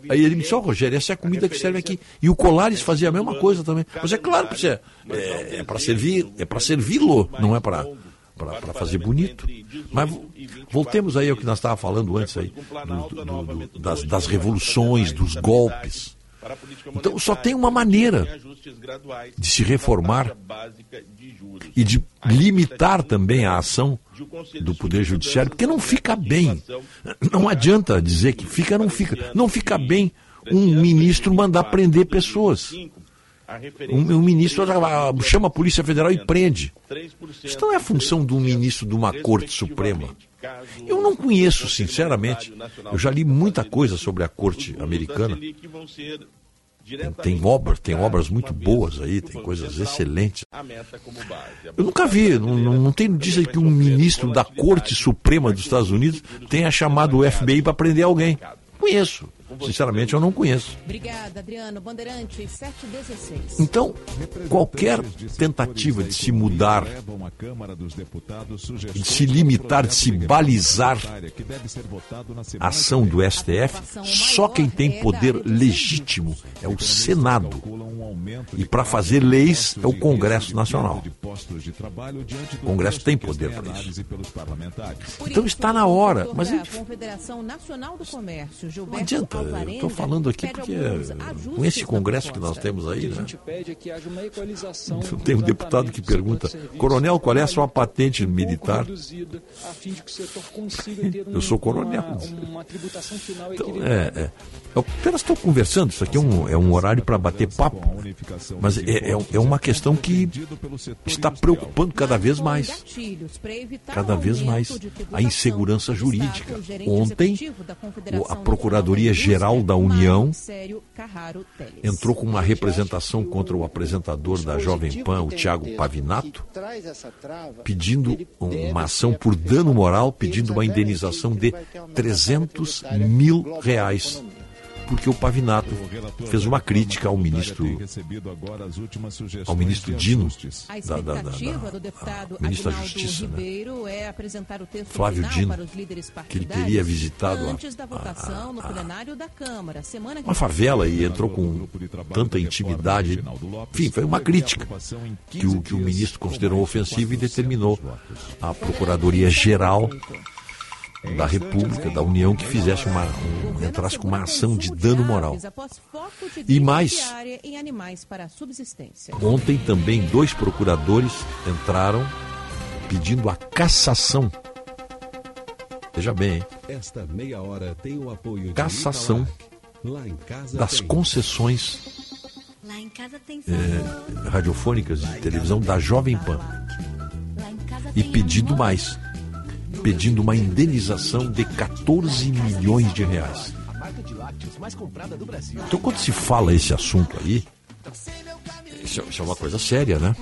Aí ele me disse: Ó, Rogério, essa é a comida que serve aqui. E o Colares fazia a mesma coisa também. Mas é claro que isso é, é, é para servir, é para servi-lo, não é para para fazer bonito. Mas vo- voltemos aí ao que nós estávamos falando antes aí, do- do- do- das, das revoluções, dos golpes. Então só tem uma maneira de se reformar e de limitar também a ação do Poder Judiciário, porque não fica bem. Não adianta dizer que fica, não fica. Não fica bem um ministro mandar prender pessoas. Um, um ministro chama a Polícia Federal e prende. Isso não é função de um ministro de uma Corte Suprema. Eu não conheço, sinceramente. Eu já li muita coisa sobre a Corte americana. Tem, tem obras, tem obras muito boas aí, tem coisas excelentes. Eu nunca vi, não, não, tem notícia que um ministro da Corte Suprema dos Estados Unidos tenha chamado o FBI para prender alguém. Conheço. Sinceramente, eu não conheço. Obrigada, Adriano. Bandeirante 716. Então, qualquer tentativa de se mudar, de se limitar, de se balizar a ação do STF, só quem tem poder legítimo é o Senado. E para fazer leis é o Congresso Nacional. O Congresso tem poder para isso. Então está na hora. Mas a Confederação Nacional do Comércio, não Gilberto adianta. Estou falando aqui porque é, com esse Congresso que nós temos aí, a né? é Tem um do deputado que pergunta, coronel, qual é a sua patente militar? a Eu sou coronel. Então, é, é. Eu apenas estou conversando, isso aqui é um, é um horário para bater papo, mas é, é, é uma questão que está preocupando cada vez mais. Cada vez mais a insegurança jurídica. Ontem, executivo da Procuradoria-Geral da União entrou com uma representação contra o apresentador da Jovem Pan, o Tiago Pavinato, pedindo uma ação por dano moral, pedindo uma indenização de 300 mil reais. Porque o Pavinato fez uma crítica ao ministro, ao ministro Dino, A da, da, da- da- ministro da Justiça, né? Ribeiro é apresentar o texto Flávio final Dino, para os líderes que ele teria visitado a- antes da votação no plenário da Câmara, semana que uma favela e entrou com tanta intimidade. Enfim, foi uma crítica que o, que o ministro considerou ofensiva e determinou a Procuradoria-Geral da República, da União, que fizesse uma, um, entrasse com uma ação de dano moral. E mais. Ontem também dois procuradores entraram pedindo a cassação. Veja bem, hein? Esta meia hora tem o apoio Cassação Lá em casa das concessões eh, radiofônicas de televisão da Jovem Pan. E amor. mais, pedindo uma indenização de 14 milhões de reais. Então, quando se fala esse assunto aí, isso é uma coisa séria, né?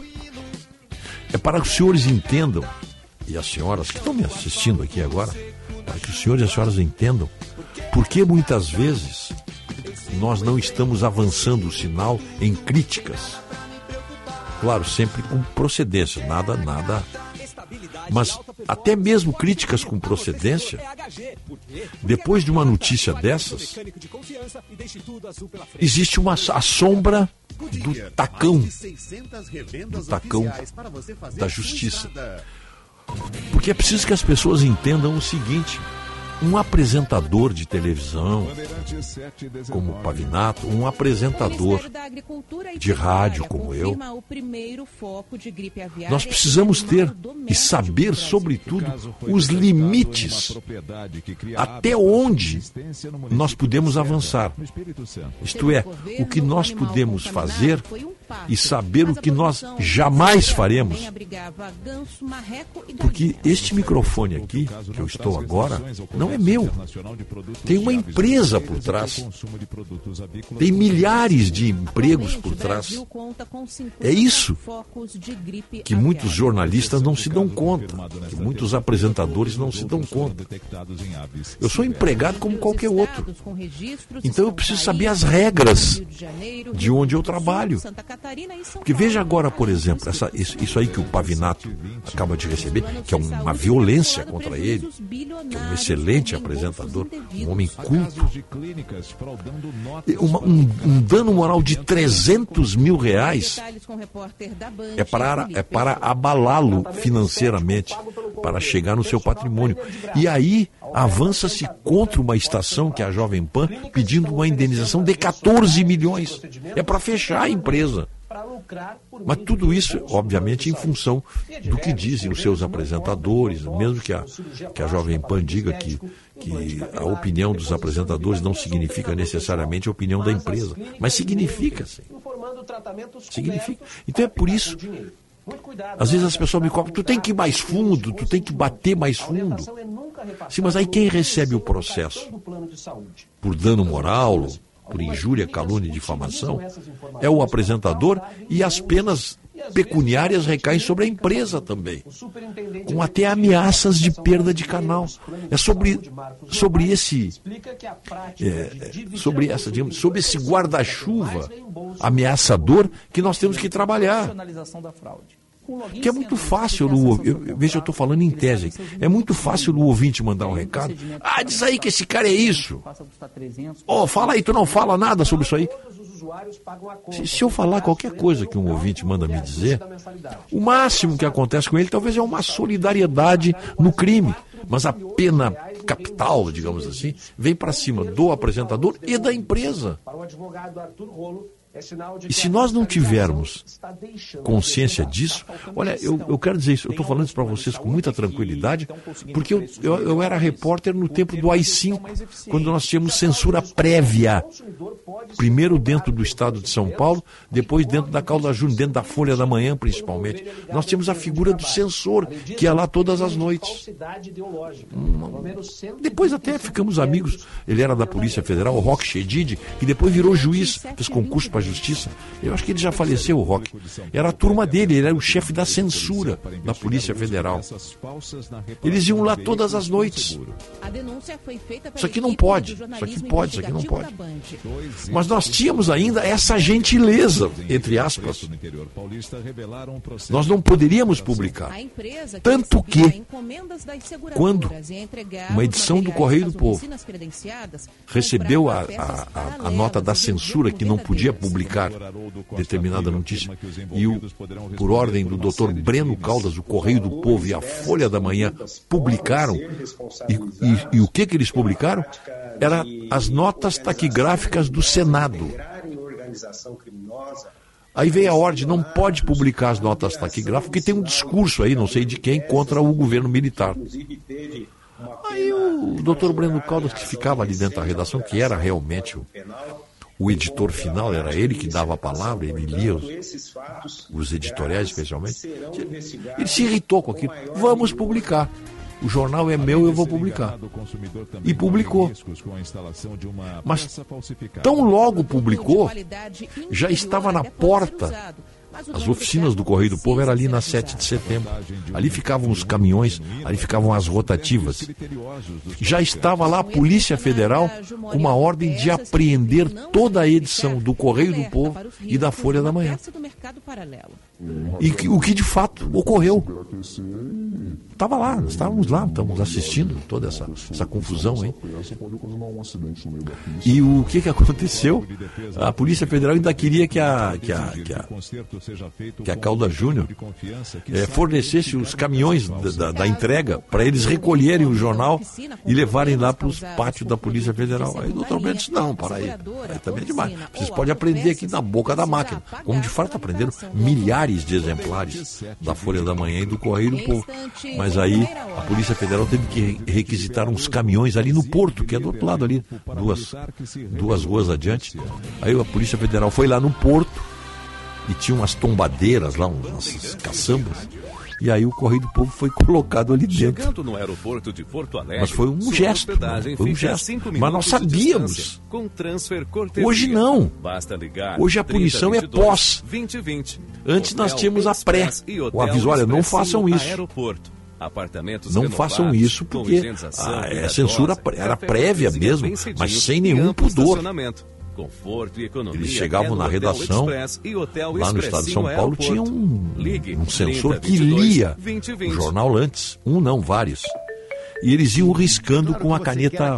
É para que os senhores entendam, e as senhoras que estão me assistindo aqui agora, para que os senhores e as senhoras entendam, porque muitas vezes nós não estamos avançando o sinal em críticas. Claro, sempre com procedência, nada, nada. Mas até mesmo críticas com procedência, depois de uma notícia dessas, existe uma a sombra do tacão, do tacão da justiça. Porque é preciso que as pessoas entendam o seguinte: um apresentador de televisão, como o Pavinato, um apresentador de rádio como eu, nós precisamos ter e saber, sobretudo, os limites até onde nós podemos avançar. Isto é, o que nós podemos fazer e saber o que nós jamais faremos. Porque este microfone aqui, que eu estou agora, não é meu. Tem uma empresa por trás. Tem milhares de empregos por trás. É isso que muitos jornalistas não se dão conta, que muitos apresentadores não se dão conta. Eu sou empregado como qualquer outro. Então eu preciso saber as regras de onde eu trabalho. Porque veja agora, por exemplo, essa, isso, isso aí que o Pavinato acaba de receber, que é uma violência contra ele, que é um excelente apresentador, um homem culto. Uma, um, um dano moral de 300 mil reais é para, é para abalá-lo financeiramente, para chegar no seu patrimônio. E aí avança-se contra uma estação que é a Jovem Pan pedindo uma indenização de 14 milhões. É para fechar a empresa. Mas tudo isso, obviamente, em função do que dizem os seus apresentadores, mesmo que a, que a Jovem Pan diga que, que a opinião dos apresentadores não significa necessariamente a opinião da empresa, mas significa, sim. Significa. Então é por isso. Às vezes as pessoas me cobram, tu tem que ir mais fundo, tu tem que bater mais fundo. Sim, mas aí quem recebe o processo? Por dano moral, por injúria, calúnia e difamação, é o apresentador e as penas pecuniárias recaem sobre a empresa também, com até ameaças de perda de canal. É sobre, sobre esse é, sobre essa digamos, sobre esse guarda-chuva ameaçador que nós temos que trabalhar. Que é muito fácil, no, eu, veja, eu estou falando em tese. É muito fácil o ouvinte mandar um recado. Ah, diz aí que esse cara é isso. Oh, fala aí, tu não fala nada sobre isso aí. Se, se, eu falar qualquer coisa que um ouvinte manda me dizer, o máximo que acontece com ele talvez é uma solidariedade no crime. Mas a pena capital, digamos assim, vem para cima do apresentador e da empresa. E se nós não tivermos consciência disso, olha, eu, eu quero dizer isso, eu estou falando isso para vocês com muita tranquilidade, porque eu, eu, eu, era repórter no tempo do AI-5, quando nós tínhamos censura prévia. Primeiro dentro do estado de São Paulo, depois dentro da Calda Júnior, dentro da Folha da Manhã, principalmente. Nós tínhamos a figura do censor, que ia lá todas as noites. Hum, depois até ficamos amigos. Ele era da Polícia Federal, o Roque Chedid, que depois virou juiz, fez concurso para Justiça. Eu acho que ele já faleceu, o Roque. Era a turma dele, ele era o chefe da censura da Polícia Federal. Eles iam lá todas as noites. Isso aqui não pode, isso aqui pode, isso aqui não pode. Mas nós tínhamos ainda essa gentileza, entre aspas. Nós não poderíamos publicar. Tanto que, quando uma edição do Correio do Povo recebeu a, a, a, a nota da censura que não podia publicar determinada notícia, e o, por ordem do doutor Breno Caldas, o Correio do Povo e a Folha da Manhã publicaram, e, e, e o que, que eles publicaram? Era as notas taquigráficas do Senado. Aí veio a ordem, não pode publicar as notas taquigráficas, porque tem um discurso aí, não sei de quem, contra o governo militar. Aí o doutor Breno Caldas, que ficava ali dentro da redação, que era realmente o, o editor final, era ele que dava a palavra, ele lia os, os editoriais especialmente. Ele se irritou com aquilo. Vamos publicar. O jornal é meu, eu vou publicar. E publicou. Mas tão logo publicou, já estava na porta as oficinas do Correio do Povo eram ali na 7 de setembro. Ali ficavam os caminhões, ali ficavam as rotativas. Já estava lá a Polícia Federal com uma ordem de apreender toda a edição do Correio do Povo e da Folha da Manhã. E que, o que de fato ocorreu. Estava lá, estávamos lá, estamos assistindo toda essa, essa confusão aí. E o que, que aconteceu? A Polícia Federal ainda queria que a, que a, que a, que a Calda Júnior é, fornecesse os caminhões da, da, entrega para eles recolherem o jornal e levarem lá para os pátios da Polícia Federal. Aí o doutor Bento disse, não, para aí, aí também é demais. Vocês podem aprender aqui na boca da máquina, como de fato aprenderam milhares de exemplares da Folha da Manhã e do Correio do Povo. Mas aí a Polícia Federal teve que requisitar uns caminhões ali no porto, que é do outro lado ali, duas, duas ruas adiante. Aí a Polícia Federal foi lá no porto e tinha umas tombadeiras lá, umas caçambas. E aí o Correio do Povo foi colocado ali dentro. Chegando no aeroporto de Porto Alegre, Mas foi um gesto, foi um a gesto. Mas nós sabíamos. Hoje não. Basta ligar. Hoje a punição é 3022 pós. 2020. Antes nós Hotel tínhamos a pré. O aviso, olha, não façam isso. Aeroporto. Não façam isso porque ah, é cuidadosa, censura pré- era prévia mesmo, mas sem nenhum pudor. Conforto e economia. Eles chegavam na redação, e lá no estado de São Paulo, tinha um, um sensor 30 que 22 lia 2020. o jornal antes. Um não, vários. E eles iam riscando com a caneta.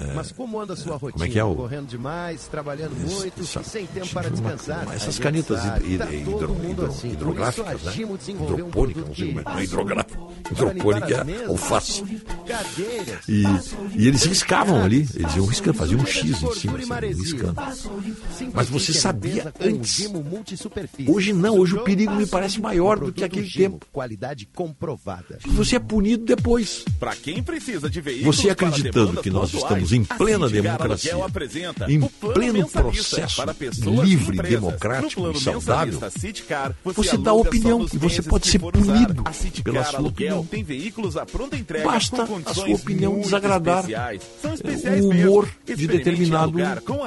é, Mas como anda a sua rotina? é que é o- Correndo demais, trabalhando muito e sem tempo para uma- descansar. uma- essas canetas sabe, tá hidro- hidro- assim. Hidrográficas, né? Um Hidropônica, não sei como é. que Não é hidrográfico. para Hidropônica é alface. E, e eles riscavam ali, eles iam riscando, faziam um X em cima, assim, riscando. Mas você sabia antes. Hoje não, hoje o perigo me parece maior do que aquele tempo. Qualidade comprovada. Você é punido depois. Para quem precisa de veículos Você acreditando que nós estamos em plena democracia, em pleno processo livre, democrático e saudável, você dá opinião e você pode ser punido pela sua opinião. Basta a sua opinião desagradar o humor de determinado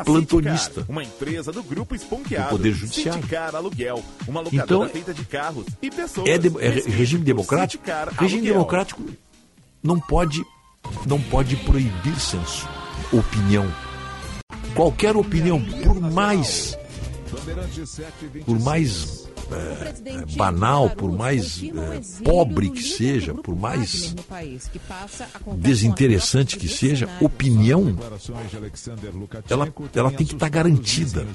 plantonista. Uma empresa do grupo Esponqueado. Poder Judiciário. Aluguel, uma locadora Então, feita de carros e pessoas. É, de- é regime democrático? Regime Aluguel. democrático não pode, não pode proibir senso, opinião. Qualquer opinião, por mais, por mais é, é, banal, por mais é, pobre que seja, por mais desinteressante que seja, opinião, ela, ela tem que estar garantida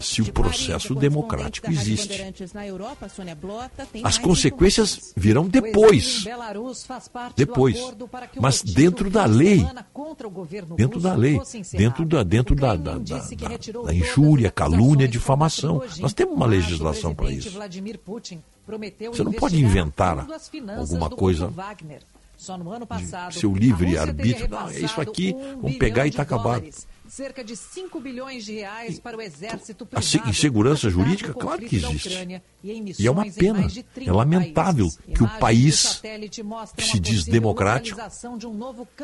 se o processo democrático existe. As consequências virão depois. Depois. Mas dentro da lei. Dentro da lei. Dentro da, dentro da, da, da, da injúria, calúnia, difamação. Nós temos uma legislação para isso. Você não pode inventar alguma coisa de seu livre-arbítrio. Não, é isso aqui, vamos pegar e está acabado. Cerca de 5 bilhões de reais para o exército A privado. insegurança dedicado jurídica, claro que existe. E E é uma pena, mais de 30 é lamentável que o país que a se diz democrático, de um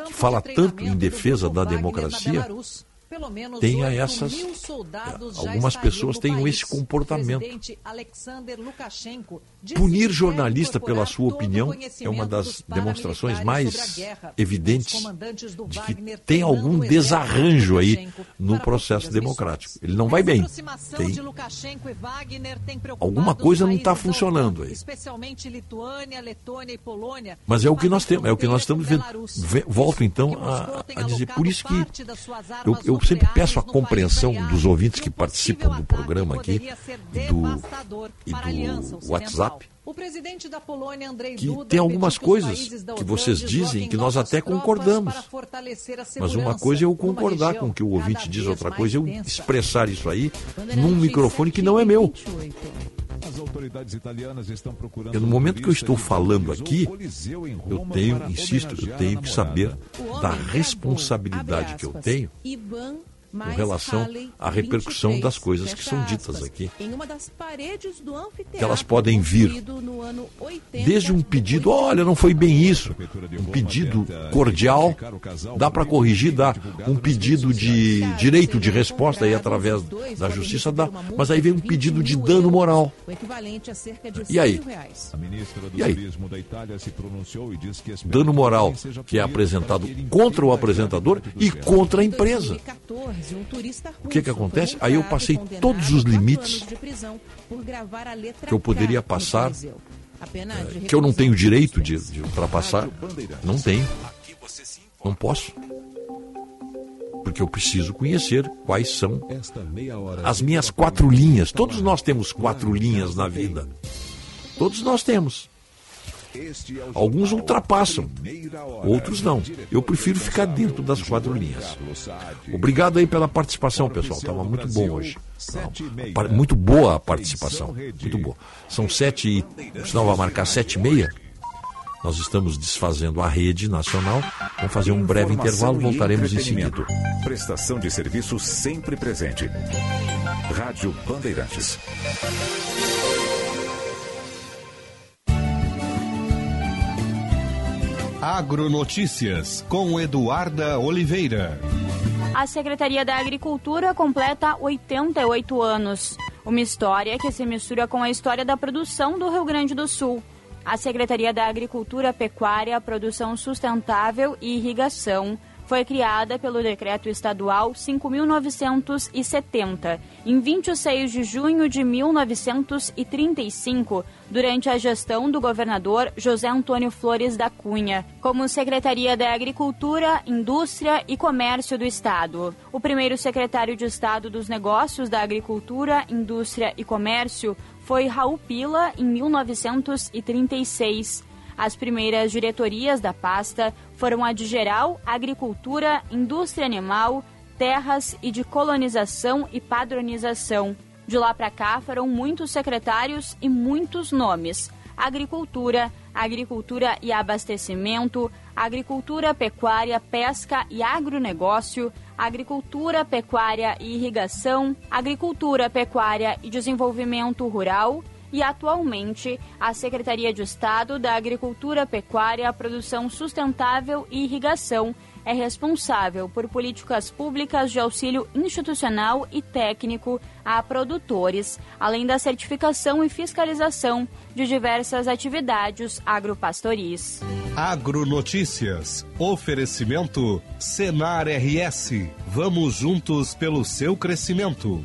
que fala tanto em defesa da democracia. Pelo menos tenha 8 essas- mil soldados já algumas pessoas tenham país. esse comportamento. Punir jornalista pela sua opinião é uma das demonstrações mais evidentes de que tem algum desarranjo aí no processo democrático. Ele não vai bem. Tem alguma coisa não está funcionando aí. Mas é o que nós temos, é o que nós estamos fronteira vendo. Volto então a, a dizer, por isso que eu, eu sempre peço a compreensão dos ouvintes que um participam do programa aqui e do, e do. WhatsApp. O presidente da Polônia, Andrei que tem algumas coisas que vocês dizem que nós até concordamos. Mas uma coisa é eu concordar com o que o ouvinte diz, outra coisa é eu expressar isso aí num microfone que não é meu. As autoridades italianas estão procurando. E no momento que eu estou falando aqui, eu tenho, insisto, eu tenho que saber da responsabilidade que eu tenho com relação à repercussão das coisas que são ditas aqui. Que elas podem vir construído no ano 80, desde um pedido, olha, não foi bem isso, um pedido cordial, dá para corrigir, dá um pedido de direito de resposta aí através da justiça, dá, mas aí vem um pedido de dano moral. E aí? 100 mil reais. A ministra do E aí? Dano moral que é punido apresentado contra o apresentador e contra a empresa. 2014, um turista O que que acontece? Aí eu passei todos os limites anos de prisão por gravar a letra que eu poderia passar, de que eu não tenho direito de, de ultrapassar, não tenho, não posso. Porque eu preciso conhecer quais são as minhas quatro linhas. Todos nós temos quatro linhas na vida. Todos nós temos. É Alguns ultrapassam, outros não. Eu prefiro ficar dentro das quatro linhas. Obrigado aí pela participação, pessoal. Estava muito bom hoje. Não, Muito boa a participação. Muito boa. São sete e. O sinal vai marcar sete e meia. Nós estamos desfazendo a rede nacional. Vamos fazer um breve intervalo, voltaremos em seguida. Prestação de serviço sempre presente. Rádio Bandeirantes. Agronotícias com Eduarda Oliveira. A Secretaria da Agricultura completa 88 anos. Uma história que se mistura com a história da produção do Rio Grande do Sul. A Secretaria da Agricultura, Pecuária, Produção Sustentável e Irrigação foi criada pelo Decreto Estadual 5.970, em 26 de junho de 1935, durante a gestão do governador José Antônio Flores da Cunha, como Secretaria da Agricultura, Indústria e Comércio do Estado. O primeiro secretário de Estado dos Negócios da Agricultura, Indústria e Comércio foi Raul Pila, em 1936. As primeiras diretorias da pasta foram a de Geral, Agricultura, Indústria Animal, Terras e de Colonização e Padronização. De lá para cá foram muitos secretários e muitos nomes: Agricultura, Agricultura e Abastecimento, Agricultura, Pecuária, Pesca e Agronegócio, Agricultura, Pecuária e Irrigação, Agricultura, Pecuária e Desenvolvimento Rural e atualmente a Secretaria de Estado da Agricultura, Pecuária, Produção Sustentável e Irrigação é responsável por políticas públicas de auxílio institucional e técnico a produtores, além da certificação e fiscalização de diversas atividades agropastoris. Agronotícias. Oferecimento Senar RS. Vamos juntos pelo seu crescimento.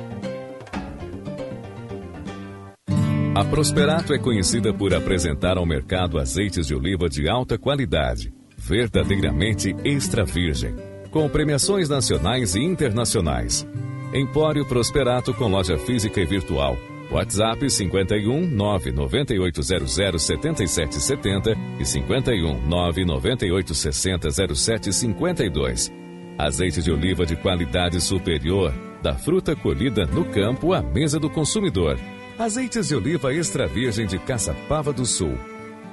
A Prosperato é conhecida por apresentar ao mercado azeites de oliva de alta qualidade, verdadeiramente extra virgem, com premiações nacionais e internacionais. Empório Prosperato com loja física e virtual. WhatsApp 51 99800 7770 e 51 99860 0752. Azeite de oliva de qualidade superior, da fruta colhida no campo à mesa do consumidor. Azeites de oliva extra virgem de Caçapava do Sul.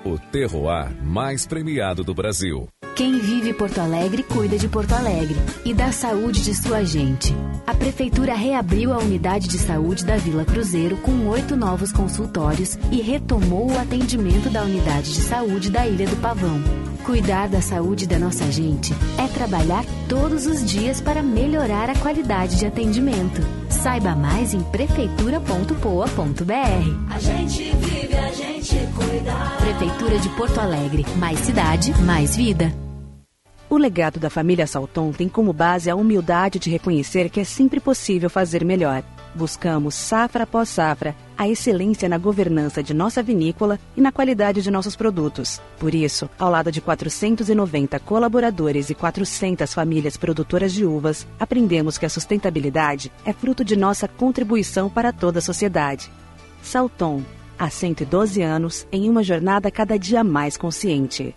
O terroir mais premiado do Brasil. Quem vive Porto Alegre cuida de Porto Alegre e da saúde de sua gente. A Prefeitura reabriu a unidade de saúde da Vila Cruzeiro com oito novos consultórios e retomou o atendimento da unidade de saúde da Ilha do Pavão. Cuidar da saúde da nossa gente é trabalhar todos os dias para melhorar a qualidade de atendimento. Saiba mais em prefeitura.poa.br. A gente vive, a gente cuida. Prefeitura de Porto Alegre. Mais cidade, mais vida. O legado da família Salton tem como base a humildade de reconhecer que é sempre possível fazer melhor. Buscamos, safra após safra, a excelência na governança de nossa vinícola e na qualidade de nossos produtos. Por isso, ao lado de 490 colaboradores e 400 famílias produtoras de uvas, aprendemos que a sustentabilidade é fruto de nossa contribuição para toda a sociedade. Salton, há 112 anos, em uma jornada cada dia mais consciente.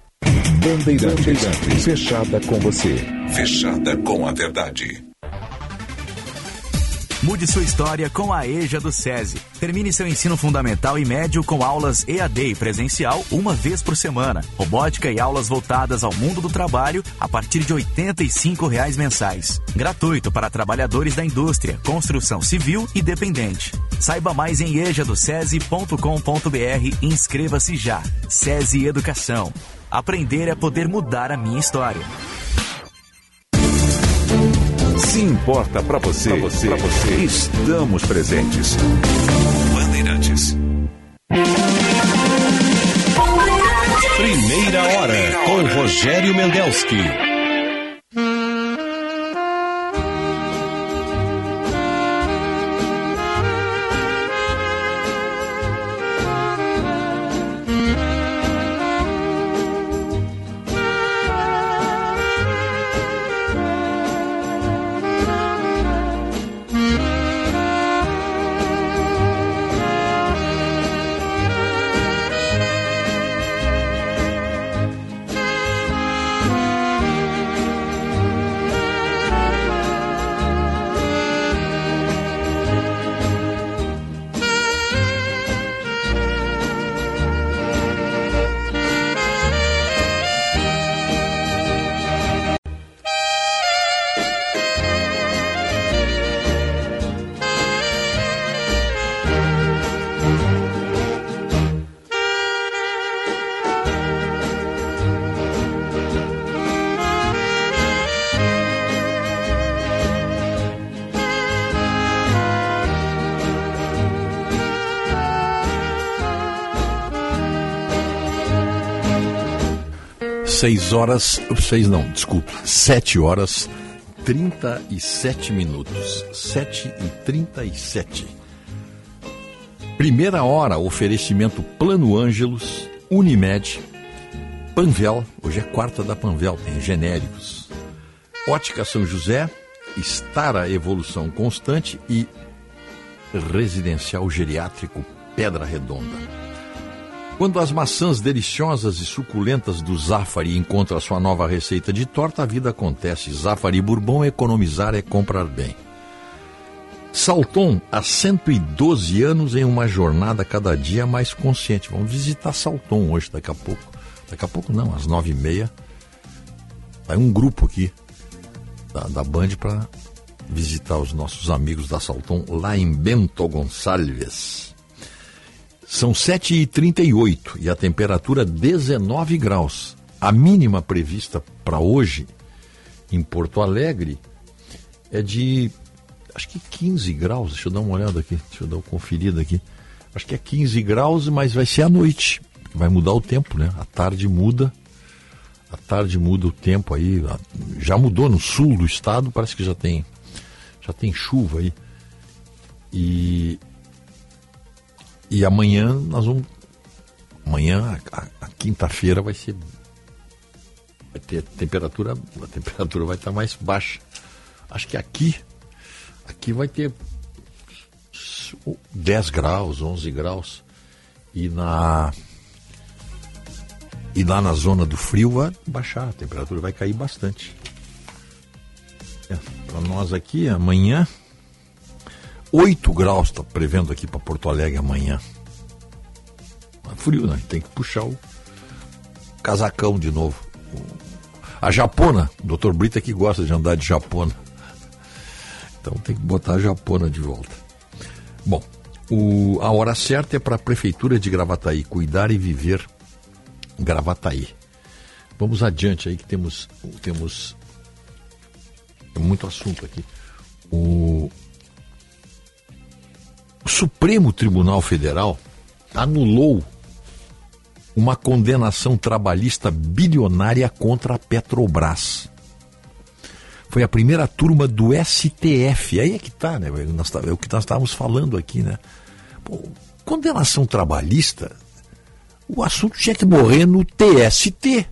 Bandeirantes, fechada com você, fechada com a verdade. Mude sua história com a EJA do SESI. Termine seu ensino fundamental e médio com aulas EAD e presencial uma vez por semana. Robótica e aulas voltadas ao mundo do trabalho a partir de 85 reais mensais. Gratuito para trabalhadores da indústria, construção civil e dependente. Saiba mais em ejadocese.com.br e inscreva-se já. SESI Educação. Aprender é poder mudar a minha história. Se importa para você, pra você, pra você, estamos presentes. Bandeirantes. Primeira hora com Rogério Mendelski. Seis horas, seis não, desculpe, sete horas, 37 minutos, sete e trinta e sete. Primeira hora, oferecimento Plano Ângelos, Unimed, Panvel, hoje é quarta da Panvel, tem genéricos. Ótica São José, Estara Evolução Constante e Residencial Geriátrico Pedra Redonda. Quando as maçãs deliciosas e suculentas do Zafari encontram a sua nova receita de torta, a vida acontece. Zafari Bourbon, economizar é comprar bem. Salton, há 112 anos em uma jornada cada dia mais consciente. Vamos visitar Salton hoje, daqui a pouco. Daqui a pouco não, às nove e meia. Vai um grupo aqui da, da Band para visitar os nossos amigos da Salton lá em Bento Gonçalves. São 7h38 e a temperatura 19 graus. A mínima prevista para hoje em Porto Alegre é de acho que 15 graus. Deixa eu dar uma olhada aqui, deixa eu dar uma conferida aqui. Acho que é 15 graus, mas vai ser à noite. Vai mudar o tempo, né? A tarde muda. A tarde muda o tempo aí. Já mudou no sul do estado, parece que já tem já tem chuva aí. E e amanhã nós vamos. Amanhã, a, a quinta-feira, vai ser. Vai ter temperatura. A temperatura vai estar mais baixa. Acho que aqui. Aqui vai ter 10 graus, 11 graus. E na. E lá na zona do frio vai baixar, a temperatura vai cair bastante. É, Para nós aqui, amanhã, 8 graus está prevendo aqui para Porto Alegre amanhã. É frio, né? Tem que puxar o casacão de novo. A japona, o doutor Brita que gosta de andar de japona. Então tem que botar a japona de volta. Bom, o, a hora certa é para a Prefeitura de Gravataí cuidar e viver Gravataí. Vamos adiante aí que temos, temos muito assunto aqui. O, o Supremo Tribunal Federal anulou uma condenação trabalhista bilionária contra a Petrobras. Foi a primeira turma do STF. Aí é que tá, né? É o que nós estávamos falando aqui, né? Pô, condenação trabalhista, o assunto tinha que morrer no TST.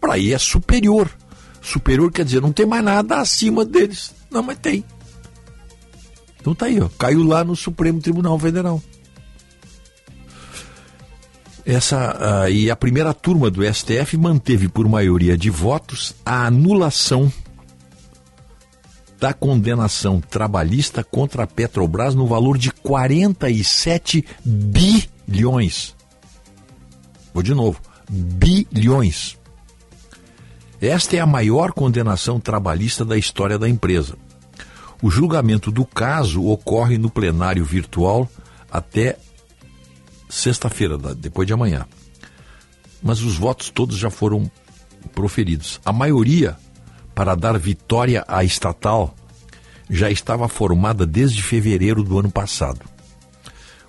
Para aí é superior. Superior quer dizer, não tem mais nada acima deles. Não, mas tem. Então tá aí, ó. Caiu lá no Supremo Tribunal Federal. Essa, uh, e a primeira turma do STF manteve por maioria de votos a anulação da condenação trabalhista contra a Petrobras no valor de 47 bilhões. Vou de novo, bilhões. Esta é a maior condenação trabalhista da história da empresa. O julgamento do caso ocorre no plenário virtual até sexta-feira, depois de amanhã. Mas os votos todos já foram proferidos. A maioria para dar vitória à estatal já estava formada desde fevereiro do ano passado.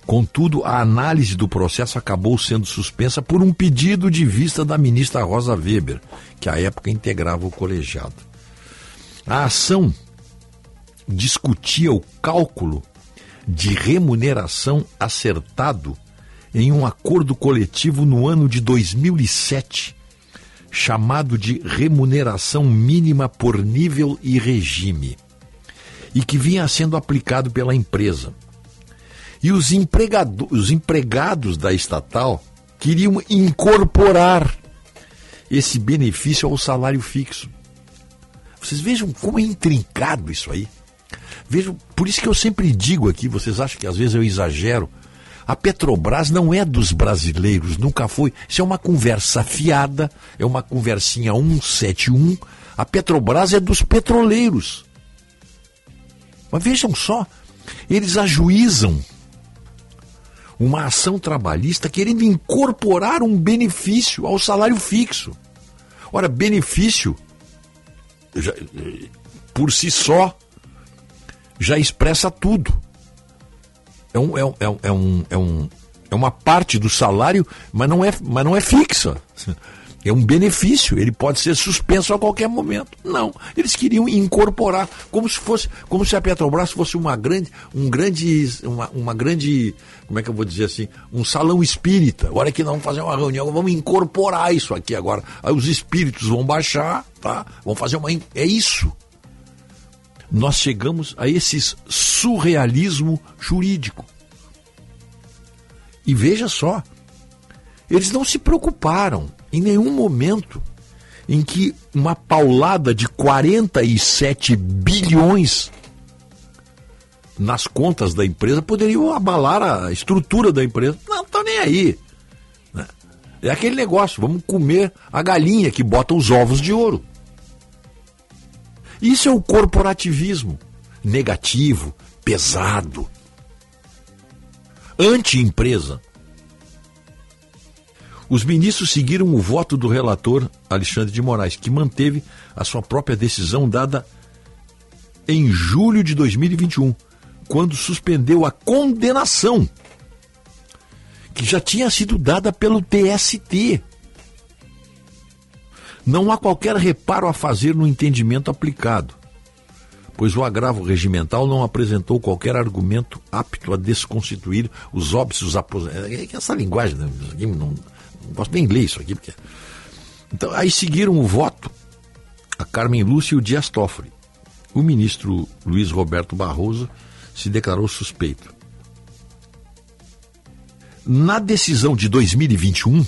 Contudo, a análise do processo acabou sendo suspensa por um pedido de vista da ministra Rosa Weber, que à época integrava o colegiado. A ação discutia o cálculo de remuneração acertado em um acordo coletivo no ano de 2007, chamado de remuneração mínima por nível e regime, e que vinha sendo aplicado pela empresa. E os, empregado, os empregados da estatal queriam incorporar esse benefício ao salário fixo. Vocês vejam como é intrincado isso aí. Vejam, por isso que eu sempre digo aqui, vocês acham que às vezes eu exagero. A Petrobras não é dos brasileiros, nunca foi. Isso é uma conversa fiada, é uma conversinha 171. A Petrobras é dos petroleiros. Mas vejam só, eles ajuizam uma ação trabalhista querendo incorporar um benefício ao salário fixo. Ora, benefício, já, por si só, já expressa tudo. É, um, é, um, é, um, é, um, é uma parte do salário, mas não é, mas não é fixa. É um benefício, ele pode ser suspenso a qualquer momento. Não, eles queriam incorporar, como se fosse, como se a Petrobras fosse uma grande, um grande, uma, uma grande, como é que eu vou dizer assim, um salão espírita. Olha que nós vamos fazer uma reunião, vamos incorporar isso aqui agora. Aí os espíritos vão baixar, tá? Vão fazer uma, é isso. Nós chegamos a esse surrealismo jurídico. E veja só, eles não se preocuparam em nenhum momento em que uma paulada de 47 bilhões nas contas da empresa poderiam abalar a estrutura da empresa. Não estão nem aí. Né? É aquele negócio, vamos comer a galinha que bota os ovos de ouro. Isso é o corporativismo negativo, pesado, anti-empresa. Os ministros seguiram o voto do relator Alexandre de Moraes, que manteve a sua própria decisão dada em julho de 2021, quando suspendeu a condenação que já tinha sido dada pelo TST. Não há qualquer reparo a fazer no entendimento aplicado, pois o agravo regimental não apresentou qualquer argumento apto a desconstituir os óbitos aposentados. É essa linguagem, né? não, não posso nem ler isso aqui. Porque... Então, aí seguiram o voto a Carmen Lúcia e o Dias Toffoli. O ministro Luiz Roberto Barroso se declarou suspeito. Na decisão de 2021,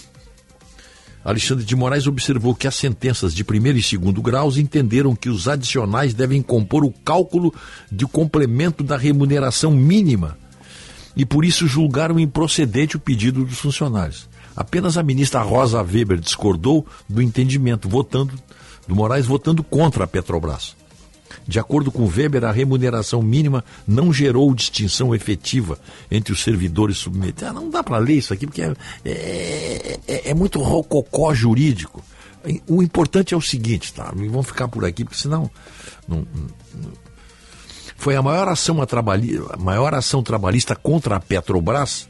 Alexandre de Moraes observou que as sentenças de primeiro e segundo graus entenderam que os adicionais devem compor o cálculo de complemento da remuneração mínima e por isso julgaram improcedente o pedido dos funcionários. Apenas a ministra Rosa Weber discordou do entendimento, votando do Moraes votando contra a Petrobras. De acordo com Weber, a remuneração mínima não gerou distinção efetiva entre os servidores submetidos. Ah, não dá para ler isso aqui porque é, é, é, é muito rococó jurídico. O importante é o seguinte, tá? Vamos ficar por aqui, porque senão. Não, não, foi a maior ação, a, a maior ação trabalhista contra a Petrobras.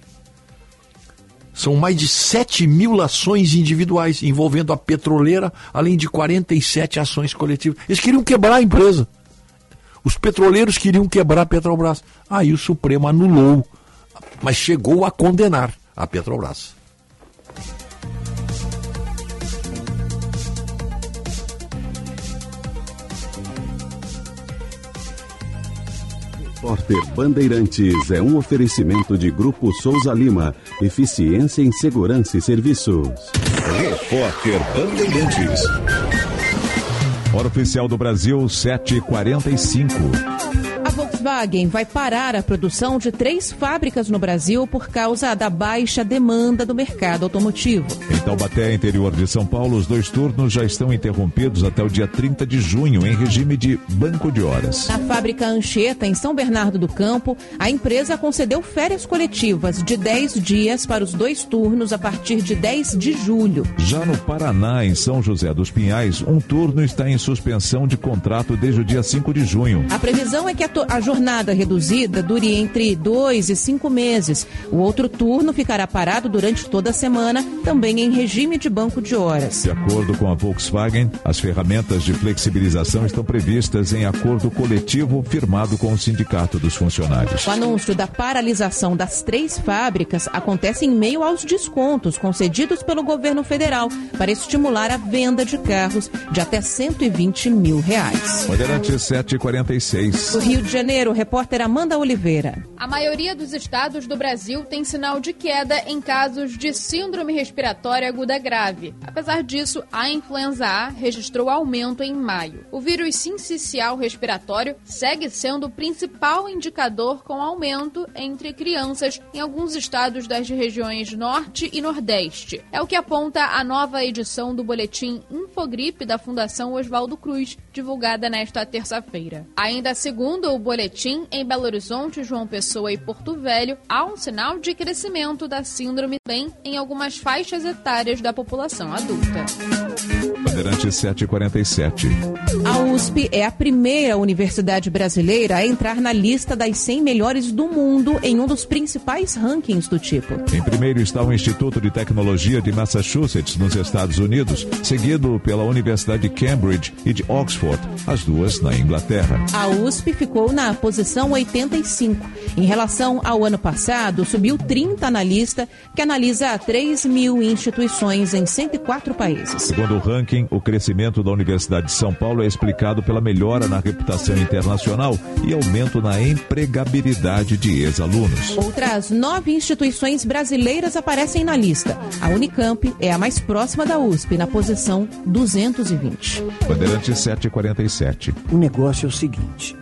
São mais de 7 mil ações individuais envolvendo a petroleira, além de 47 ações coletivas. Eles queriam quebrar a empresa. Os petroleiros queriam quebrar a Petrobras. Aí o Supremo anulou, mas chegou a condenar a Petrobras. Repórter Bandeirantes é um oferecimento de Grupo Souza Lima. Eficiência em Segurança e Serviços. Repórter Bandeirantes. Hora oficial do Brasil, 7h45. Volkswagen vai parar a produção de três fábricas no Brasil por causa da baixa demanda do mercado automotivo. Em Taubaté, interior de São Paulo, os dois turnos já estão interrompidos até o dia 30 de junho, em regime de banco de horas. Na fábrica Anchieta, em São Bernardo do Campo, a empresa concedeu férias coletivas de 10 dias para os dois turnos a partir de 10 de julho. Já no Paraná, em São José dos Pinhais, um turno está em suspensão de contrato desde o dia 5 de junho. A previsão é que a, a jornada reduzida dure entre dois e cinco meses. O outro turno ficará parado durante toda a semana, também em regime de banco de horas. De acordo com a Volkswagen, as ferramentas de flexibilização estão previstas em acordo coletivo firmado com o Sindicato dos Funcionários. O anúncio da paralisação das três fábricas acontece em meio aos descontos concedidos pelo governo federal para estimular a venda de carros de até 120 mil reais. Bandeirante 746. O Rio de Janeiro, o repórter Amanda Oliveira. A maioria dos estados do Brasil tem sinal de queda em casos de síndrome respiratória aguda grave. Apesar disso, a influenza A registrou aumento em maio. O vírus sincicial respiratório segue sendo o principal indicador com aumento entre crianças em alguns estados das regiões Norte e Nordeste. É o que aponta a nova edição do boletim Infogripe da Fundação Oswaldo Cruz, divulgada nesta terça-feira. Ainda segundo o boletim, em Belo Horizonte, João Pessoa e Porto Velho, há um sinal de crescimento da síndrome bem em algumas faixas etárias da população adulta. Bandeirante 747. A USP é a primeira universidade brasileira a entrar na lista das 100 melhores do mundo em um dos principais rankings do tipo. Em primeiro está o Instituto de Tecnologia de Massachusetts, nos Estados Unidos, seguido pela Universidade de Cambridge e de Oxford, as duas na Inglaterra. A USP ficou na posição 85. Em relação ao ano passado, subiu 30 na lista, que analisa 3 mil instituições em 104 países. Segundo o ranking, o crescimento da Universidade de São Paulo é explicado pela melhora na reputação internacional e aumento na empregabilidade de ex-alunos. Outras nove instituições brasileiras aparecem na lista. A Unicamp é a mais próxima da USP, na posição 220. Bandeirante 747. O negócio é o seguinte: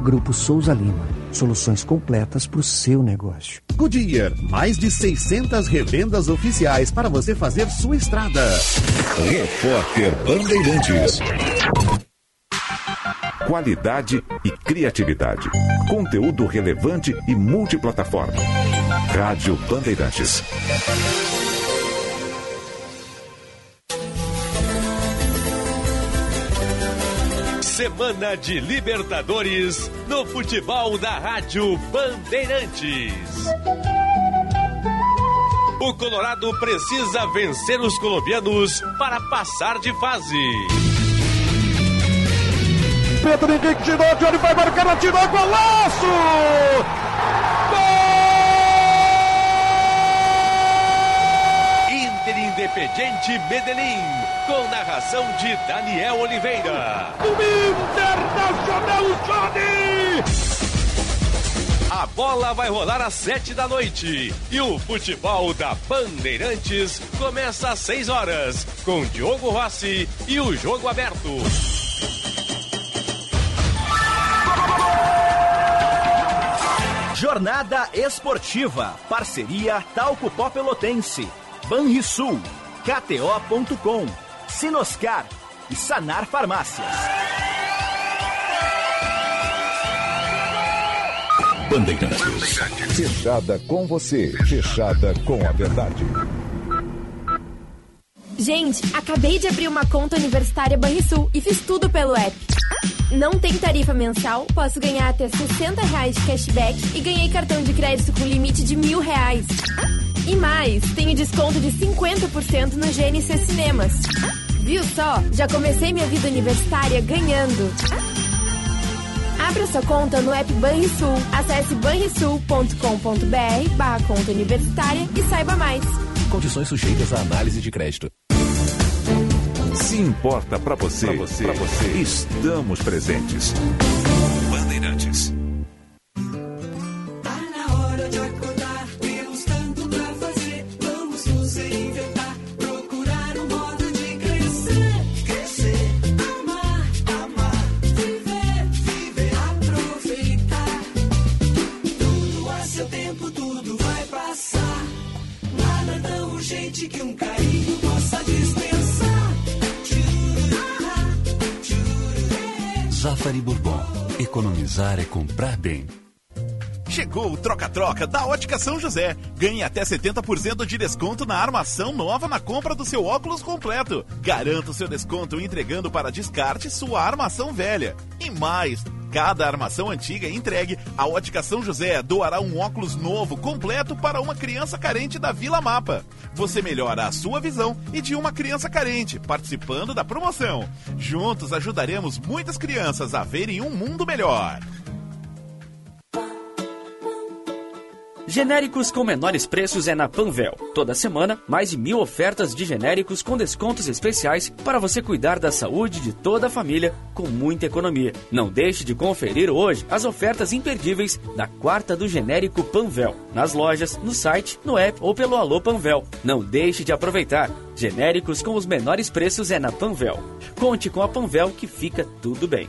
Grupo Souza Lima. Soluções completas para o seu negócio. Goodyear, mais de 600 revendas oficiais para você fazer sua estrada. Repórter Bandeirantes. Qualidade e criatividade. Conteúdo relevante e multiplataforma. Rádio Bandeirantes. Semana de Libertadores no futebol da Rádio Bandeirantes. O Colorado precisa vencer os colombianos para passar de fase. Pedro Henrique tirou, Johnny vai marcar, atirou, golaço! Inter Independiente Medellín, com narração de Daniel Oliveira. Do Internacional Johnny! A bola vai rolar às sete da noite e o futebol da Bandeirantes começa às seis horas com Diogo Rossi e o jogo aberto. Jornada Esportiva. Parceria Talco Pó Pelotense. Banrisul. KTO.com. Sinoscar. E Sanar Farmácias. Bandeirantes. Fechada com você. Fechada com a verdade. Gente, acabei de abrir uma conta universitária Banrisul e fiz tudo pelo app. Não tem tarifa mensal, posso ganhar até 60 reais de cashback e ganhei cartão de crédito com limite de mil reais. E mais, tenho desconto de 50% no GNC Cinemas. Viu só? Já comecei minha vida universitária ganhando. Abra sua conta no app Banrisul. Acesse banrisul.com.br barra conta universitária e saiba mais. Condições sujeitas à análise de crédito. Se importa para você, pra você, pra você, estamos presentes. Tão urgente que um carinho possa dispensar. Zafari Bourbon. Economizar é comprar bem. Chegou o troca-troca da Ótica São José. Ganhe até 70% de desconto na armação nova na compra do seu óculos completo. Garanta o seu desconto entregando para descarte sua armação velha. E mais, cada armação antiga entregue, a Ótica São José doará um óculos novo completo para uma criança carente da Vila Mapa. Você melhora a sua visão e de uma criança carente, participando da promoção. Juntos ajudaremos muitas crianças a verem um mundo melhor. Genéricos com menores preços é na Panvel. Toda semana, mais de mil ofertas de genéricos com descontos especiais para você cuidar da saúde de toda a família com muita economia. Não deixe de conferir hoje as ofertas imperdíveis da quarta do genérico Panvel. Nas lojas, no site, no app ou pelo Alô Panvel. Não deixe de aproveitar. Genéricos com os menores preços é na Panvel. Conte com a Panvel que fica tudo bem.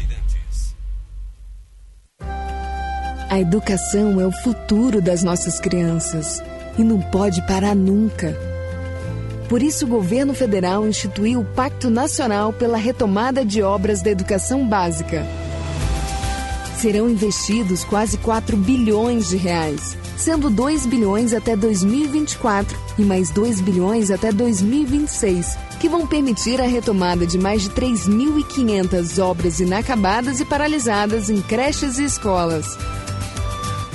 A educação é o futuro das nossas crianças e não pode parar nunca. Por isso, o governo federal instituiu o Pacto Nacional pela Retomada de Obras da Educação Básica. Serão investidos quase 4 bilhões de reais, sendo 2 bilhões até 2024 e mais 2 bilhões até 2026, que vão permitir a retomada de mais de 3.500 obras inacabadas e paralisadas em creches e escolas.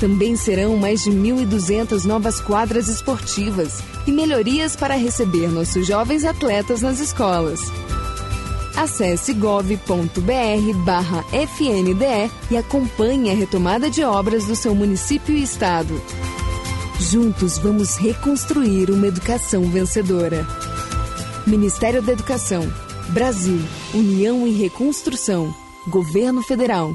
Também serão mais de 1.200 novas quadras esportivas e melhorias para receber nossos jovens atletas nas escolas. Acesse gov.br barra FNDE e acompanhe a retomada de obras do seu município e estado. Juntos vamos reconstruir uma educação vencedora. Ministério da Educação, Brasil, União e Reconstrução, Governo Federal.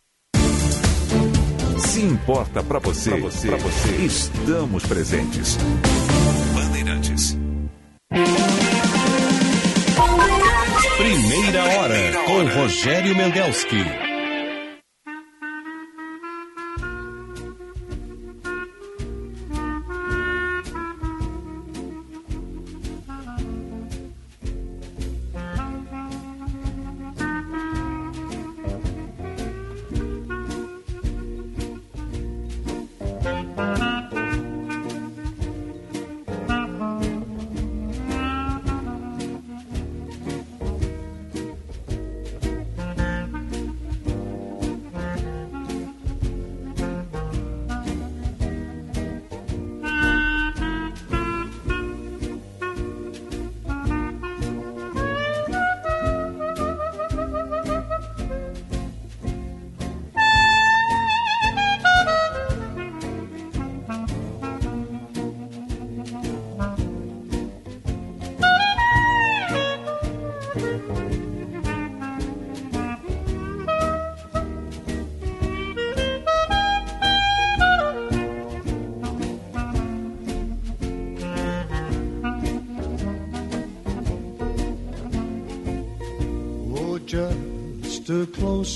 Se importa para você, pra você, pra você, estamos presentes. Bandeirantes. Primeira hora com Rogério Mendelski.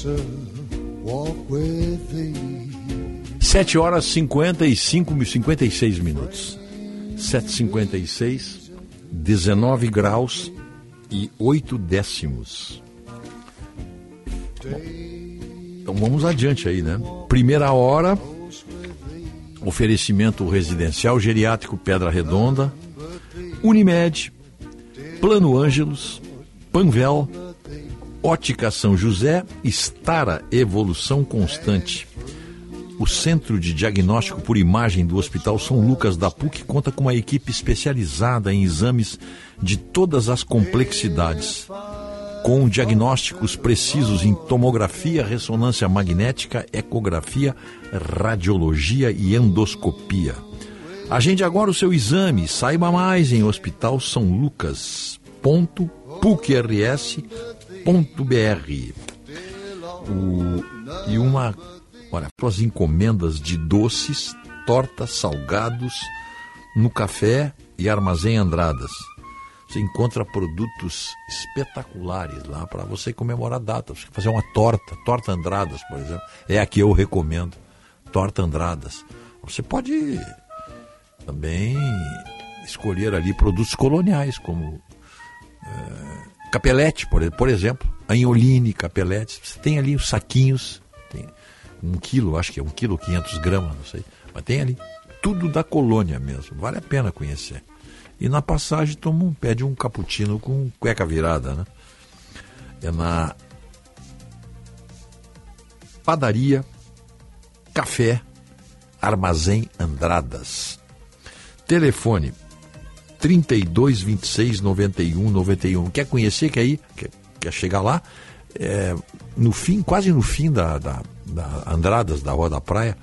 Closer walk with thee. 7 horas 55, mi- 56 minutos. 7h56, 19 graus e 8 décimos. Bom, então vamos adiante aí, né? Primeira hora, oferecimento residencial geriátrico Pedra Redonda, Unimed, Plano Ângelos, Panvel, Ótica São José, Estara Evolução Constante. O Centro de Diagnóstico por Imagem do Hospital São Lucas da PUC conta com uma equipe especializada em exames de todas as complexidades, com diagnósticos precisos em tomografia, ressonância magnética, ecografia, radiologia e endoscopia. Agende agora o seu exame, saiba mais em hospitalsaulucas.pucrs.br. O, e uma, olha, suas encomendas de doces, tortas, salgados no café e armazém Andradas. Você encontra produtos espetaculares lá para você comemorar datas. Você fazer uma torta, torta Andradas, por exemplo. É a que eu recomendo. Torta Andradas. Você pode também escolher ali produtos coloniais, como eh, capelete, por, por exemplo, anholine, capelete. Você tem ali os saquinhos, tem um quilo, acho que é um quilo, 500 gramas, não sei. Mas tem ali tudo da colônia mesmo, vale a pena conhecer. E na passagem toma um, pede um cappuccino com cueca virada, né? É na padaria, café, armazém Andradas. Telefone 32 26 91 91. Quer conhecer? Quer ir? Quer, quer chegar lá? É, no fim, quase no fim da, da, da Andradas, da Rua da Praia,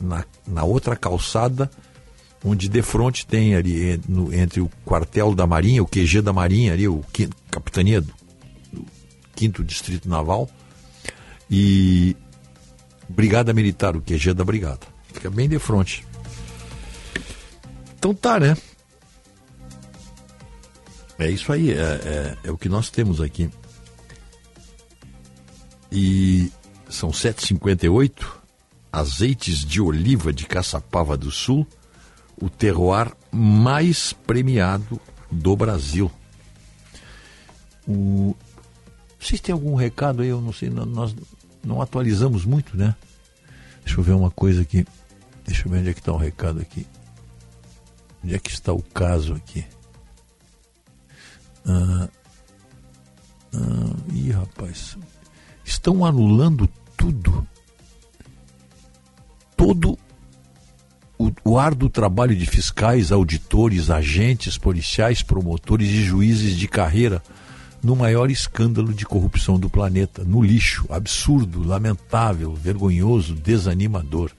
na, na outra calçada, onde de frente tem ali no- entre o quartel da Marinha, o QG da Marinha, ali, o quinto, capitania do, do quinto distrito naval, e Brigada Militar, o QG da Brigada. Fica bem de frente. Então tá, né? É isso aí, é, é, é o que nós temos aqui. E são 7h58, azeites de oliva de Caçapava do Sul, o terroir mais premiado do Brasil. O... Vocês têm algum recado aí? Eu não sei, nó- nós não atualizamos muito, né? Deixa eu ver uma coisa aqui. Deixa eu ver onde é que está o recado aqui. Onde é que está o caso aqui? Ah, ah, ih, rapaz. Estão anulando tudo. Todo o, o árduo trabalho de fiscais, auditores, agentes policiais, promotores e juízes de carreira no maior escândalo de corrupção do planeta, no lixo, absurdo, lamentável, vergonhoso, desanimador.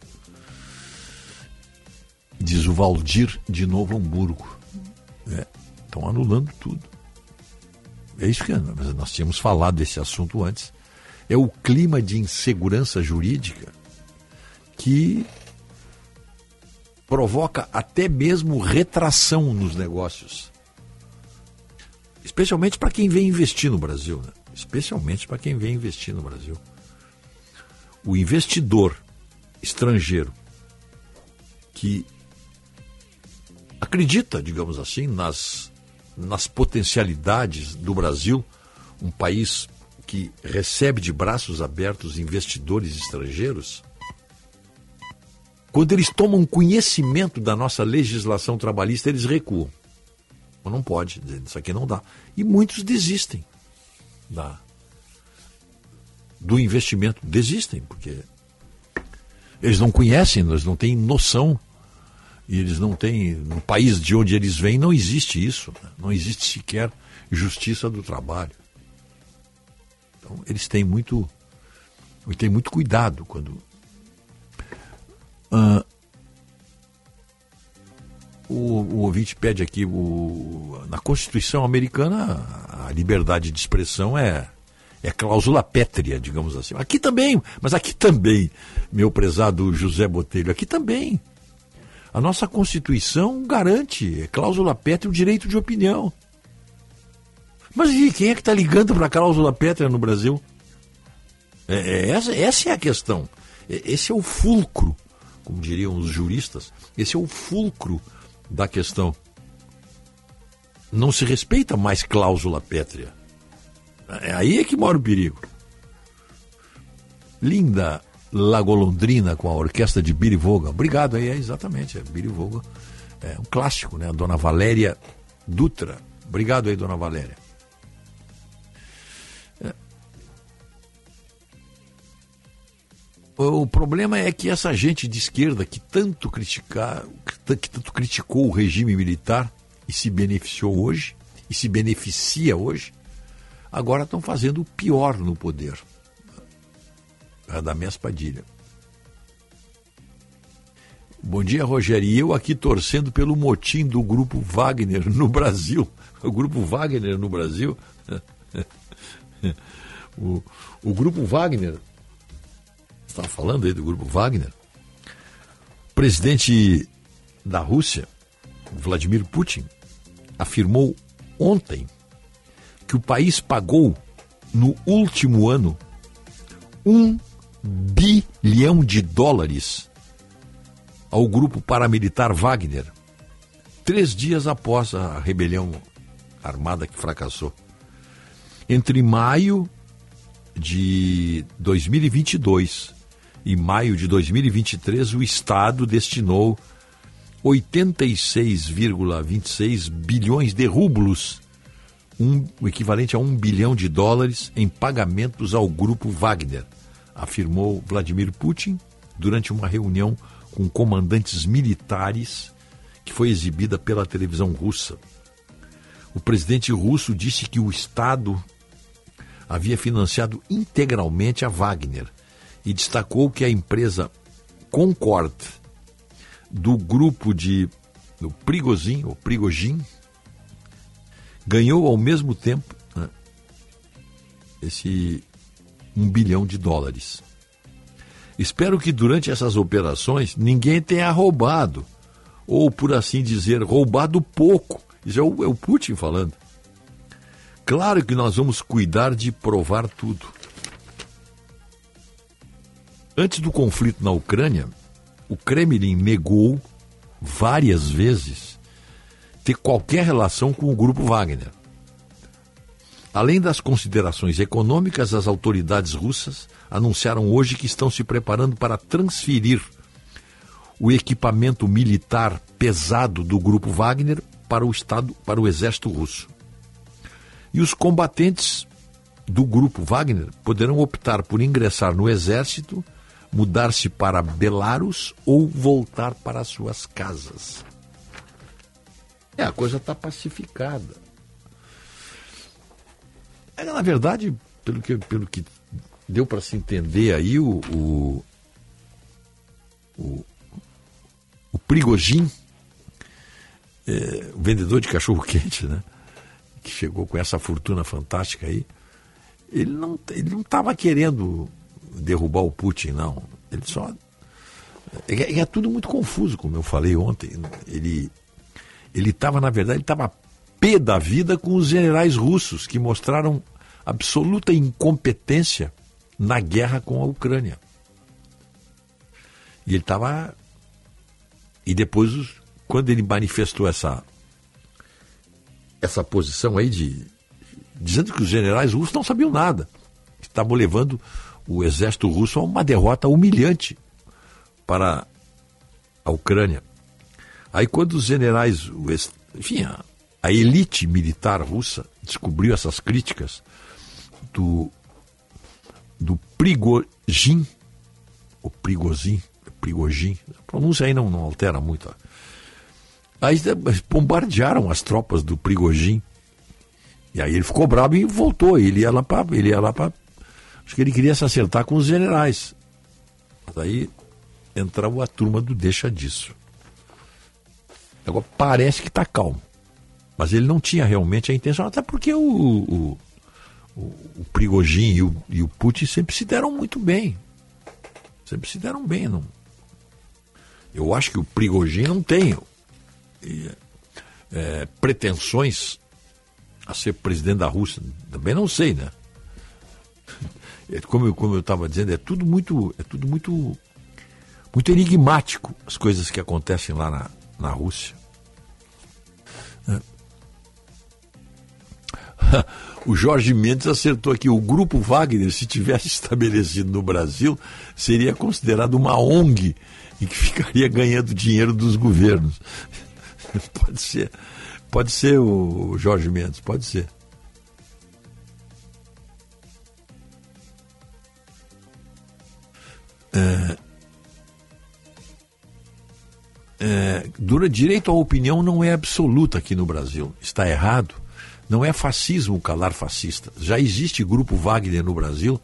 Diz o Valdir de Novo Hamburgo. Estão anulando tudo. É isso que nós tínhamos falado desse assunto antes. É o clima de insegurança jurídica que provoca até mesmo retração nos negócios. Especialmente para quem vem investir no Brasil. Né? Especialmente para quem vem investir no Brasil. O investidor estrangeiro que acredita, digamos assim, nas, nas potencialidades do Brasil, um país que recebe de braços abertos investidores estrangeiros, quando eles tomam conhecimento da nossa legislação trabalhista, eles recuam. Mas não pode, isso aqui não dá. E muitos desistem da, do investimento. Desistem, porque eles não conhecem, eles não têm noção. E eles não têm. No país de onde eles vêm não existe isso. né? Não existe sequer justiça do trabalho. Então, eles têm muito. Têm muito cuidado quando. Ah, o, o ouvinte pede aqui, o, na Constituição americana, a liberdade de expressão é, é cláusula pétrea, digamos assim. Aqui também, mas aqui também, meu prezado José Botelho, aqui também. A nossa Constituição garante, é cláusula pétrea, o direito de opinião. Mas e quem é que está ligando para a cláusula pétrea no Brasil? É, é, essa, essa é a questão. É, Esse é o fulcro, como diriam os juristas, esse é o fulcro da questão. Não se respeita mais cláusula pétrea. É aí é que mora o perigo. Linda Lagolondrina com a orquestra de Billy Vogel. Obrigado aí, é exatamente, é Billy Vogel. É um clássico, né? A dona Valéria Dutra. Obrigado aí, dona Valéria. É. O problema é que essa gente de esquerda que tanto criticar, que tanto criticou o regime militar e se beneficiou hoje, e se beneficia hoje, agora estão fazendo o pior no poder. Da Mes Padilha. Bom dia, Rogério. E eu aqui torcendo pelo motim do grupo Wagner no Brasil. O grupo Wagner no Brasil. o, o grupo Wagner. Estava falando aí do grupo Wagner. O presidente da Rússia, Vladimir Putin, afirmou ontem que o país pagou no último ano um bilhão de dólares ao grupo paramilitar Wagner, três dias após a rebelião armada que fracassou. Entre maio de 2022 e maio de 2023, o Estado destinou 86,26 bilhões de rublos, um, o equivalente a um bilhão de dólares, em pagamentos ao grupo Wagner, afirmou Vladimir Putin durante uma reunião com comandantes militares que foi exibida pela televisão russa. O presidente russo disse que o Estado havia financiado integralmente a Wagner e destacou que a empresa Concord, do grupo de do Prigozhin, ou ganhou ao mesmo tempo né, esse um bilhão de dólares. Espero que durante essas operações ninguém tenha roubado, ou por assim dizer, roubado pouco. Isso é o, é o Putin falando. Claro que nós vamos cuidar de provar tudo. Antes do conflito na Ucrânia, o Kremlin negou várias vezes ter qualquer relação com o grupo Wagner. Além das considerações econômicas, as autoridades russas anunciaram hoje que estão se preparando para transferir o equipamento militar pesado do grupo Wagner para o estado, para o exército russo. E os combatentes do grupo Wagner poderão optar por ingressar no exército, mudar-se para Belarus ou voltar para suas casas. É, a coisa está pacificada. É, na verdade, pelo que, pelo que deu para se entender aí, o, o, o, o Prigogin, é, o vendedor de cachorro-quente, né? Que chegou com essa fortuna fantástica aí, ele não ele não estava querendo derrubar o Putin, não. Ele só. É, é tudo muito confuso, como eu falei ontem. Ele ele estava, na verdade, ele estava pé da vida com os generais russos, que mostraram absoluta incompetência na guerra com a Ucrânia. E ele estava. E depois, quando ele manifestou essa, essa posição aí de. dizendo que os generais russos não sabiam nada, estavam levando o exército russo a uma derrota humilhante para a Ucrânia. Aí, quando os generais, enfim, a, elite militar russa descobriu essas críticas do, do Prigogin, o Prigozin, Prigogin, a pronúncia aí não, não altera muito. Aí bombardearam as tropas do Prigogin. E aí ele ficou bravo e voltou. Ele ia lá para. Ele para. Acho que ele queria se acertar com os generais. Mas aí entrou a turma do deixa disso. Agora parece que está calmo. Mas ele não tinha realmente a intenção, até porque o, o, o, o e o, e o Putin sempre se deram muito bem. Sempre se deram bem. Não... Eu acho que o Prigogin não tem é, pretensões a ser presidente da Rússia. Também não sei, né? É, como eu como eu estava dizendo, é tudo muito é tudo muito muito enigmático as coisas que acontecem lá na, na Rússia. o Jorge Mendes acertou aqui. O Grupo Wagner, se tivesse estabelecido no Brasil, seria considerado uma ONG e que ficaria ganhando dinheiro dos governos. pode ser. Pode ser o Jorge Mendes, pode ser. É, é, direito à opinião não é absoluta aqui no Brasil. Está errado. Não é fascismo calar fascista. Já existe grupo Wagner no Brasil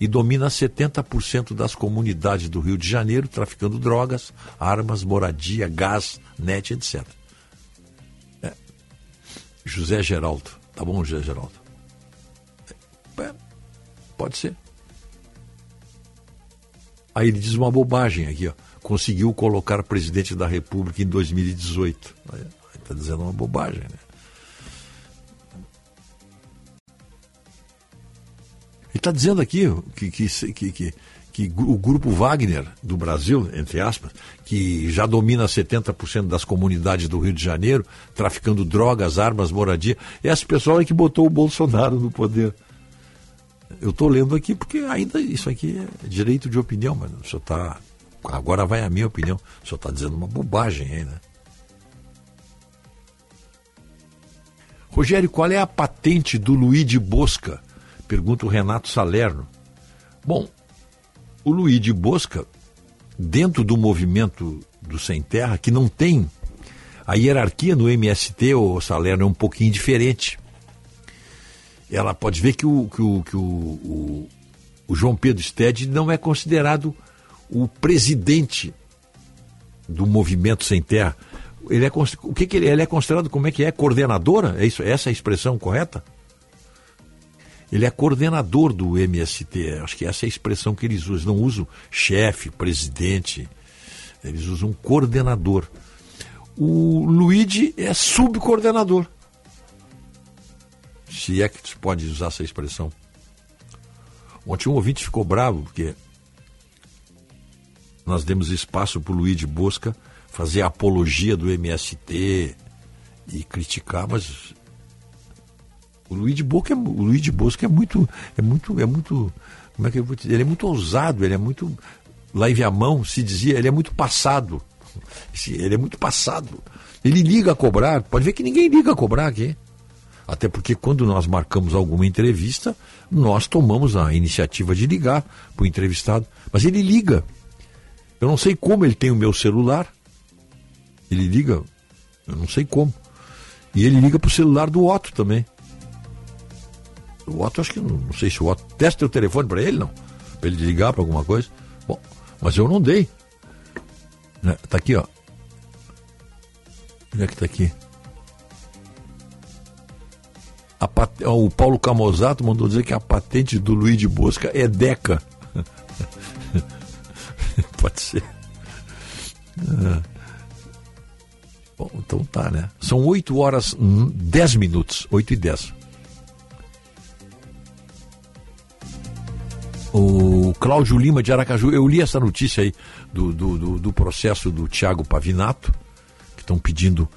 e domina 70% das comunidades do Rio de Janeiro, traficando drogas, armas, moradia, gás, net, etc. É. José Geraldo. Tá bom, José Geraldo? É. Pode ser. Aí ele diz uma bobagem aqui, ó. Conseguiu colocar presidente da República em 2018. Está dizendo uma bobagem, né? Está dizendo aqui que, que, que, que, que o grupo Wagner do Brasil, entre aspas, que já domina 70% das comunidades do Rio de Janeiro, traficando drogas, armas, moradia, é esse pessoal é que botou o Bolsonaro no poder. Eu estou lendo aqui porque ainda isso aqui é direito de opinião, mas o senhor está. Agora vai a minha opinião. O senhor está dizendo uma bobagem aí, né? Rogério, qual é a patente do Luiz de Bosca? Pergunta o Renato Salerno. Bom, o Luiz de Bosca, dentro do movimento do Sem Terra, que não tem a hierarquia no MST, o Salerno é um pouquinho diferente. Ela pode ver que o, que o, que o, o, o João Pedro Stede não é considerado o presidente do movimento Sem Terra. Ele é, o que, que ele, ele é considerado? Como é que é? Coordenadora? É isso? Essa é a expressão correta? Ele é coordenador do MST, acho que essa é a expressão que eles usam. Não usam chefe, presidente, eles usam coordenador. O Luigi é subcoordenador. Se é que se pode usar essa expressão. Ontem um ouvinte ficou bravo porque nós demos espaço para o Luigi Bosca fazer apologia do MST e criticar, mas o Luiz de Bosca é, o Bosca é muito, é muito, é muito, como é que eu vou dizer? Ele é muito ousado, ele é muito, lá em Viamão se dizia, ele é muito passado. Ele é muito passado. Ele liga a cobrar, pode ver que ninguém liga a cobrar aqui. Até porque quando nós marcamos alguma entrevista, nós tomamos a iniciativa de ligar para o entrevistado. Mas ele liga. Eu não sei como ele tem o meu celular. Ele liga, eu não sei como. E ele liga para o celular do Otto também. O Otto, acho que não, não sei se o Otto. Testa o telefone para ele, não? Para ele ligar para alguma coisa. Bom, mas eu não dei. Né? Tá aqui, ó. Onde é que tá aqui? Pat- O Paulo Camozato mandou dizer que a patente do Luiz de Bosca é Deca. Pode ser. Ah. Bom, então tá, né? São 8 horas, hum, 10 minutos. 8 e 10. O Cláudio Lima de Aracaju, eu li essa notícia aí do, do, do- do processo do Tiago Pavinato, que estão pedindo.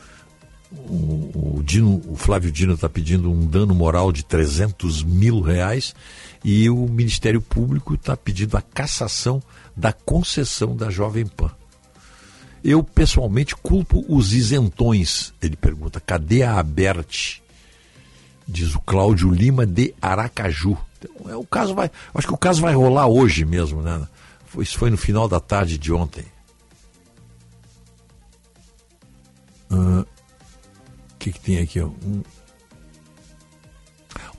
O, o Dino, o Flávio Dino está pedindo um dano moral de 300 mil reais e o Ministério Público está pedindo a cassação da concessão da Jovem Pan. Eu pessoalmente culpo os isentões. Ele pergunta: cadê a Aberte? Diz o Cláudio Lima de Aracaju. Então, é, o caso vai, acho que o caso vai rolar hoje mesmo, né? Isso foi no final da tarde de ontem. O que, que tem aqui? Um,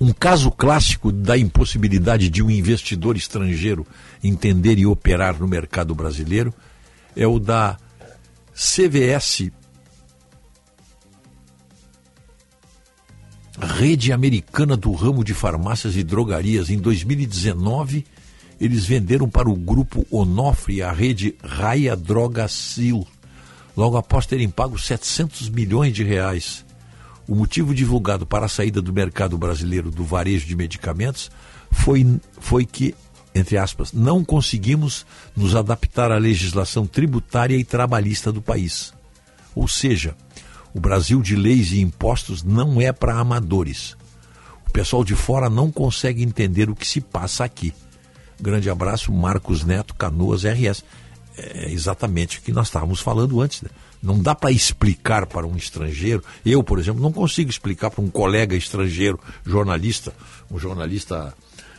um caso clássico da impossibilidade de um investidor estrangeiro entender e operar no mercado brasileiro é o da CVS Rede Americana do Ramo de Farmácias e Drogarias. Em 2019, eles venderam para o grupo Onofre a rede Raia Drogacil, logo após terem pago 700 milhões de reais. O motivo divulgado para a saída do mercado brasileiro do varejo de medicamentos foi, foi que, entre aspas, não conseguimos nos adaptar à legislação tributária e trabalhista do país. Ou seja, o Brasil de leis e impostos não é para amadores. O pessoal de fora não consegue entender o que se passa aqui. Grande abraço, Marcos Neto, Canoas RS. É exatamente o que nós estávamos falando antes. né? Não dá para explicar para um estrangeiro. Eu, por exemplo, não consigo explicar para um colega estrangeiro, jornalista, um jornalista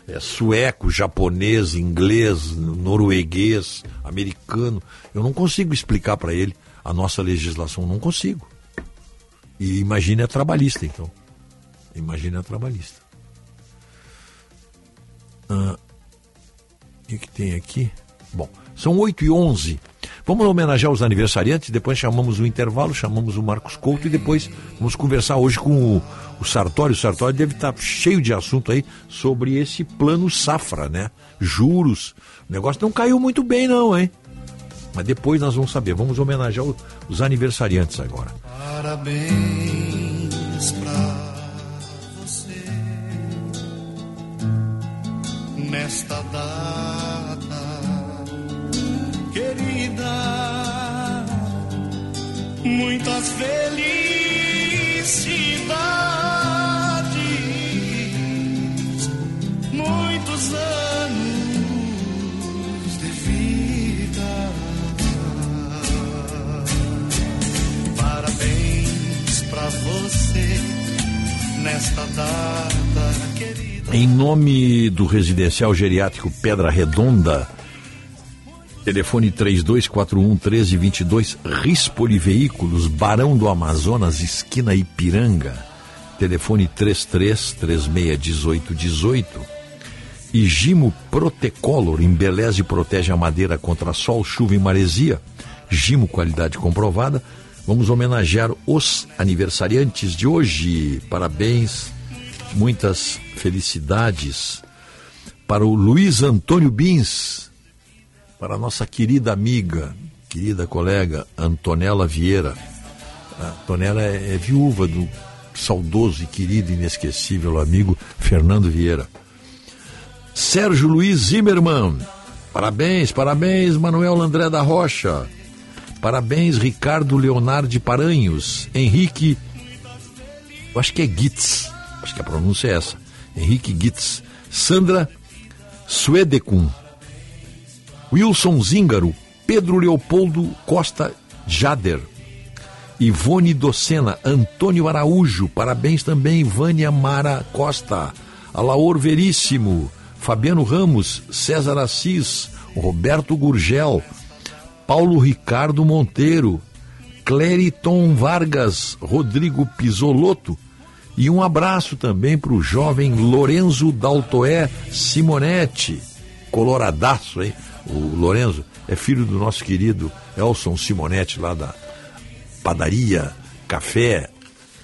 é, sueco, japonês, inglês, norueguês, americano. Eu não consigo explicar para ele a nossa legislação. Não consigo. E imagine a trabalhista, então. Imagine a trabalhista. Ah, o que, tem aqui? Bom, são 8 e 11 Vamos homenagear os aniversariantes, depois chamamos o intervalo, chamamos o Marcos Couto e depois vamos conversar hoje com o, o Sartório. O Sartório deve estar cheio de assunto aí sobre esse plano safra, né? Juros. O negócio não caiu muito bem, não, hein? Mas depois nós vamos saber. Vamos homenagear os aniversariantes agora. Parabéns pra você nesta data querida. Muitas felicidades, muitos anos nesta data querida. Em nome do residencial geriátrico Pedra Redonda, telefone 3241 1322, Rispoli Veículos, Barão do Amazonas, esquina Ipiranga, telefone 33 36 18 18. E Gimo Protecolor, embeleza e protege a madeira contra sol, chuva e maresia. Gimo, qualidade comprovada. Vamos homenagear os aniversariantes de hoje. Parabéns, muitas felicidades para o Luiz Antônio Bins, para a nossa querida amiga, querida colega Antonella Vieira. A Antonella é, é viúva do saudoso e querido inesquecível amigo Fernando Vieira. Sérgio Luiz Zimmermann. Parabéns, parabéns, Manuel André da Rocha. Parabéns, Ricardo Leonardo de Paranhos. Henrique. Eu acho que é Gitz. Acho que a pronúncia é essa. Henrique Gitz. Sandra Suedecum. Wilson Zíngaro. Pedro Leopoldo Costa Jader. Ivone Docena, Antônio Araújo, parabéns também, Vânia Mara Costa, Alaor Veríssimo, Fabiano Ramos, César Assis, Roberto Gurgel, Paulo Ricardo Monteiro, Clériton Vargas, Rodrigo Pisolotto, E um abraço também para o jovem Lorenzo Daltoé Simonetti, coloradaço, hein? O Lorenzo é filho do nosso querido Elson Simonetti, lá da padaria, café,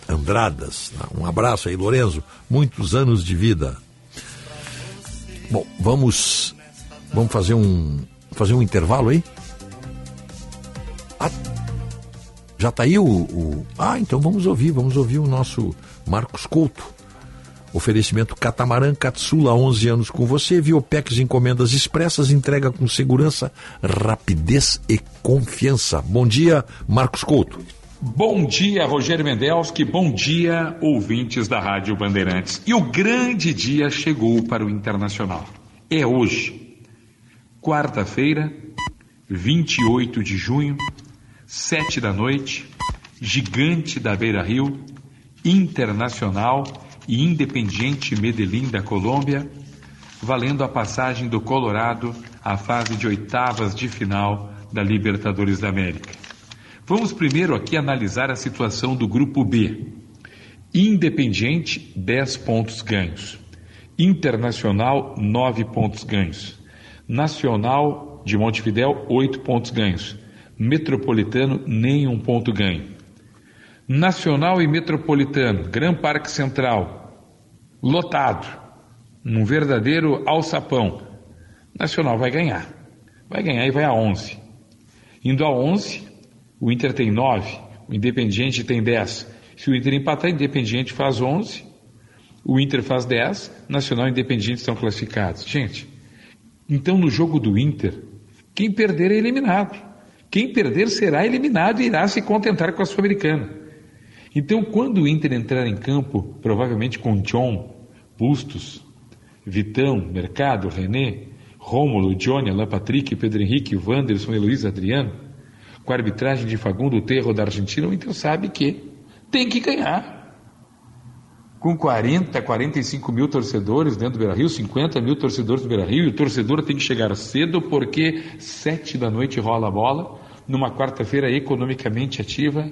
Andradas. Um abraço aí, Lorenzo. Muitos anos de vida. Bom, vamos vamos fazer um fazer um intervalo aí. Ah, já está aí o, o, Ah, então vamos ouvir, vamos ouvir o nosso Marcos Couto. Oferecimento Catamarã Catsula, 11 anos com você. Viopex Encomendas Expressas, entrega com segurança, rapidez e confiança. Bom dia, Marcos Couto. Bom dia, Rogério Mendelski. Bom dia, ouvintes da Rádio Bandeirantes. E o grande dia chegou para o Internacional. É hoje, quarta-feira, 28 de junho, sete da noite, gigante da Beira Rio, Internacional e Independiente Medellín da Colômbia, valendo a passagem do Colorado à fase de oitavas de final da Libertadores da América. Vamos primeiro aqui analisar a situação do grupo B. Independiente, 10 pontos ganhos. Internacional, 9 pontos ganhos. Nacional de Montevidéu, 8 pontos ganhos. Metropolitano, nenhum ponto ganho. Nacional e Metropolitano, Gran Parque Central, lotado, um verdadeiro alçapão. Nacional vai ganhar, vai ganhar e vai a 11. Indo a 11, o Inter tem 9, o Independiente tem 10. Se o Inter empatar, Independiente faz 11, o Inter faz 10, Nacional e Independiente estão classificados. Gente, então no jogo do Inter, quem perder é eliminado. Quem perder será eliminado e irá se contentar com a Sul-Americana. Então, quando o Inter entrar em campo, provavelmente com John, Bustos, Vitão, Mercado, René, Rômulo, Johnny, Alain Patrick, Pedro Henrique, Wanderson e Luiz Adriano, com a arbitragem de Fagundo Terro da Argentina, o Inter sabe que tem que ganhar. Com 40, 45 mil torcedores dentro do Beira Rio, 50 mil torcedores do Beira Rio, e o torcedor tem que chegar cedo porque sete da noite rola a bola, numa quarta-feira economicamente ativa,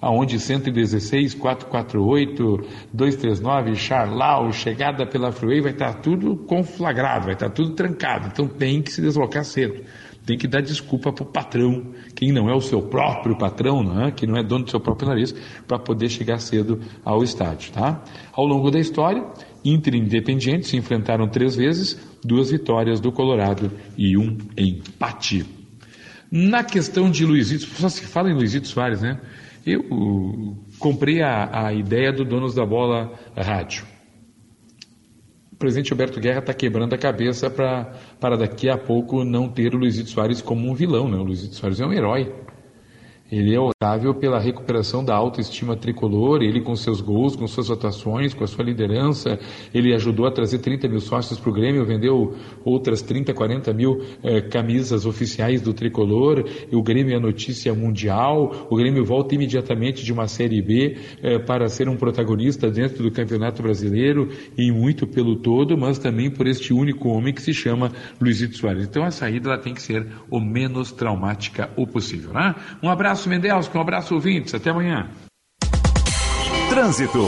aonde 116, 448, 239, Charlau, chegada pela Freeway, vai estar tudo conflagrado, vai estar tudo trancado. Então tem que se deslocar cedo. Tem que dar desculpa para o patrão, quem não é o seu próprio patrão, não é? que não é dono do seu próprio nariz, para poder chegar cedo ao estádio. Tá? Ao longo da história, Inter e Independiente se enfrentaram três vezes, duas vitórias do Colorado e um empate. Na questão de Luizito, só se fala em Luizito Soares, né? Eu uh, comprei a, a ideia do Donos da Bola Rádio. O presidente Alberto Guerra está quebrando a cabeça para daqui a pouco não ter o Luizito Soares como um vilão. Né? O Luizito Soares é um herói. Ele é otável pela recuperação da autoestima tricolor, ele com seus gols, com suas atuações, com a sua liderança, ele ajudou a trazer 30 mil sócios para o Grêmio, vendeu outras 30, 40 mil eh, camisas oficiais do tricolor, o Grêmio é notícia mundial, o Grêmio volta imediatamente de uma Série B eh, para ser um protagonista dentro do Campeonato Brasileiro, e muito pelo todo, mas também por este único homem que se chama Luizito Soares. Então a saída ela tem que ser o menos traumática o possível. Né? Um abraço abraço, Mendelski, um abraço, ouvintes. Até amanhã. Trânsito.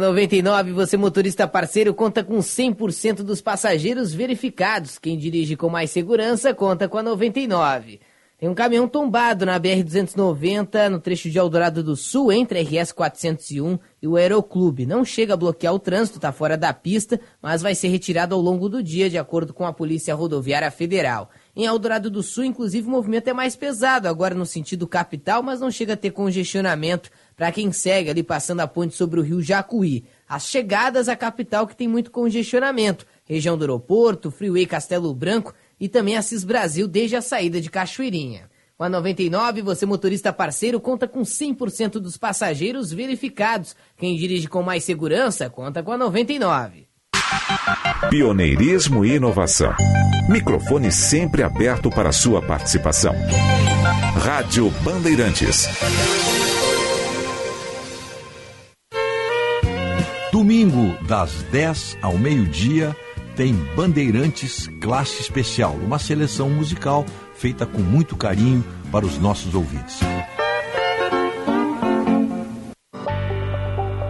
99, você motorista parceiro conta com 100% dos passageiros verificados. Quem dirige com mais segurança conta com a 99. Tem um caminhão tombado na BR-290, no trecho de Eldorado do Sul, entre a RS 401 e o Aeroclube. Não chega a bloquear o trânsito, está fora da pista, mas vai ser retirado ao longo do dia, de acordo com a Polícia Rodoviária Federal. Em Eldorado do Sul, inclusive, o movimento é mais pesado, agora no sentido capital, mas não chega a ter congestionamento para quem segue ali passando a ponte sobre o rio Jacuí. As chegadas à capital que tem muito congestionamento, região do aeroporto, Freeway Castelo Branco e também Assis Brasil desde a saída de Cachoeirinha. Com a 99, você motorista parceiro conta com 100% dos passageiros verificados. Quem dirige com mais segurança conta com a 99. Pioneirismo e inovação. Microfone sempre aberto para sua participação. Rádio Bandeirantes. Domingo, das 10 ao meio-dia, tem Bandeirantes Classe Especial, uma seleção musical feita com muito carinho para os nossos ouvintes.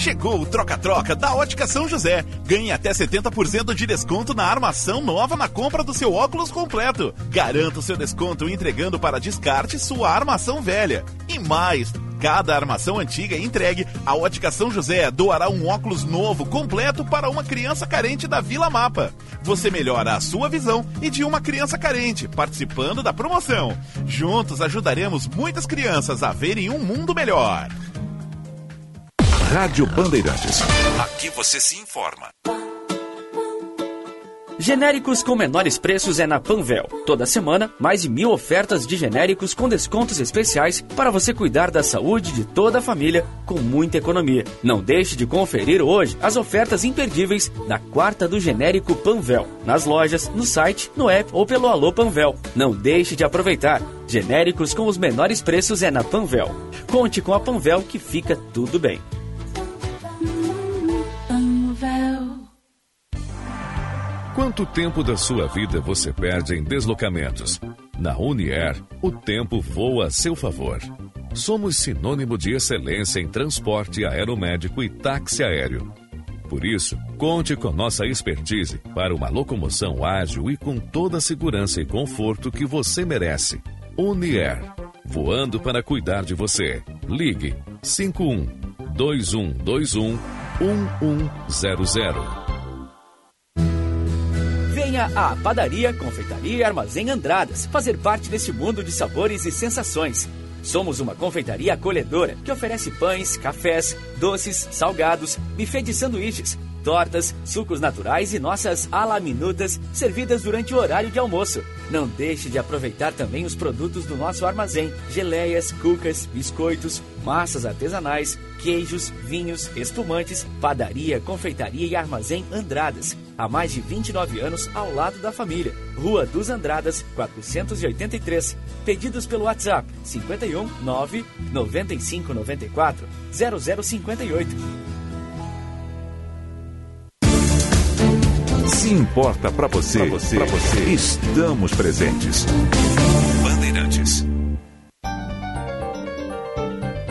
Chegou o troca-troca da Ótica São José. Ganhe até 70% de desconto na armação nova na compra do seu óculos completo. Garanta o seu desconto entregando para descarte sua armação velha. E mais, cada armação antiga entregue, a Ótica São José doará um óculos novo completo para uma criança carente da Vila Mapa. Você melhora a sua visão e de uma criança carente, participando da promoção. Juntos ajudaremos muitas crianças a verem um mundo melhor. Rádio Bandeirantes. Aqui você se informa. Genéricos com menores preços é na Panvel. Toda semana, mais de mil ofertas de genéricos com descontos especiais para você cuidar da saúde de toda a família com muita economia. Não deixe de conferir hoje as ofertas imperdíveis da quarta do genérico Panvel. Nas lojas, no site, no app ou pelo Alô Panvel. Não deixe de aproveitar. Genéricos com os menores preços é na Panvel. Conte com a Panvel que fica tudo bem. Quanto tempo da sua vida você perde em deslocamentos? Na Unier, o tempo voa a seu favor. Somos sinônimo de excelência em transporte aeromédico e táxi aéreo. Por isso, conte com nossa expertise para uma locomoção ágil e com toda a segurança e conforto que você merece. Unier, voando para cuidar de você. Ligue 51 2121 1100. Venha à Padaria, Confeitaria e Armazém Andradas fazer parte desse mundo de sabores e sensações. Somos uma confeitaria acolhedora que oferece pães, cafés, doces, salgados, buffet de sanduíches, tortas, sucos naturais e nossas alaminutas servidas durante o horário de almoço. Não deixe de aproveitar também os produtos do nosso armazém: geleias, cucas, biscoitos, massas artesanais, queijos, vinhos, espumantes, padaria, confeitaria e armazém Andradas. Há mais de 29 anos ao lado da família. Rua dos Andradas, 483. Pedidos pelo WhatsApp 51 9 95 94 0058. Se importa para você, pra você, pra você, estamos presentes. Bandeirantes.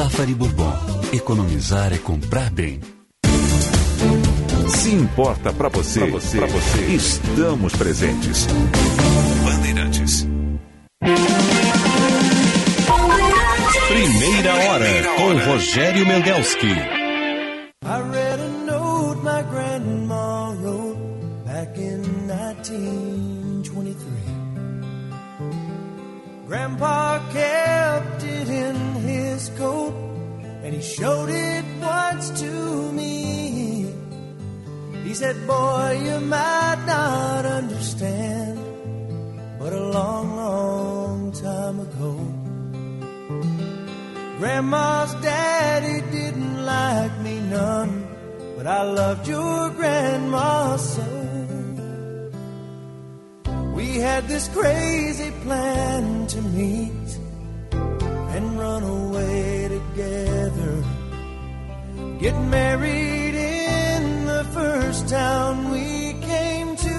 Zafari Bourbon. Economizar é comprar bem. Se importa para você, pra você, pra você, estamos presentes. Bandeirantes. Primeira hora com Rogério Mendelski. Grandpa kept it in his coat and he showed it once to me. He said, Boy, you might not understand, but a long, long time ago. Grandma's daddy didn't like me none, but I loved your grandma so. We had this crazy plan to meet and run away together. Get married in the first town we came to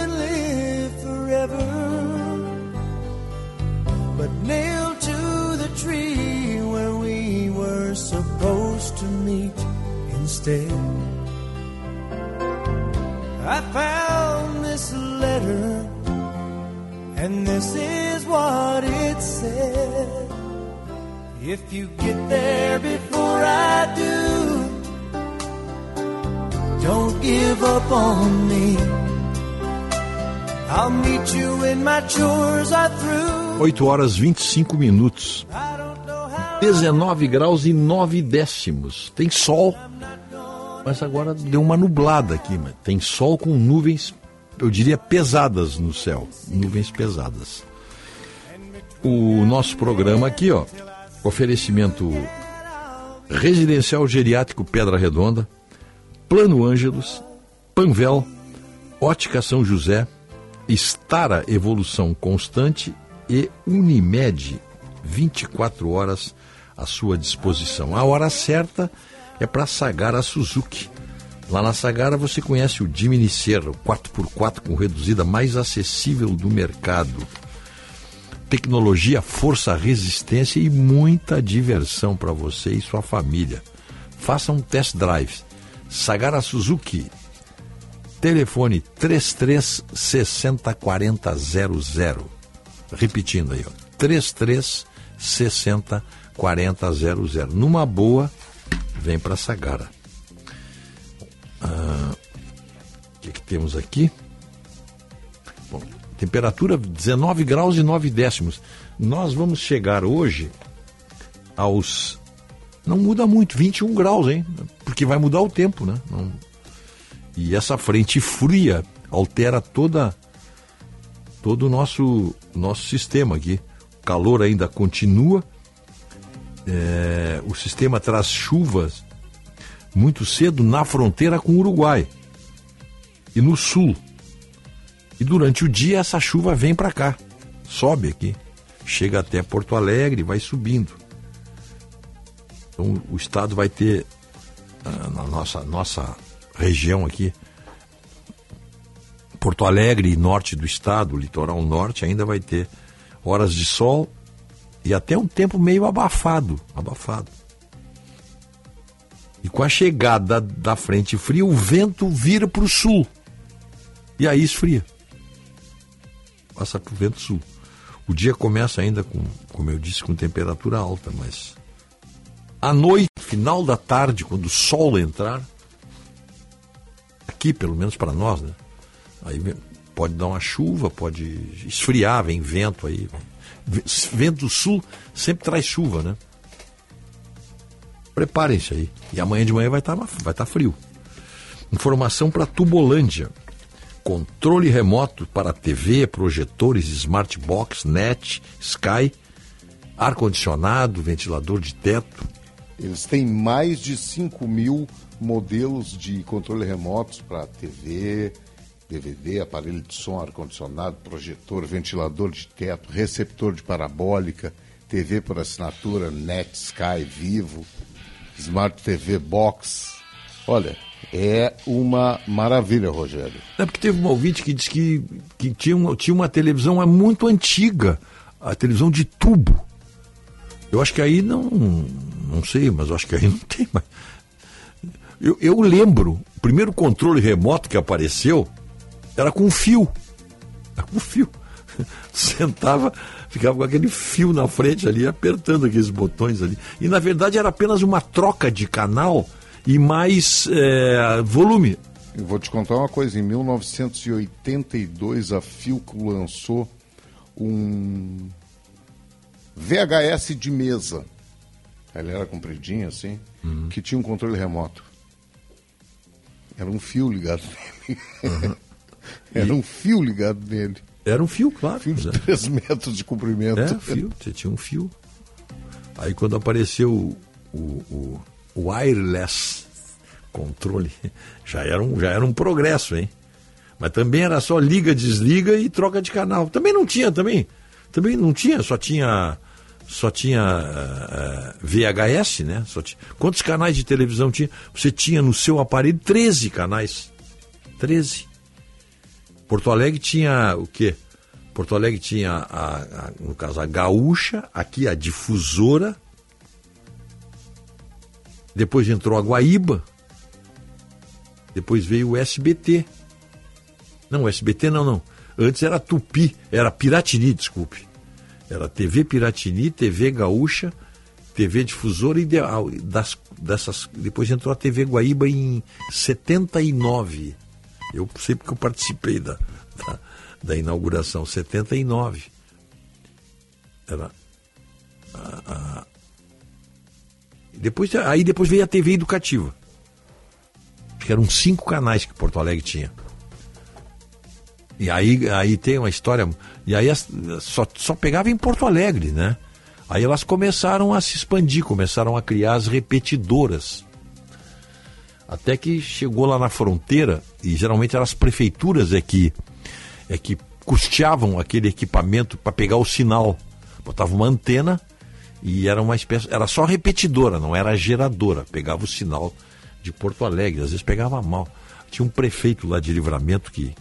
and live forever. But nailed to the tree where we were supposed to meet instead. I found this letter, and this is what it said. If you get there before I do, don't give up on me. I'll meet you when my chores are through. 8 horas 25 minutos. 19 graus e 9 décimos. Tem sol, mas agora deu uma nublada aqui. Mas tem sol com nuvens, eu diria, pesadas no céu. Nuvens pesadas. O nosso programa aqui, ó. Oferecimento Residencial Geriátrico Pedra Redonda, Plano Ângelos, Panvel, Ótica São José, Estara Evolução Constante e Unimed, 24 horas à sua disposição. A hora certa é para Sagara Suzuki. Lá na Sagara você conhece o Jimny Serra, 4x4 com reduzida mais acessível do mercado. Tecnologia, força, resistência e muita diversão para você e sua família. Faça um test drive. Sagara Suzuki. Telefone 33 60 40 00. Repetindo aí, ó. 33 60 40 00. Numa boa, vem para Sagara. Ah, O que, que temos aqui? Bom, temperatura 19 graus e 9 décimos. Nós vamos chegar hoje aos. Não muda muito, 21 graus, hein? Porque vai mudar o tempo, né? Não... E essa frente fria altera toda todo o nosso, nosso sistema aqui. O calor ainda continua. É, o sistema traz chuvas muito cedo na fronteira com o Uruguai e no sul. E durante o dia essa chuva vem para cá, sobe aqui, chega até Porto Alegre, vai subindo. Então o estado vai ter ah, na nossa nossa região aqui, Porto Alegre e norte do estado, litoral norte, ainda vai ter horas de sol e até um tempo meio abafado, abafado. E com a chegada da frente fria, o vento vira para o sul. E aí esfria. Passa para o vento sul. O dia começa ainda com, como eu disse, com temperatura alta, mas à noite, final da tarde, quando o sol entrar, aqui pelo menos para nós, né? Aí pode dar uma chuva, pode esfriar, vem vento aí. Vento sul sempre traz chuva, né? Preparem-se aí. E amanhã de manhã vai estar vai tá frio. Informação para Tubolândia. Controle remoto para TV, projetores, smart box, net, Sky, ar-condicionado, ventilador de teto. Eles têm mais de 5 mil modelos de controle remotos para TV, DVD, aparelho de som, ar-condicionado, projetor, ventilador de teto, receptor de parabólica, TV por assinatura, Net, Sky, Vivo, Smart TV Box. Olha, é uma maravilha, Rogério. É porque teve um ouvinte que disse que, que tinha, uma, tinha uma televisão é muito antiga, a televisão de tubo. Eu acho que aí não. Não sei, mas eu acho que aí não tem mais. Eu, eu lembro, o primeiro controle remoto que apareceu era com fio. Era com fio. Sentava, ficava com aquele fio na frente ali, apertando aqueles botões ali. E na verdade era apenas uma troca de canal e mais é, volume. Eu vou te contar uma coisa. Em 1982, a Philco lançou um VHS de mesa. Ele era compridinho assim, que tinha um controle remoto. Era um fio ligado nele. era um fio ligado nele. Era um fio, claro. Fio de né? 3 metros de comprimento. É, fio, você tinha um fio. Aí quando apareceu o, o, o wireless controle, já era, um, já era um progresso, hein? Mas também era só liga, desliga e troca de canal. Também não tinha, também. Também não tinha, só tinha. Só tinha eh, eh, VHS, né? Só tinha, quantos canais de televisão tinha? Você tinha no seu aparelho 13 canais. 13. Porto Alegre tinha o quê? Porto Alegre tinha, a, a- no caso, a gaúcha, aqui a difusora. Depois entrou a Guaíba. Depois veio o SBT. Não, o SBT não, não. Antes era Tupi, era Piratini, desculpe. Era TV Piratini, TV Gaúcha, TV Difusora e de- das, dessas. Depois entrou a TV Guaíba em 79. Eu sei porque eu participei da, da, da inauguração, 79. Era. a- a- depois, aí depois veio a TV Educativa. Acho que eram cinco canais que Porto Alegre tinha. E aí, aí tem uma história. E aí as- só, só pegava em Porto Alegre, né? Aí elas começaram a se expandir, começaram a criar as repetidoras. Até que chegou lá na fronteira, e geralmente eram as prefeituras é que, é que custeavam aquele equipamento para pegar o sinal. Botava uma antena e era uma espécie. Era só repetidora, não era geradora. Pegava o sinal de Porto Alegre, às vezes pegava mal. Tinha um prefeito lá de livramento que,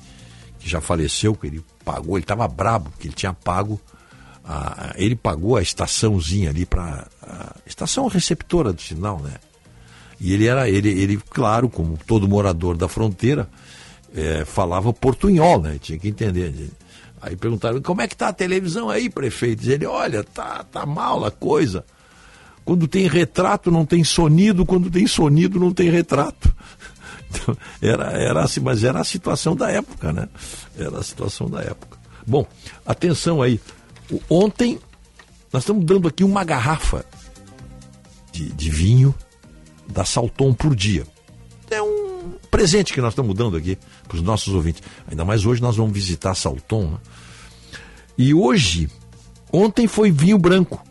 que já faleceu, que ele pagou, ele estava brabo, que ele tinha pago. a- ele pagou a estaçãozinha ali para. Estação receptora do sinal, né? E ele era, ele, ele claro, como todo morador da fronteira, eh, falava portunhol, né? Tinha que entender. Aí perguntaram, como é que tá a televisão aí, prefeito? Ele, olha, tá, tá mal a coisa. Quando tem retrato, não tem sonido, quando tem sonido, não tem retrato. Então, era, era assim, mas era a situação da época, né? Era a situação da época. Bom, atenção aí. Ontem, nós estamos dando aqui uma garrafa de, de vinho da Salton por dia. É um presente que nós estamos dando aqui para os nossos ouvintes. Ainda mais hoje nós vamos visitar Salton. Né? E hoje, ontem foi vinho branco.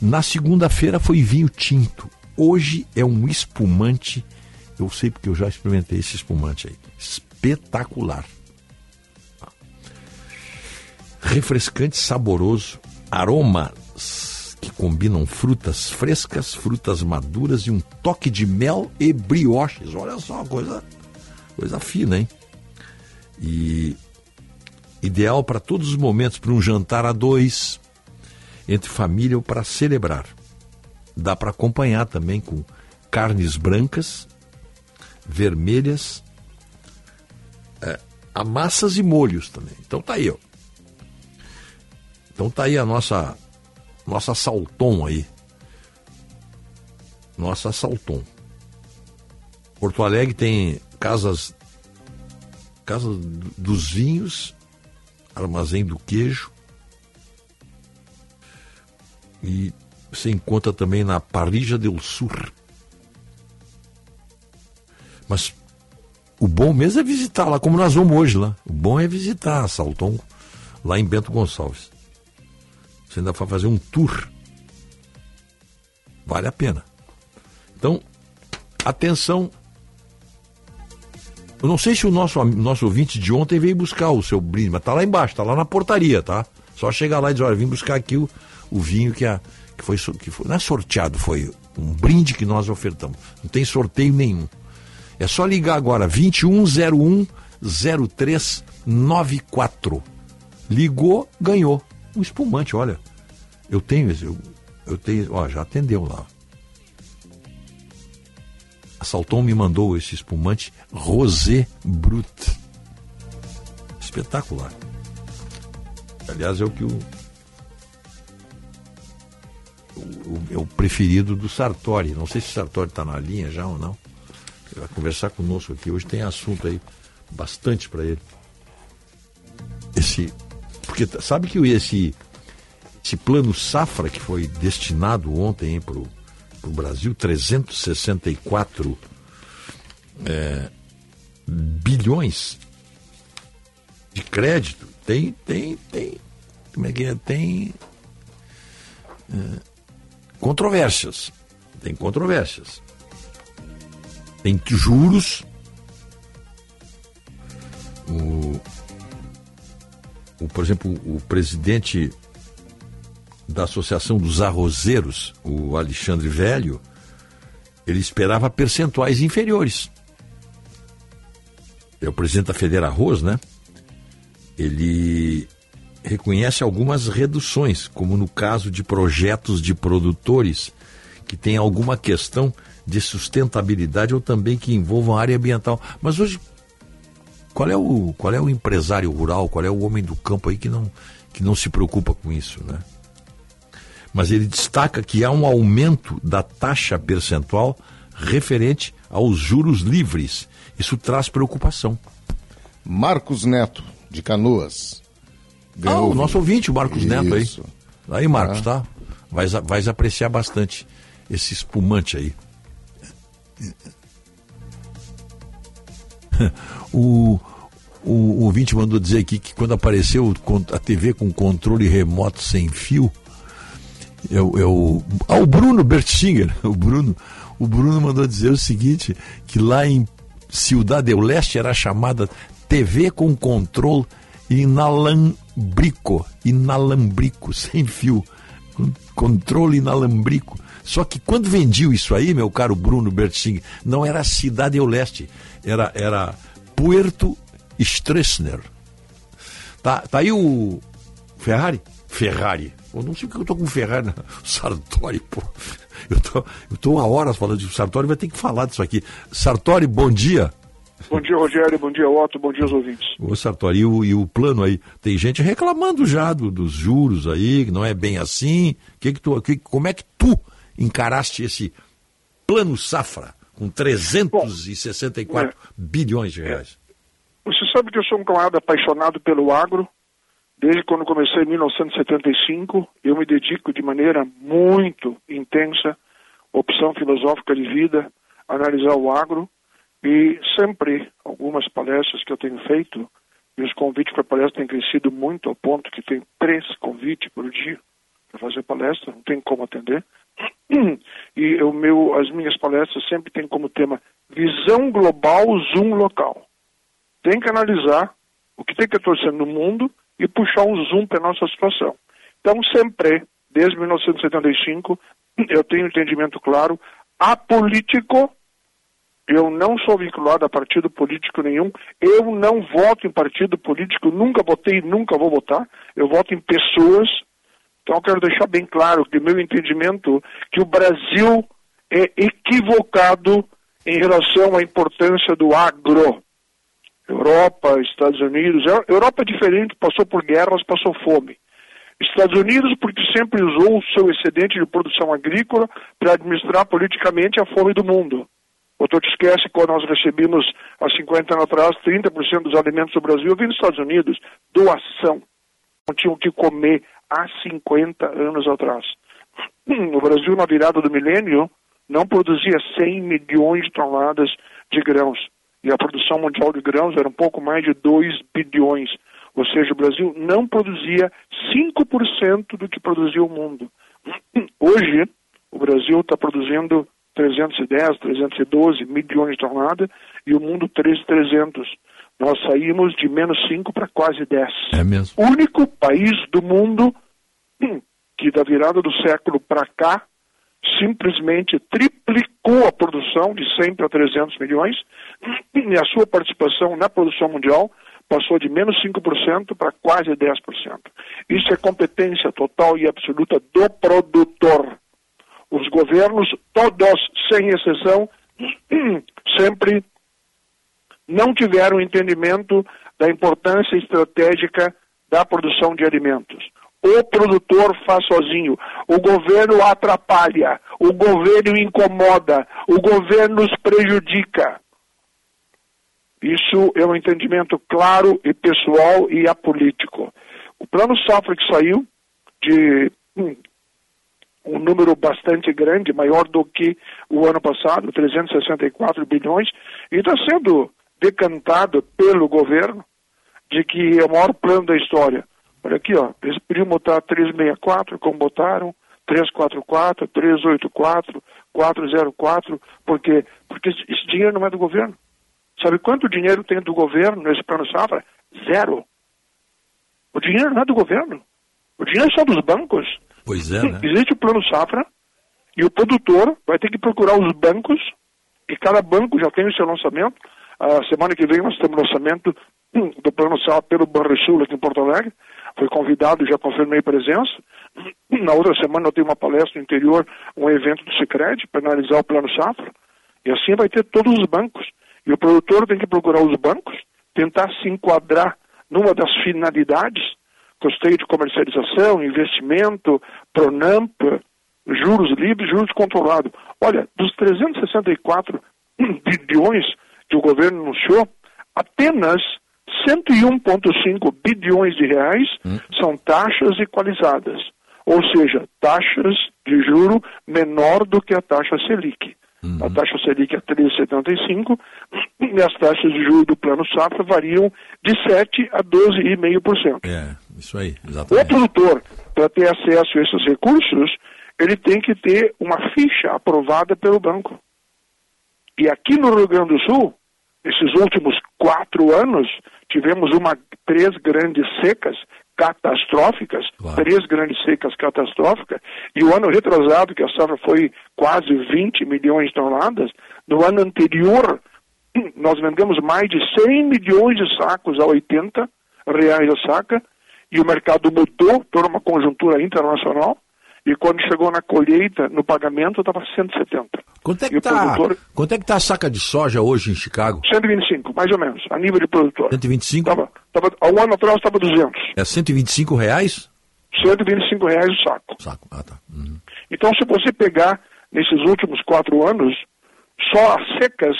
Na segunda-feira foi vinho tinto. Hoje é um espumante. Eu sei porque eu já experimentei esse espumante aí. Espetacular. Refrescante, saboroso, aromas que combinam frutas frescas, frutas maduras e um toque de mel e brioches. Olha só, coisa, coisa fina, hein? E ideal para todos os momentos, para um jantar a dois, entre família ou para celebrar. Dá para acompanhar também com carnes brancas, vermelhas, é, amassas e molhos também. Então tá aí, ó. Então tá aí a nossa nossa Salton aí. Nossa Salton. Porto Alegre tem casas Casa dos Vinhos, Armazém do Queijo. E você encontra também na Parrilla del Sur. Mas o bom mesmo é visitar lá, como nós vamos hoje lá. O bom é visitar Salton, lá em Bento Gonçalves. Você ainda vai fazer um tour. Vale a pena. Então, atenção. Eu não sei se o nosso, nosso ouvinte de ontem veio buscar o seu brinde, mas tá lá embaixo, tá lá na portaria, tá? Só chegar lá e dizer, olha, vim buscar aqui o, o vinho que, a, que, foi, que foi. Não é sorteado, foi um brinde que nós ofertamos. Não tem sorteio nenhum. É só ligar agora, 2101 0394. Ligou, ganhou. Um espumante, olha. Eu tenho esse, eu, eu tenho, ó, já atendeu lá. A Salton me mandou esse espumante Rosé Brut. Espetacular. Aliás, é o que o, o, é o preferido do Sartori. Não sei se o Sartori está na linha já ou não. Ele vai conversar conosco aqui. Hoje tem assunto aí bastante para ele. Esse, porque sabe que esse esse plano safra que foi destinado ontem para o Brasil, 364 é, bilhões de crédito, tem, tem, tem, como é que é? Tem é, controvérsias. Tem controvérsias. Tem juros. O, o, por exemplo, o presidente da Associação dos Arrozeiros, o Alexandre Velho, ele esperava percentuais inferiores. É o presidente da Federa Arroz, né? Ele reconhece algumas reduções, como no caso de projetos de produtores que têm alguma questão de sustentabilidade ou também que envolvam a área ambiental. Mas hoje, qual é o, qual é o empresário rural, qual é o homem do campo aí que não, que não se preocupa com isso, né? Mas ele destaca que há um aumento da taxa percentual referente aos juros livres. Isso traz preocupação. Marcos Neto, de Canoas. Ah, o nosso ouvinte, o Marcos Neto aí. Isso. Aí, Marcos, Ah. tá? Vais, vais apreciar bastante esse espumante aí. O, o, o ouvinte mandou dizer aqui que quando apareceu a TV com controle remoto sem fio, é o, é o, ah, o Bruno Bertinger, o Bruno, o Bruno mandou dizer o seguinte, que lá em Ciudad del Leste era chamada TV com controle inalambrico, inalambrico, sem fio, con- controle inalambrico. Só que quando vendiam isso aí, meu caro Bruno Bertinger, não era Cidade del Leste, era, era Puerto Stressner. Tá, tá aí o Ferrari? Ferrari. Eu não sei porque eu tô com Ferrari, né? Sartori, pô. Eu tô, eu tô há horas falando de Sartori, vai ter que falar disso aqui. Sartori, bom dia. Bom dia, Rogério. Bom dia, Otto. Bom dia aos ouvintes. Ô Sartori, e o, e o plano aí? Tem gente reclamando já do- dos juros aí, que não é bem assim. Que que tu, que, como é que tu encaraste esse plano safra com 364 bilhões de reais? Você sabe que eu sou um camarada apaixonado pelo agro. Desde quando comecei em 1975, eu me dedico de maneira muito intensa, opção filosófica de vida, a analisar o agro. E sempre, algumas palestras que eu tenho feito, e os convites para palestra têm crescido muito, ao ponto que tem três convites por dia para fazer palestra, não tem como atender. E o meu, as minhas palestras sempre têm como tema visão global, zoom local. Tem que analisar o que tem que acontecer no mundo e puxar um zoom para a nossa situação. Então, sempre, desde 1975, eu tenho entendimento claro, apolítico, eu não sou vinculado a partido político nenhum, eu não voto em partido político, nunca votei nunca vou votar, eu voto em pessoas. Então, eu quero deixar bem claro que meu entendimento que o Brasil é equivocado em relação à importância do agro. Europa, Estados Unidos. Eu- Europa é diferente, passou por guerras, passou fome. Estados Unidos, porque sempre usou o seu excedente de produção agrícola para administrar politicamente a fome do mundo. Tu te esquece quando nós recebemos, há 50 anos atrás, 30% dos alimentos do Brasil vinham dos Estados Unidos, doação. Não tinham o que comer há 50 anos atrás. O Brasil, na virada do milênio, não produzia 100 milhões de toneladas de grãos. E a produção mundial de grãos era um pouco mais de 2 bilhões. Ou seja, o Brasil não produzia 5% do que produzia o mundo. Hoje, o Brasil está produzindo 310, 312 milhões de toneladas e o mundo 3,300. Nós saímos de menos 5 para quase 10. É mesmo. Único país do mundo hum, que da virada do século para cá simplesmente triplicou a produção de 100 para 300 milhões e a sua participação na produção mundial passou de menos 5% para quase 10%. Isso é competência total e absoluta do produtor. Os governos, todos, sem exceção, sempre não tiveram entendimento da importância estratégica da produção de alimentos. O produtor faz sozinho, o governo atrapalha, o governo incomoda, o governo nos prejudica. Isso é um entendimento claro e pessoal e apolítico. O plano safra que saiu de hum, um número bastante grande, maior do que o ano passado, 364 bilhões, e está sendo decantado pelo governo de que é o maior plano da história. Olha aqui, ó, eles podiam botar 364, como botaram, 344, 384, 404, porque, porque esse dinheiro não é do governo. Sabe quanto dinheiro tem do governo nesse plano safra? Zero. O dinheiro não é do governo. O dinheiro é só dos bancos. Pois é, né? Existe o plano safra e o produtor vai ter que procurar os bancos e cada banco já tem o seu lançamento. A semana que vem nós temos o lançamento hum, do plano safra pelo Banrisul aqui em Porto Alegre. Foi convidado, já confirmei presença. Na outra semana eu tenho uma palestra no interior, um evento do Sicredi para analisar o plano safra. E assim vai ter todos os bancos. E o produtor tem que procurar os bancos, tentar se enquadrar numa das finalidades, custeio de comercialização, investimento, Pronamp, juros livres, juros controlados. Olha, dos 364 bilhões que o governo anunciou, apenas 101,5 bilhões de reais são taxas equalizadas, ou seja, taxas de juro menor do que a taxa Selic. A taxa Selic é 3,75 e as taxas de juros do Plano Safra variam de 7 a 12,5%. É, isso aí, O exatamente. produtor, para ter acesso a esses recursos, ele tem que ter uma ficha aprovada pelo banco. E aqui no Rio Grande do Sul, esses últimos quatro anos, tivemos uma, três grandes secas catastróficas, três grandes secas catastróficas, e o ano retrasado, que a safra foi quase 20 milhões de toneladas, no ano anterior, nós vendemos mais de 100 milhões de sacos a 80 reais a saca, e o mercado mudou por uma conjuntura internacional, e quando chegou na colheita, no pagamento, estava 170. Quanto é que o tá, produtor- quanto é que tá a saca de soja hoje em Chicago? 125, mais ou menos, a nível de produtor. 125? Tava, tava, um ano atrás estava 200. É 125 reais? 125 reais o saco. Saco, ah tá. Então, se você pegar nesses últimos quatro anos, só as secas,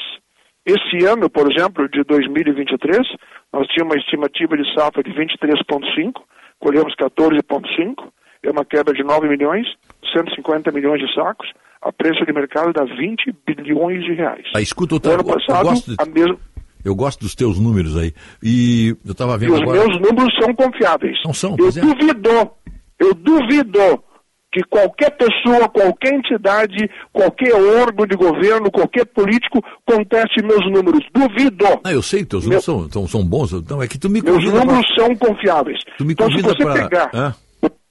esse ano, por exemplo, de 2023, nós tínhamos uma estimativa de safra de 23,5, colhemos 14,5, é uma quebra de 9 milhões, 150 milhões de sacos, a preço de mercado dá 20 bilhões de reais. Ah, escuta, eu, No ano eu- eu passado, gosto de- a mesma, eu gosto dos teus números aí. E eu tava e vendo os agora. meus números são confiáveis. Não são, eu é. duvido, eu duvido que qualquer pessoa, qualquer entidade, qualquer órgão de governo, qualquer político conteste meus números. Duvido. Ah, eu sei que teus números são, são, são bons. Não, é que tu me Meus números pra- são confiáveis. Tu me então, se você pra- pegar Hã?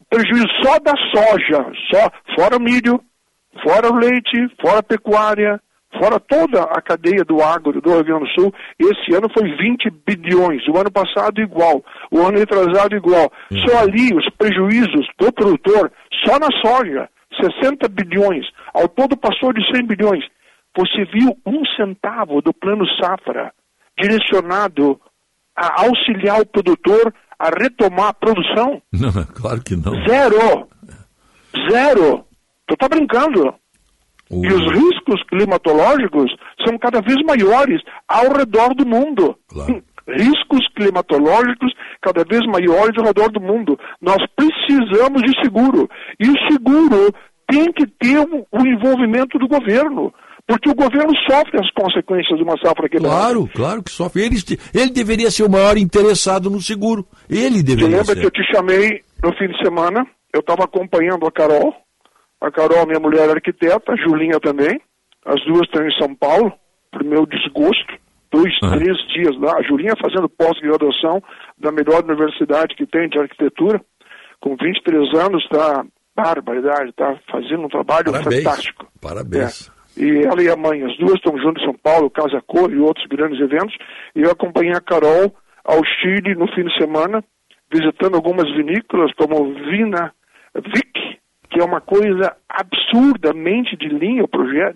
Prejuízo só da soja, só fora o milho, fora o leite, fora a pecuária, fora toda a cadeia do agro do Rio Grande do Sul, esse ano foi 20 bilhões, o ano passado igual, o ano retrasado igual. Só ali os prejuízos do produtor, só na soja, 60 bilhões, ao todo passou de 100 bilhões. Você viu um centavo do plano safra direcionado a auxiliar o produtor a retomar a produção? Não, claro que não. Zero. Zero. Tu tá brincando. E os riscos climatológicos são cada vez maiores ao redor do mundo. Hum, Riscos climatológicos cada vez maiores ao redor do mundo. Nós precisamos de seguro. E o seguro tem que ter o envolvimento do governo. Porque o governo sofre as consequências de uma safra quebrada. Claro, claro que sofre. Ele, ele deveria ser o maior interessado no seguro. Ele Você deveria lembra ser. que eu te chamei no fim de semana? Eu estava acompanhando a Carol. A Carol, minha mulher arquiteta, a Julinha também. As duas estão em São Paulo, para meu desgosto. Dois, três dias lá. A Julinha fazendo pós-graduação da melhor universidade que tem de arquitetura. Com 23 anos, está barbaridade, está fazendo um trabalho Parabéns. fantástico. Parabéns. É. E ela e a mãe, as duas estão juntas em São Paulo, Casa Cor e outros grandes eventos. E eu acompanhei a Carol ao Chile no fim de semana, visitando algumas vinícolas como Vina Vic, que é uma coisa absurdamente de, linha,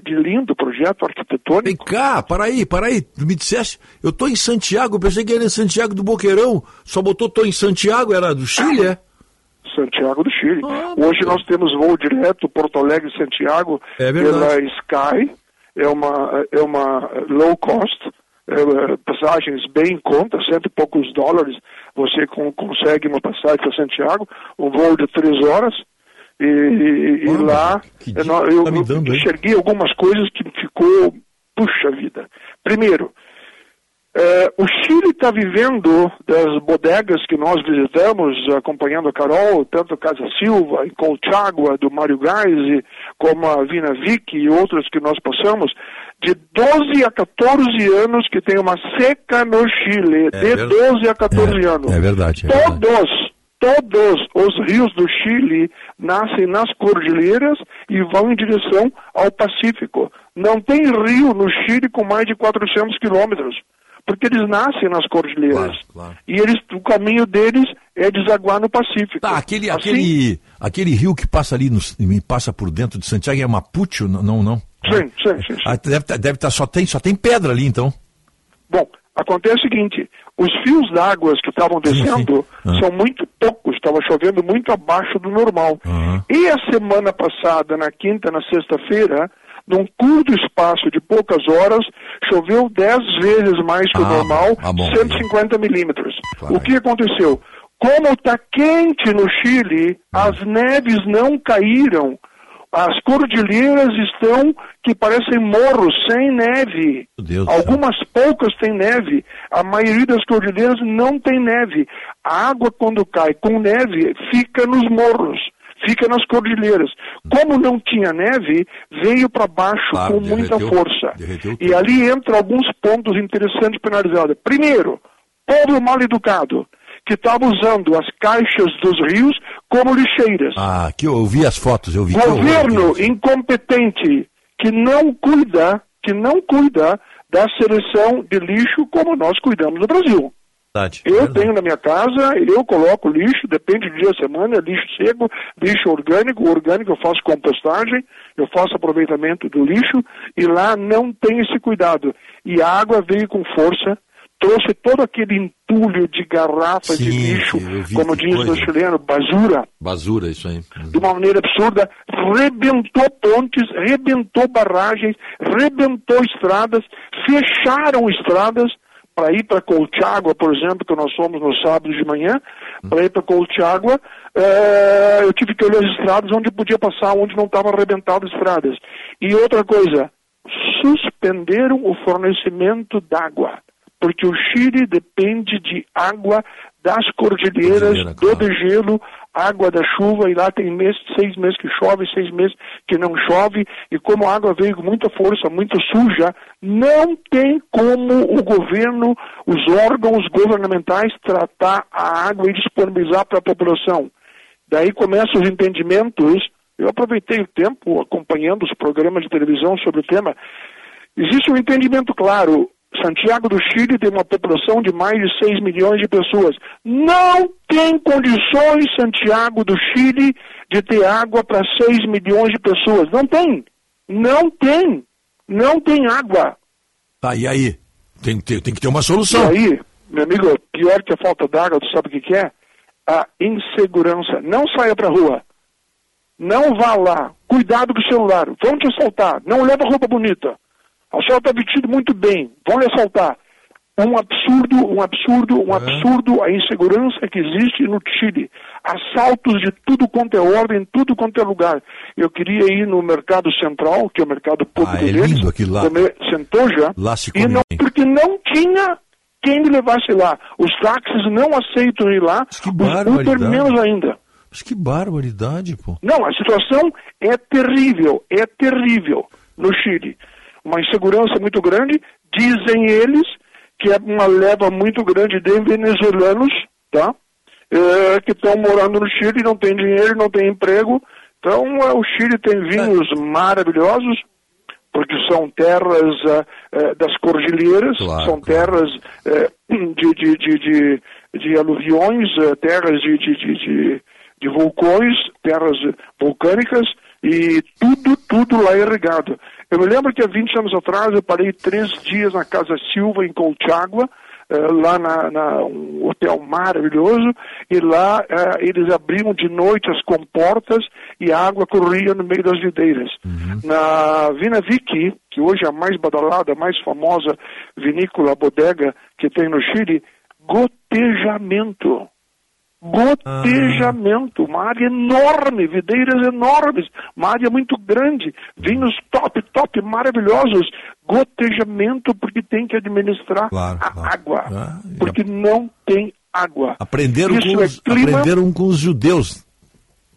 de lindo projeto arquitetônico. Vem cá, para aí, para aí. Me disseste, eu tô em Santiago, pensei que era em Santiago do Boqueirão. Só botou tô em Santiago, era do Chile, é? Santiago do Chile. Ah, Hoje nós temos voo direto Porto Alegre Santiago É pela. Sky. É uma, é uma low cost, é, passagens bem em conta, cento e poucos dólares. Você con- consegue uma passagem para Santiago, um voo de três horas. E, e- e lá eu, não- eu tá dando, hein? enxerguei algumas coisas que ficou, puxa vida. Primeiro, é, o Chile está vivendo das bodegas que nós visitamos, acompanhando a Carol, tanto Casa Silva, em Colchagua, do Mário Gaise, como a Vina Vic e outras que nós passamos, de 12 a 14 anos que tem uma seca no Chile, É de verdade. 12 a 14 anos. É verdade. é verdade. Todos, todos os rios do Chile nascem nas cordilheiras e vão em direção ao Pacífico. Não tem rio no Chile com mais de 400 quilômetros, porque eles nascem nas cordilheiras. E eles, o caminho deles é desaguar no Pacífico. Tá, aquele, Assim, aquele, aquele rio que passa ali, no, passa por dentro de Santiago é Mapucho? Não, não. Sim, sim, sim. sim. Ah, deve tá, deve tá, só, tem, só tem pedra ali, então. Bom, acontece o seguinte, os fios d'água que estavam descendo Ah. são muito poucos, estava chovendo muito abaixo do normal. E a semana passada, na quinta, na sexta-feira, num curto espaço de poucas horas, choveu 10 vezes mais que o Ah, normal, ah, bom. 150 milímetros. O que aconteceu? Como está quente no Chile, Ah. as neves não caíram. As cordilheiras estão que parecem morros, sem neve. Algumas poucas têm neve. A maioria das cordilheiras não tem neve. A água, quando cai com neve, fica nos morros, fica nas cordilheiras. Como não tinha neve, veio para baixo Claro, com muita derreteu. força. Derreteu E ali entram alguns pontos interessantes penalizados. Primeiro, povo mal educado, que estava usando as caixas dos rios como lixeiras. Ah, aqui eu vi as fotos, eu vi. que horror Governo incompetente que não cuida, que não cuida da seleção de lixo como nós cuidamos no Brasil. Verdade. Eu tenho na minha casa, eu coloco lixo, depende do dia da semana, lixo seco, lixo orgânico, o orgânico eu faço compostagem, eu faço aproveitamento do lixo e lá não tem esse cuidado. E a água veio com força, trouxe todo aquele entulho de garrafas de Sim, lixo, eu vi como diz coisa. chileno, basura, Basura, isso aí. de uma maneira absurda, rebentou pontes, rebentou barragens, rebentou estradas, fecharam estradas para ir para Colchagua, por exemplo, que nós fomos no sábado de manhã, para ir para Colchagua, eh, eu tive que olhar as estradas onde podia passar, onde não estavam arrebentadas estradas. E outra coisa, suspenderam o fornecimento d'água, porque o Chile depende de água das cordilheiras, do degelo, água da chuva, e lá tem mês, seis meses que chove, seis meses que não chove, e como a água veio com muita força, muito suja, não tem como o governo, os órgãos governamentais tratar a água e disponibilizar para a população. Daí começam os entendimentos. Eu aproveitei o tempo acompanhando os programas de televisão sobre o tema. Existe um entendimento claro. Santiago do Chile tem uma população de mais de 6 milhões de pessoas. Não tem condições, Santiago do Chile, de ter água para 6 milhões de pessoas. Não tem. Não tem. Não tem água. Tá, e aí? Tem, tem, tem que ter uma solução. E aí, meu amigo, pior que a falta d'água, tu sabe o que, que é? A insegurança. Não saia pra rua. Não vá lá. Cuidado com o celular. Vão te assaltar. Não leva roupa bonita. A senhora está vestido muito bem. Vão lhe assaltar. Um absurdo, um absurdo, um absurdo a insegurança que existe no Chile. Assaltos de tudo quanto é ordem, tudo quanto é lugar. Eu queria ir no mercado central, que é o mercado público Ah, é deles, lindo aquilo lá. comer centoja, Lá se e não, porque não tinha quem me levasse lá. Os táxis não aceitam ir lá, os Uber menos ainda. Mas que barbaridade, pô. Não, a situação é terrível, é terrível no Chile. Uma insegurança muito grande, dizem eles que é uma leva muito grande de venezuelanos, tá? É, que estão morando no Chile, não tem dinheiro, não tem emprego. Então, é, o Chile tem vinhos maravilhosos, porque são terras ah, eh, das cordilheiras, são terras eh, de, de, de, de, de aluviões, eh, terras de, de, de, de, de vulcões, terras vulcânicas, e tudo, tudo lá é irrigado. Eu me lembro que há 20 anos atrás eu parei três dias na Casa Silva, em Colchagua, eh, lá na, na um hotel maravilhoso, e lá eh, eles abriam de noite as comportas e a água corria no meio das videiras. Na Vina Vicky, que hoje é a mais badalada, a mais famosa vinícola, bodega que tem no Chile, gotejamento. Gotejamento, uma área enorme, videiras enormes, uma área muito grande, vinhos top, top, maravilhosos, gotejamento porque tem que administrar Claro, a claro. água, Ah, porque não tem água. Aprenderam, Isso com é os, clima- aprenderam com os judeus.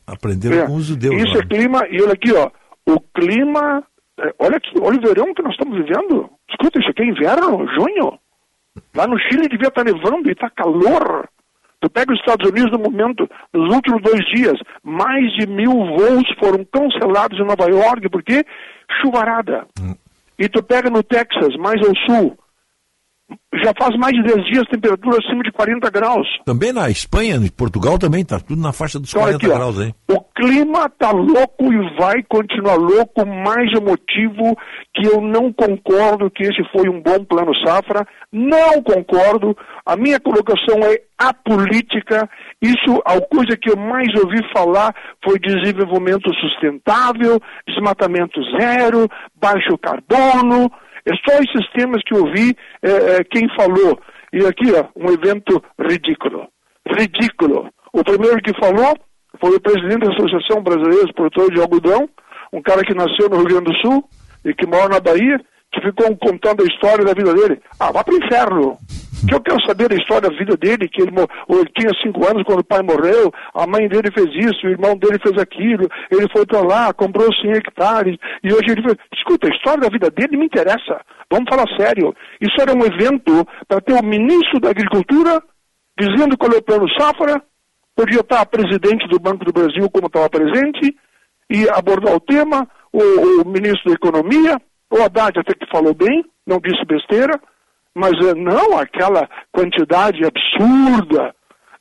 Aprenderam É, com os judeus. Isso lá. é clima, e olha aqui, ó, o clima, é, olha aqui, olha o verão que nós estamos vivendo. Escuta, isso aqui é inverno, junho. Lá no Chile devia estar nevando e está calor. Tu pega os Estados Unidos no momento, nos últimos dois dias, mais de mil voos foram cancelados em Nova York, porque chuvarada. E tu pega no Texas, mais ao sul, já faz mais de 10 dias temperatura acima de 40 graus. Também na Espanha, em Portugal também, tá tudo na faixa dos Então, olha 40 aqui, graus aí. O clima tá louco e vai continuar louco, mais um motivo que eu não concordo que esse foi um bom plano safra. Não concordo. A minha colocação é apolítica. Isso, a coisa que eu mais ouvi falar foi desenvolvimento sustentável, desmatamento zero, baixo carbono. É só esses temas que eu vi eh, eh, quem falou. E aqui, ó, um evento ridículo. Ridículo. O primeiro que falou foi o presidente da Associação Brasileira de Produtores de Algodão, um cara que nasceu no Rio Grande do Sul e que mora na Bahia, que ficou contando a história da vida dele. Ah, vá pro inferno! Que eu quero saber da história da vida dele, que ele, ele tinha cinco anos quando o pai morreu, a mãe dele fez isso, o irmão dele fez aquilo, ele foi para lá, comprou 100 hectares, e hoje ele fez... Escuta, a história da vida dele me interessa. Vamos falar sério. Isso era um evento para ter o ministro da Agricultura dizendo qual é o plano safra, podia estar presidente do Banco do Brasil como estava presente, e abordar o tema, o, o ministro da Economia, o Haddad até que falou bem, não disse besteira, mas eh, não aquela quantidade absurda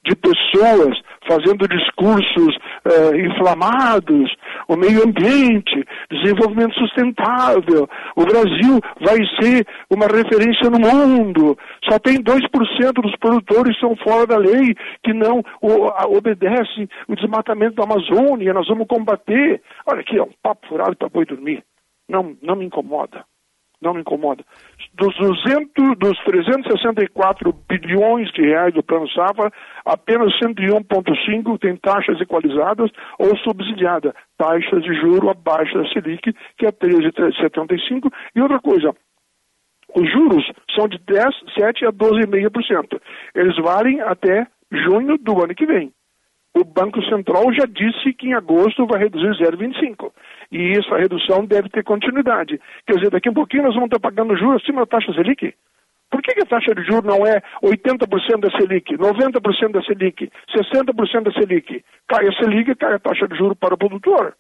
de pessoas fazendo discursos eh, inflamados, o meio ambiente, desenvolvimento sustentável, o Brasil vai ser uma referência no mundo, só tem 2% dos produtores são fora da lei, que não obedecem o desmatamento da Amazônia, nós vamos combater. Olha aqui, é um papo furado para boi dormir. Não, não me incomoda não me incomoda. Dos 200, dos 364 bilhões de reais do Plano Safra, apenas 101,5 tem taxas equalizadas ou subsidiada, taxas de juro abaixo da Selic, que é 13,75. E outra coisa, os juros são de 10, 7 a 12,5%. Eles valem até junho do ano que vem. O Banco Central já disse que em agosto vai reduzir 0,25. E essa redução deve ter continuidade. Quer dizer, daqui a um pouquinho nós vamos estar pagando juros acima da taxa Selic. Por que, a taxa de juros não é 80% da Selic, 90% da Selic, 60% da Selic? Cai a Selic, cai a taxa de juros para o produtor.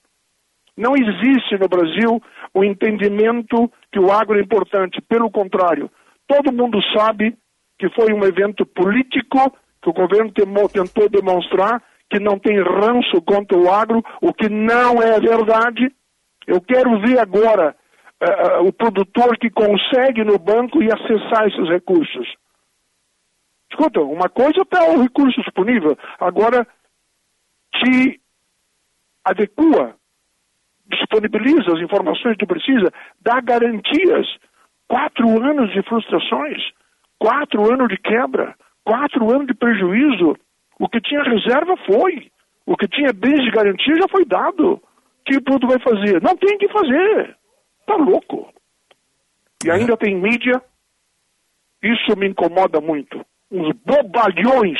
Não existe no Brasil o entendimento que o agro é importante. Pelo contrário, todo mundo sabe que foi um evento político que o governo tentou demonstrar que não tem ranço contra o agro, o que não é verdade. Eu quero ver agora eh, o produtor que consegue no banco e acessar esses recursos. Escuta, uma coisa está o recurso disponível, agora se adequa disponibiliza as informações que precisa, dá garantias. Quatro anos de frustrações, quatro anos de quebra, quatro anos de prejuízo. O que tinha reserva foi. O que tinha bens de garantia já foi dado. O que o vai fazer? Não tem o que fazer. Tá louco. E ainda tem mídia. Isso me incomoda muito. Uns bobalhões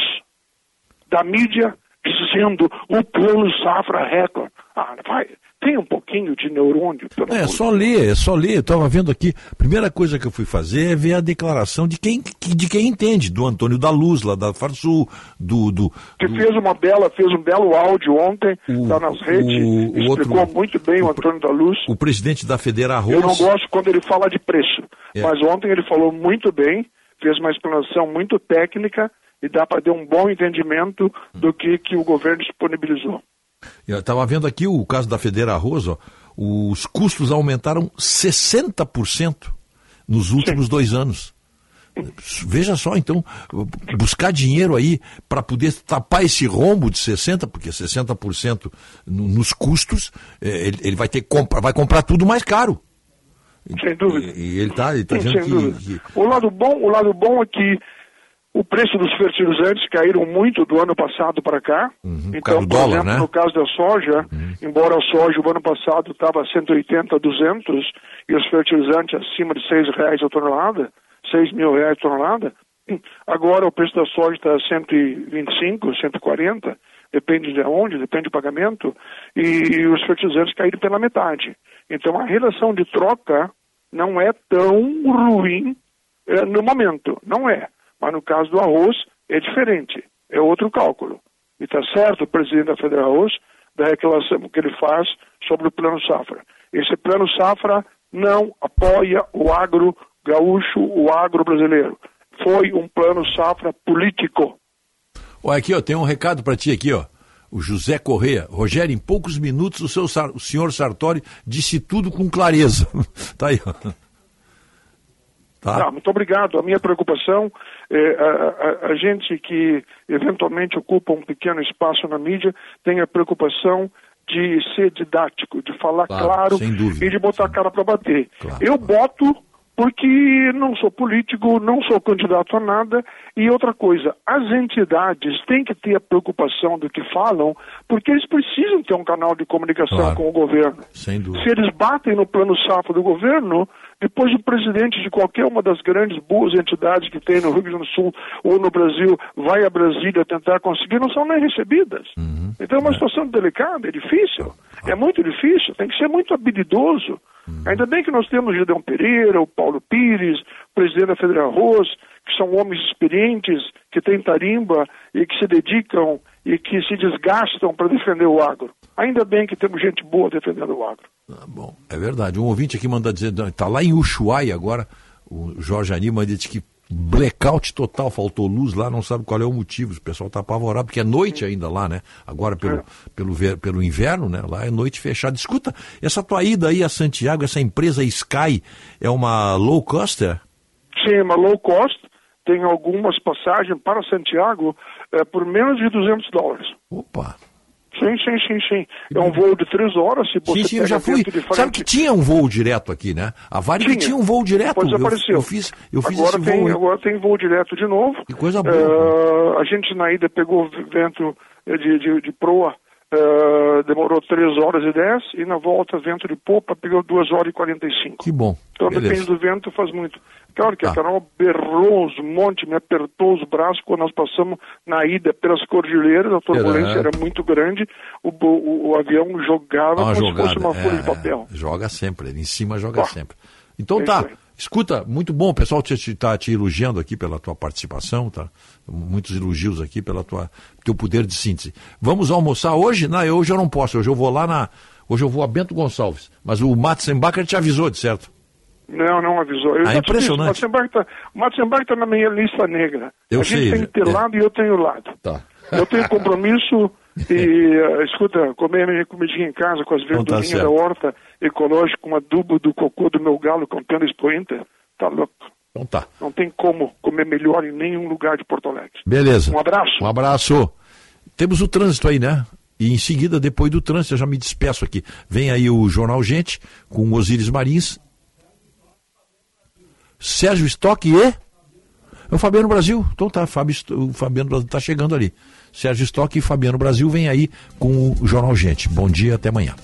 da mídia dizendo o plano safra recorde. Ah, vai, tem um pouquinho de neurônio. Pelo É só ler, é só ler. Eu estava vendo aqui. Primeira coisa que eu fui fazer é ver a declaração de quem, de quem entende, do Antônio da Luz, lá da Farsul, do. do, que fez uma bela, fez um belo áudio ontem, está nas redes, o explicou outro- muito bem o, Antônio da Luz. o presidente da Federa Eu não gosto quando ele fala de preço, É. mas ontem ele falou muito bem, fez uma explanação muito técnica e dá para ter um bom entendimento do que, que o governo disponibilizou. Eu estava vendo aqui o caso da Federa Arroz, ó, os custos aumentaram 60% nos últimos dois anos. Veja só, então, buscar dinheiro aí para poder tapar esse rombo de 60%, porque 60% no- nos custos, eh, ele, ele vai ter que comprar, vai comprar tudo mais caro. Sem dúvida. E, ele está ele tá Sim, dizendo que, que- O lado bom, o lado bom é que O preço dos fertilizantes caíram muito do ano passado para cá. Uhum, então, por dólar, exemplo, né? no caso da soja, embora a soja o ano passado estava 180, 200 e os fertilizantes acima de seis reais a tonelada, seis mil reais a tonelada, agora o preço da soja está 125, 140, depende de onde, depende do pagamento, e os fertilizantes caíram pela metade. Então a relação de troca não é tão ruim eh, no momento, não é. Mas no caso do arroz é diferente, é outro cálculo. E está certo o presidente da Federal Arroz da reclamação que ele faz sobre o plano safra. Esse plano safra não apoia o agro gaúcho, o agro brasileiro. Foi um plano safra político. Olha aqui, ó, tem um recado para ti aqui, ó. O José Correia. Rogério, em poucos minutos o, seu, o senhor Sartori disse tudo com clareza. tá aí, ó. Tá. Tá, muito obrigado. A minha preocupação é a, a- a gente que eventualmente ocupa um pequeno espaço na mídia tem a preocupação de ser didático, de falar Claro, claro, dúvida, e de botar a cara para bater. Eu boto porque não sou político, não sou candidato a nada. E outra coisa, as entidades têm que ter a preocupação do que falam, porque eles precisam ter um canal de comunicação Claro. com o governo. Sem dúvida. Se eles batem no plano safra do governo, depois o presidente de qualquer uma das grandes boas entidades que tem no Rio Grande do Sul ou no Brasil vai a Brasília tentar conseguir, não são nem recebidas. Então é uma situação delicada, é difícil. É muito difícil, tem que ser muito habilidoso. Ainda bem que nós temos o Pereira, o Paulo Pires, o presidente da Federal Arroz, que são homens experientes, que têm tarimba e que se dedicam e que se desgastam para defender o agro. Ainda bem que temos gente boa defendendo o agro. É verdade. Um ouvinte aqui manda dizer, está lá em Ushuaia agora, o Jorge Anima disse que blackout total, faltou luz lá, não sabe qual é o motivo. O pessoal está apavorado, porque é noite ainda lá, né? Agora pelo, pelo, ver- pelo inverno, né? Lá é noite fechada. Escuta, essa tua ida aí a Santiago, essa empresa Sky, é uma low coster? Sim, é uma low cost, tem algumas passagens para Santiago eh, por menos de 200 dólares. Opa! Sim, sim, sim, sim. É um voo de três horas, se você Sim, sim, eu já fui. frente- Sabe que tinha um voo direto aqui, né? A Varig Tinha. tinha um voo direto. Depois Eu- desapareceu. Eu, fiz, eu fiz agora tem, voo. Agora tem voo direto de novo. Que coisa boa. Eh, a gente na ida pegou vento eh, de, de, de proa, eh, demorou 3 horas e 10, e na volta vento de popa pegou 2 horas e 45. Que bom. Então Beleza. depende do vento, faz muito. Claro que Tá. a Carol berrou os montes, me apertou os braços quando nós passamos na ida pelas cordilheiras, a turbulência Era- era muito grande, o, o, o avião jogava Uma como jogada. se fosse uma folha é, de papel. Joga sempre, ele em cima joga sempre. Então é tá, escuta, muito bom, o pessoal está te, tá te elogiando aqui pela tua participação, tá? Muitos elogios aqui pela tua teu poder de síntese. Vamos almoçar hoje? Não, eu- hoje eu não posso, hoje eu vou lá na. Hoje eu vou a Bento Gonçalves. Mas o Matzenbacher te avisou, de certo? Não, não avisou. Eu Ah, impressionante. O Matzenbach tá- está na minha lista negra. Eu a gente sei, tem que ter é. lado e eu tenho lado. Tá. Eu tenho compromisso e, eh, escuta, comer minha comidinha em casa com as Então tá verdurinhas da horta ecológica, com adubo do cocô do meu galo campeão expoente, tá louco. Então tá. Não tem como comer melhor em nenhum lugar de Porto Alegre. Beleza. Um abraço. Um abraço. Temos o trânsito aí, né? E em seguida, depois do trânsito, eu já me despeço aqui. Vem aí o Jornal Gente, com Osíris Marins. Sérgio Stock e... É o Fabiano Brasil. Então tá, Fábio, Sto- o Fabiano Brasil tá chegando ali. Sérgio Stock e Fabiano Brasil vem aí com o Jornal Gente. Bom dia, até amanhã.